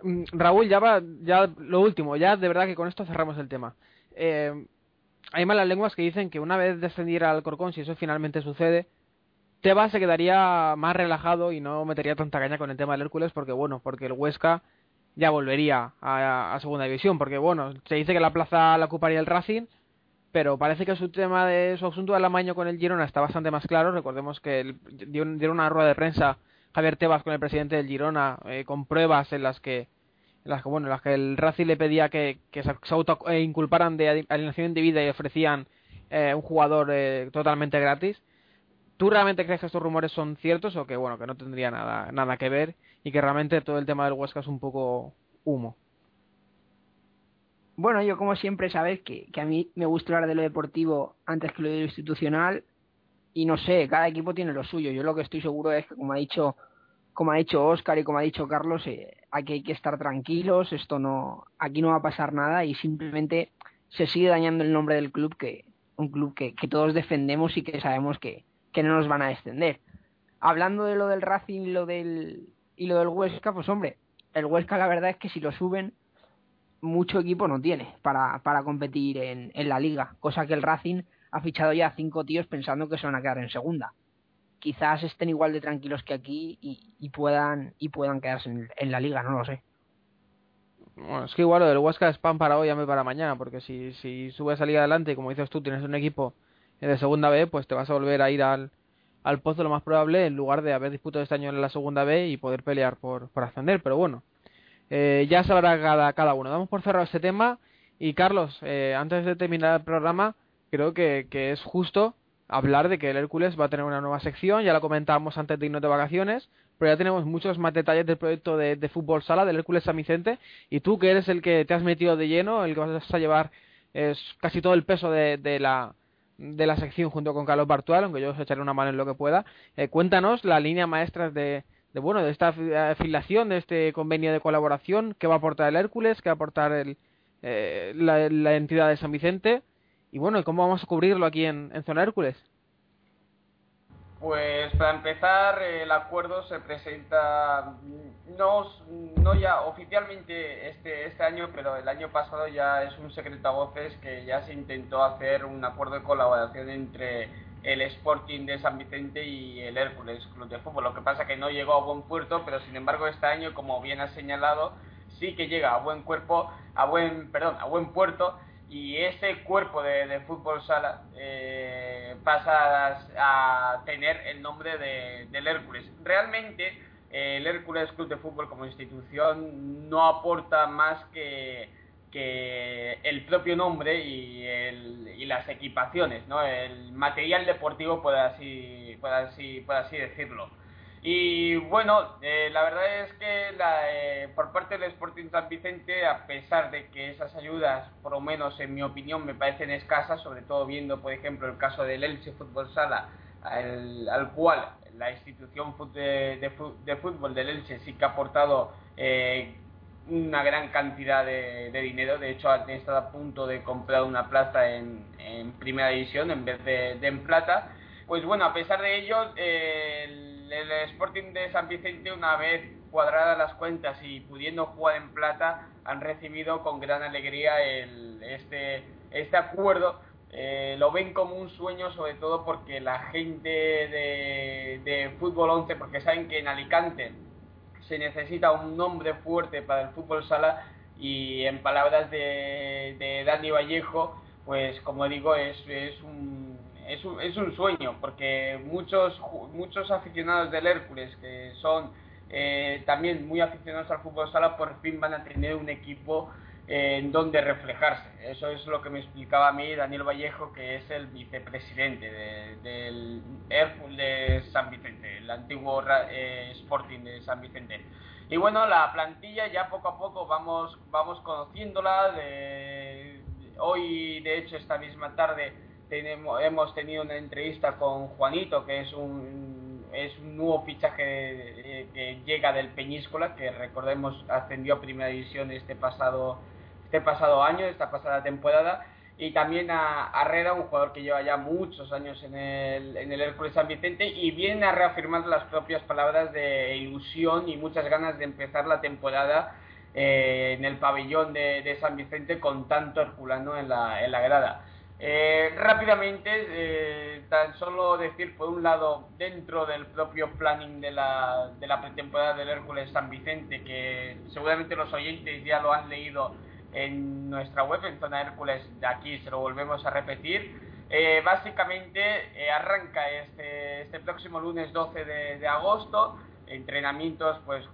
Mm, Raúl, ya va, ya lo último, ya de verdad que con esto cerramos el tema. Eh, hay malas lenguas que dicen que una vez descendiera al Corcón, si eso finalmente sucede, Tebas se quedaría más relajado y no metería tanta caña con el tema del Hércules porque bueno, porque el Huesca ya volvería a, segunda división, porque bueno, se dice que la plaza la ocuparía el Racing, pero parece que su tema de su asunto del amaño con el Girona está bastante más claro. Recordemos que dieron, una rueda de prensa Javier Tebas con el presidente del Girona eh, con pruebas en las que las que bueno, en las que el Racing le pedía que, que se, auto eh, inculparan de alienación indebida y ofrecían eh, un jugador totalmente gratis ¿Tú realmente crees que estos rumores son ciertos o que bueno que no tendría nada nada que ver y que realmente todo el tema del Huesca es un poco humo? Bueno, yo como siempre sabes que, que a mí me gusta hablar de lo deportivo antes que lo de lo institucional y no sé, cada equipo tiene lo suyo. Yo lo que estoy seguro es que como ha dicho como ha dicho Oscar y como ha dicho Carlos, eh, aquí hay que estar tranquilos, esto no aquí no va a pasar nada y simplemente se sigue dañando el nombre del club que un club que, todos defendemos y que sabemos que, que no nos van a descender. Hablando de lo del Racing y lo del, y lo del Huesca, pues hombre, el Huesca la verdad es que si lo suben, mucho equipo no tiene para, para competir en, en la liga, cosa que el Racing ha fichado ya cinco tíos pensando que se van a quedar en segunda. Quizás estén igual de tranquilos que aquí y, puedan y puedan quedarse en, la liga, no lo sé. Bueno, es que igual lo del Huesca es pan para hoy, me para mañana, porque si, si subes a liga adelante como dices tú, tienes un equipo de segunda B, pues te vas a volver a ir al, al pozo lo más probable en lugar de haber disputado este año en la segunda B y poder pelear por, por ascender. Pero bueno, eh, ya sabrá cada, cada uno. Damos por cerrado este tema. Y Carlos, eh, antes de terminar el programa, creo que, que, es justo hablar de que el Hércules va a tener una nueva sección. Ya lo comentábamos antes de irnos de vacaciones. Pero ya tenemos muchos más detalles del proyecto de, de fútbol sala del Hércules San Vicente. Y tú, que eres el que te has metido de lleno, el que vas a llevar es casi todo el peso de, de la de la sección junto con Carlos Bartual, aunque yo os echaré una mano en lo que pueda. Eh, cuéntanos la línea maestra de, de, bueno, de esta afiliación, de este convenio de colaboración, qué va a aportar el Hércules, qué va a aportar el, eh, la, entidad de San Vicente y bueno, ¿cómo vamos a cubrirlo aquí en, Zona Hércules? Pues para empezar, el acuerdo se presenta no, no ya oficialmente este, este año, pero el año pasado ya es un secreto a voces que ya se intentó hacer un acuerdo de colaboración entre el Sporting de San Vicente y el Hércules Club de Fútbol. Lo que pasa que no llegó a buen puerto, pero sin embargo este año, como bien ha señalado, sí que llega a buen cuerpo, a buen, perdón, a buen puerto y ese cuerpo de, fútbol sala eh, pasa a, tener el nombre de, del Hércules. Realmente eh, el Hércules Club de Fútbol como institución no aporta más que, que el propio nombre y, el, y las equipaciones, ¿no? el material deportivo, por así, por así, por así decirlo. Y bueno, eh, la verdad es que la, eh, por parte del Sporting San Vicente, a pesar de que esas ayudas, por lo menos en mi opinión, me parecen escasas, sobre todo viendo, por ejemplo, el caso del Elche Fútbol Sala, al, cual la institución de, de, fútbol del Elche sí que ha aportado eh, una gran cantidad de, dinero. De hecho, ha estado a punto de comprar una plaza en, en primera división en vez de, en plata. Pues bueno, a pesar de ello, el el Sporting de San Vicente, una vez cuadradas las cuentas y pudiendo jugar en plata, han recibido con gran alegría el, este, este acuerdo. Eh, lo ven como un sueño, sobre todo porque la gente de, de Fútbol 11, porque saben que en Alicante se necesita un nombre fuerte para el fútbol sala y en palabras de, de Dani Vallejo, pues como digo, es, es un es un, es un sueño, porque muchos, muchos aficionados del Hércules, que son eh, también muy aficionados al fútbol sala, por fin van a tener un equipo eh, en donde reflejarse. Eso es lo que me explicaba a mí Daniel Vallejo, que es el vicepresidente del Hércules de San Vicente, el antiguo eh, Sporting de San Vicente. Y bueno, la plantilla ya poco a poco vamos, vamos conociéndola. De, hoy, de hecho, esta misma tarde tenemos, hemos tenido una entrevista con Juanito, que es un, es un nuevo fichaje eh, que llega del Peñíscola, que recordemos ascendió a Primera División este pasado, este pasado año, esta pasada temporada. Y también a Herrera, un jugador que lleva ya muchos años en el, en el Hércules San Vicente y viene a reafirmar las propias palabras de ilusión y muchas ganas de empezar la temporada eh, en el pabellón de, de, San Vicente con tanto herculano en la, en la grada. Eh, rápidamente, eh, tan solo decir por un lado, dentro del propio planning de la, de la pretemporada del Hércules San Vicente, que seguramente los oyentes ya lo han leído en nuestra web, en Zona Hércules, de aquí se lo volvemos a repetir. Eh, básicamente arranca este, este próximo lunes 12 de, agosto, entrenamientos pues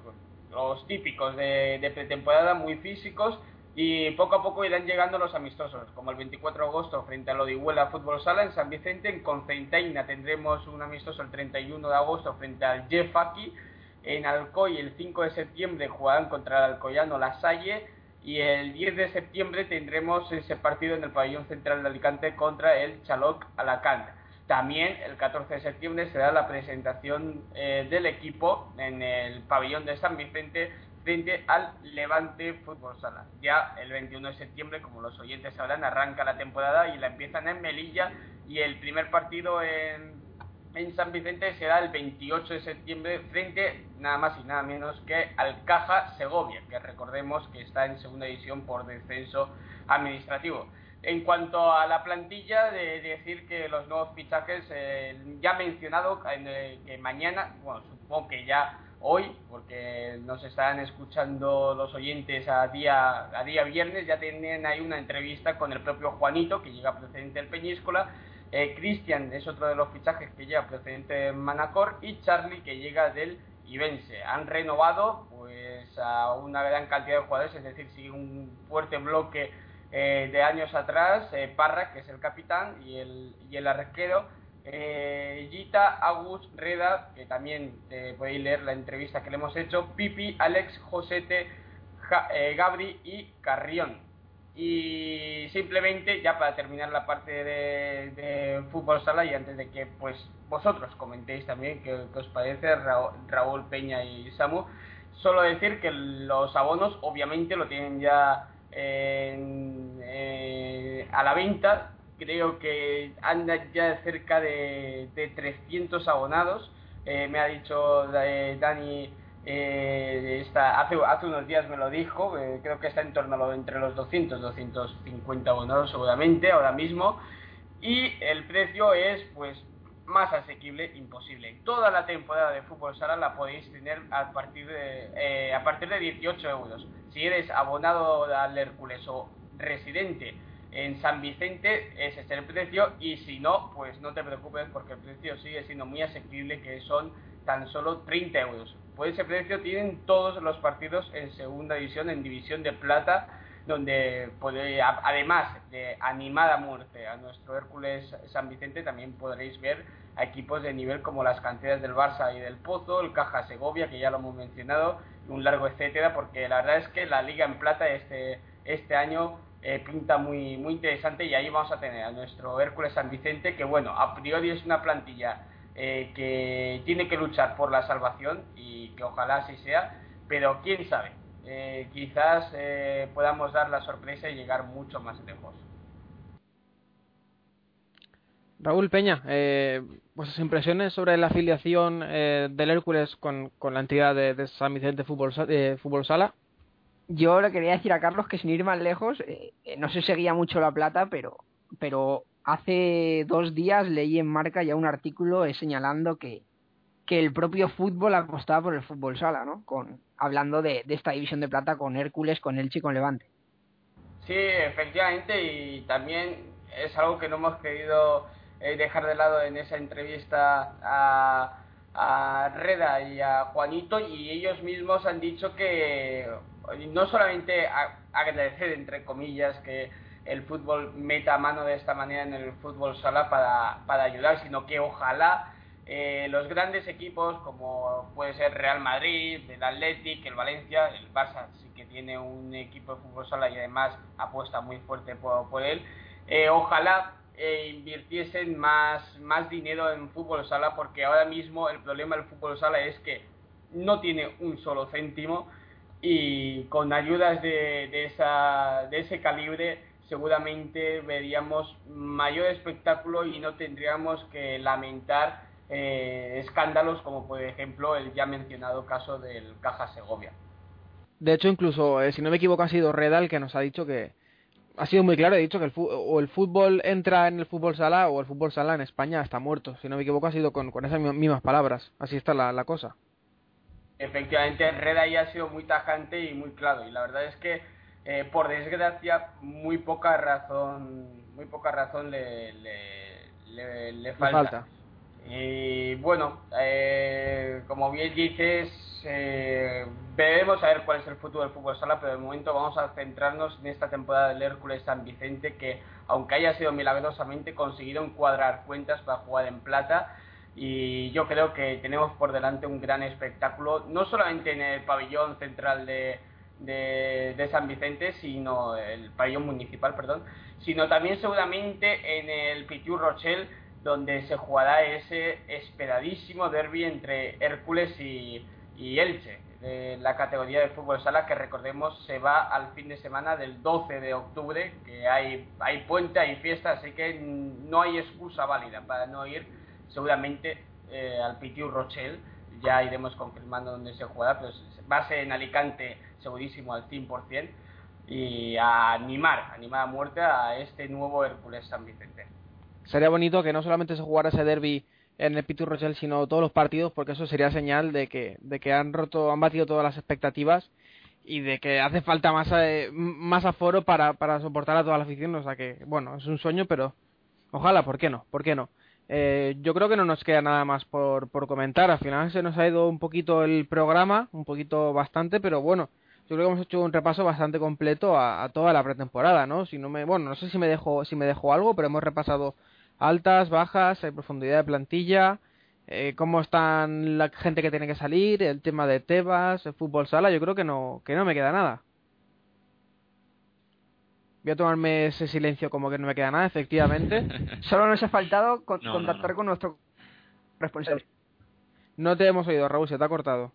los típicos de, de pretemporada, muy físicos, y poco a poco irán llegando los amistosos, como el 24 de agosto frente a Lodihuela Fútbol Sala en San Vicente, en Conceitaina tendremos un amistoso el 31 de agosto frente al Jeffaki, en Alcoy el 5 de septiembre jugarán contra el Alcoyano La Salle y el 10 de septiembre tendremos ese partido en el pabellón central de Alicante contra el Chaloc Alacant. También el 14 de septiembre será la presentación eh, del equipo en el pabellón de San Vicente frente al Levante Fútbol Sala. Ya el 21 de septiembre, como los oyentes sabrán, arranca la temporada y la empiezan en Melilla y el primer partido en, en San Vicente será el 28 de septiembre frente nada más y nada menos que al Caja Segovia, que recordemos que está en segunda división por descenso administrativo. En cuanto a la plantilla, de decir que los nuevos fichajes, eh, ya mencionado eh, que mañana, bueno, supongo que ya hoy, porque nos están escuchando los oyentes a día, a día viernes, ya tienen ahí una entrevista con el propio Juanito, que llega procedente del Peñíscola, eh, Cristian es otro de los fichajes que llega procedente de Manacor, y Charlie, que llega del Ibense. Han renovado pues a una gran cantidad de jugadores, es decir, sigue un fuerte bloque eh, de años atrás, eh, Parra, que es el capitán, y el, y el arquero, eh, Gita, Agus, Reda, que también eh, podéis leer la entrevista que le hemos hecho, Pipi, Alex, Josete, eh, Gabri y Carrión. Y simplemente, ya para terminar la parte de, fútbol sala y antes de que pues vosotros comentéis también qué, os parece Raúl, Peña y Samu, solo decir que los abonos obviamente lo tienen ya eh, a la venta creo que anda ya cerca de, de 300 abonados. Eh, me ha dicho eh, Dani, eh, hace, unos días me lo dijo, creo que está en torno a entre los 200, 250 abonados seguramente ahora mismo. Y el precio es pues más asequible imposible. Toda la temporada de fútbol sala la podéis tener a partir de, a partir de 18 euros. Si eres abonado al Hércules o residente en San Vicente ese es el precio y si no, pues no te preocupes porque el precio sigue siendo muy asequible que son tan solo 30 euros. Por ese precio tienen todos los partidos en segunda división, en división de plata, donde además de animada muerte a nuestro Hércules San Vicente, también podréis ver a equipos de nivel como las canteras del Barça y del Pozo, el Caja Segovia, que ya lo hemos mencionado, un largo etcétera, porque la verdad es que la Liga en Plata este, este año eh, pinta muy, muy interesante y ahí vamos a tener a nuestro Hércules San Vicente, que bueno, a priori es una plantilla eh, que tiene que luchar por la salvación y que ojalá así sea, pero quién sabe, eh, quizás podamos dar la sorpresa y llegar mucho más lejos. Raúl Peña, vuestras impresiones sobre la afiliación del Hércules con, con, la entidad de, San Vicente Fútbol, Fútbol Sala yo le quería decir a Carlos que sin ir más lejos, eh, eh, no se seguía mucho la plata, pero, pero hace dos días leí en Marca ya un artículo eh, señalando que, que el propio fútbol apostaba por el fútbol sala, ¿no? Con, hablando de, esta división de plata con Hércules, con Elche y con Levante. Sí, efectivamente, y también es algo que no hemos querido dejar de lado en esa entrevista a, a Reda y a Juanito, y ellos mismos han dicho que no solamente agradecer, entre comillas, que el fútbol meta mano de esta manera en el fútbol sala para, para ayudar, sino que ojalá eh, los grandes equipos como puede ser Real Madrid, el Athletic, el Valencia, el Barça sí que tiene un equipo de fútbol sala y además apuesta muy fuerte por, él, eh, ojalá eh, invirtiesen más, más dinero en fútbol sala porque ahora mismo el problema del fútbol sala es que no tiene un solo céntimo y con ayudas de, de, esa, de ese calibre seguramente veríamos mayor espectáculo y no tendríamos que lamentar eh, escándalos como por ejemplo el ya mencionado caso del Caja Segovia. De hecho, incluso, eh, si no me equivoco, ha sido Redal que nos ha dicho que ha sido muy claro, ha dicho que el o el fútbol entra en el fútbol sala o el fútbol sala en España está muerto. Si no me equivoco, ha sido con, con esas mismas palabras. Así está la cosa. Efectivamente, Red ahí ha sido muy tajante y muy claro. Y la verdad es que, eh, por desgracia, muy poca razón, muy poca razón le, le, le, falta. Y bueno, eh, como bien dices, eh, veremos a ver cuál es el futuro del fútbol sala, pero de momento vamos a centrarnos en esta temporada del Hércules San Vicente, que aunque haya sido milagrosamente conseguido encuadrar cuentas para jugar en plata y yo creo que tenemos por delante un gran espectáculo, no solamente en el pabellón central de, de, San Vicente, sino el pabellón municipal, perdón, sino también seguramente en el Pitiu Rochelle, donde se jugará ese esperadísimo derby entre Hércules y, y Elche, de la categoría de fútbol sala que recordemos se va al fin de semana del 12 de octubre, que hay, hay puente, hay fiesta, así que no hay excusa válida para no ir seguramente eh, al Pitiu Rochelle, ya iremos confirmando dónde se juega, pero va a ser en Alicante segurísimo al 100% y a animar, animar a muerte a este nuevo Hércules San Vicente. Sería bonito que no solamente se jugara ese derby en el Pitiu Rochelle, sino todos los partidos, porque eso sería señal de que, de que han roto, han batido todas las expectativas y de que hace falta más, eh, más aforo para, para soportar a toda la afición. O sea que, bueno, es un sueño, pero ojalá, ¿por qué no? ¿Por qué no? Eh, yo creo que no nos queda nada más por, por comentar. Al final se nos ha ido un poquito el programa, un poquito bastante, pero bueno, yo creo que hemos hecho un repaso bastante completo a, toda la pretemporada, ¿no? Si no me, bueno, no sé si me dejo, si me dejo algo, pero hemos repasado altas, bajas, eh, profundidad de plantilla, eh, cómo están la gente que tiene que salir, el tema de Tebas, el fútbol sala. Yo creo que no, que no me queda nada. Voy a tomarme ese silencio como que no me queda nada, efectivamente. (laughs) Solo nos ha faltado contactar con nuestro responsable. No te hemos oído, Raúl, se te ha cortado.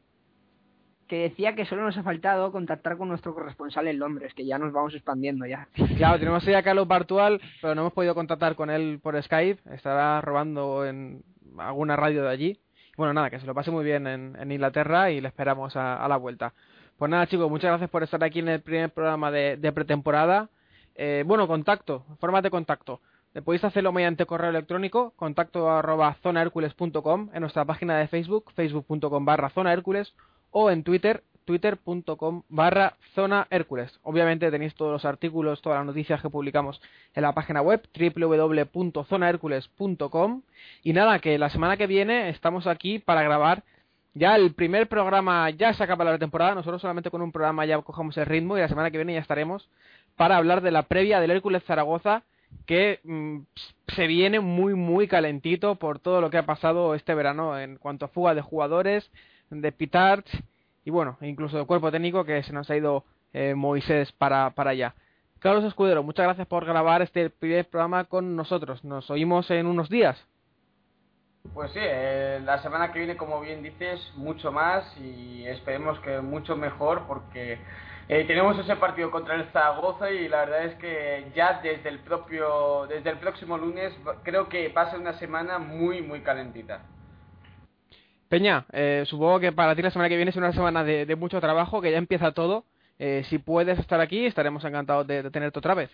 que decía que solo nos ha faltado contactar con nuestro corresponsal en Londres, que ya nos vamos expandiendo ya. (laughs) Claro, tenemos ahí a Carlos Bartual, pero no hemos podido contactar con él por Skype. Estará robando en alguna radio de allí. Bueno, nada, que se lo pase muy bien en, Inglaterra y le esperamos a, la vuelta. Pues nada, chicos, muchas gracias por estar aquí en el primer programa de, pretemporada. Eh, bueno, contacto, formas de contacto. Podéis hacerlo mediante correo electrónico, contacto arroba zonahercules.com, en nuestra página de Facebook, facebook.com barra zonahercules, o en Twitter, twitter.com barra zona Hércules. Obviamente tenéis todos los artículos, todas las noticias que publicamos en la página web www.zonahercules.com y nada, que la semana que viene estamos aquí para grabar ya el primer programa, ya se acaba la temporada, nosotros solamente con un programa ya cogemos el ritmo y la semana que viene ya estaremos para hablar de la previa del Hércules Zaragoza que mm, se viene muy muy calentito por todo lo que ha pasado este verano en cuanto a fuga de jugadores, de pitards y bueno, incluso de cuerpo técnico que se nos ha ido eh, Moisés para, para allá. Carlos Escudero, muchas gracias por grabar este primer programa con nosotros. Nos oímos en unos días. Pues sí, eh, la semana que viene, como bien dices, mucho más y esperemos que mucho mejor porque eh, tenemos ese partido contra el Zaragoza y la verdad es que ya desde el propio, desde el próximo lunes creo que va a ser una semana muy muy calentita. Peña, eh, supongo que para ti la semana que viene es una semana de, mucho trabajo, que ya empieza todo. Eh, si puedes estar aquí, estaremos encantados de, tenerte otra vez.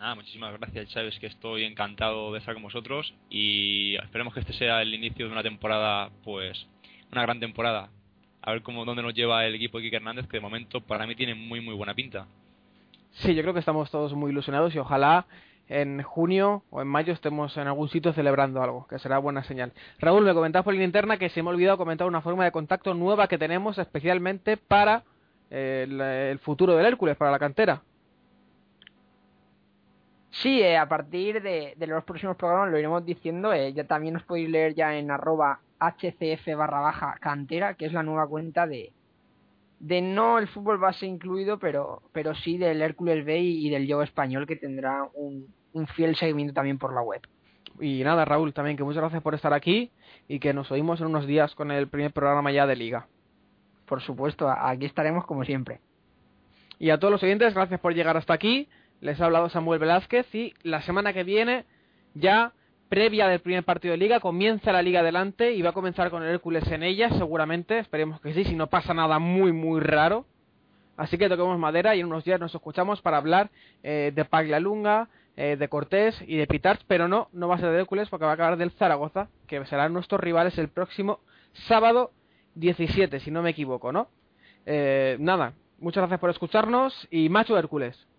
Nada, muchísimas gracias, Chávez, que estoy encantado de estar con vosotros y esperemos que este sea el inicio de una temporada, pues, una gran temporada a ver cómo dónde nos lleva el equipo de Kike Hernández, que de momento para mí tiene muy muy buena pinta. Sí, yo creo que estamos todos muy ilusionados y ojalá en junio o en mayo estemos en algún sitio celebrando algo, que será buena señal. Raúl, me comentabas por línea interna que se me ha olvidado comentar una forma de contacto nueva que tenemos especialmente para el, futuro del Hércules, para la cantera. Sí, eh, a partir de, los próximos programas lo iremos diciendo. Eh, ya también os podéis leer ya en arroba HCF barra baja cantera, que es la nueva cuenta de, de no el fútbol base incluido, pero, pero sí del Hércules B y, del Yo español, que tendrá un, un fiel seguimiento también por la web. Y nada, Raúl, también que muchas gracias por estar aquí y que nos oímos en unos días con el primer programa ya de Liga. Por supuesto, aquí estaremos como siempre. Y a todos los oyentes, gracias por llegar hasta aquí. Les ha hablado Samuel Velázquez y la semana que viene ya previa del primer partido de liga, comienza la liga adelante y va a comenzar con el Hércules en ella, seguramente, esperemos que sí, si no pasa nada muy, muy raro. Así que toquemos madera y en unos días nos escuchamos para hablar eh, de Paglalunga, eh, de Cortés y de Pitarch, pero no, no va a ser de Hércules porque va a acabar del Zaragoza, que serán nuestros rivales el próximo sábado 17, si no me equivoco, ¿no? Eh, nada, muchas gracias por escucharnos y macho Hércules.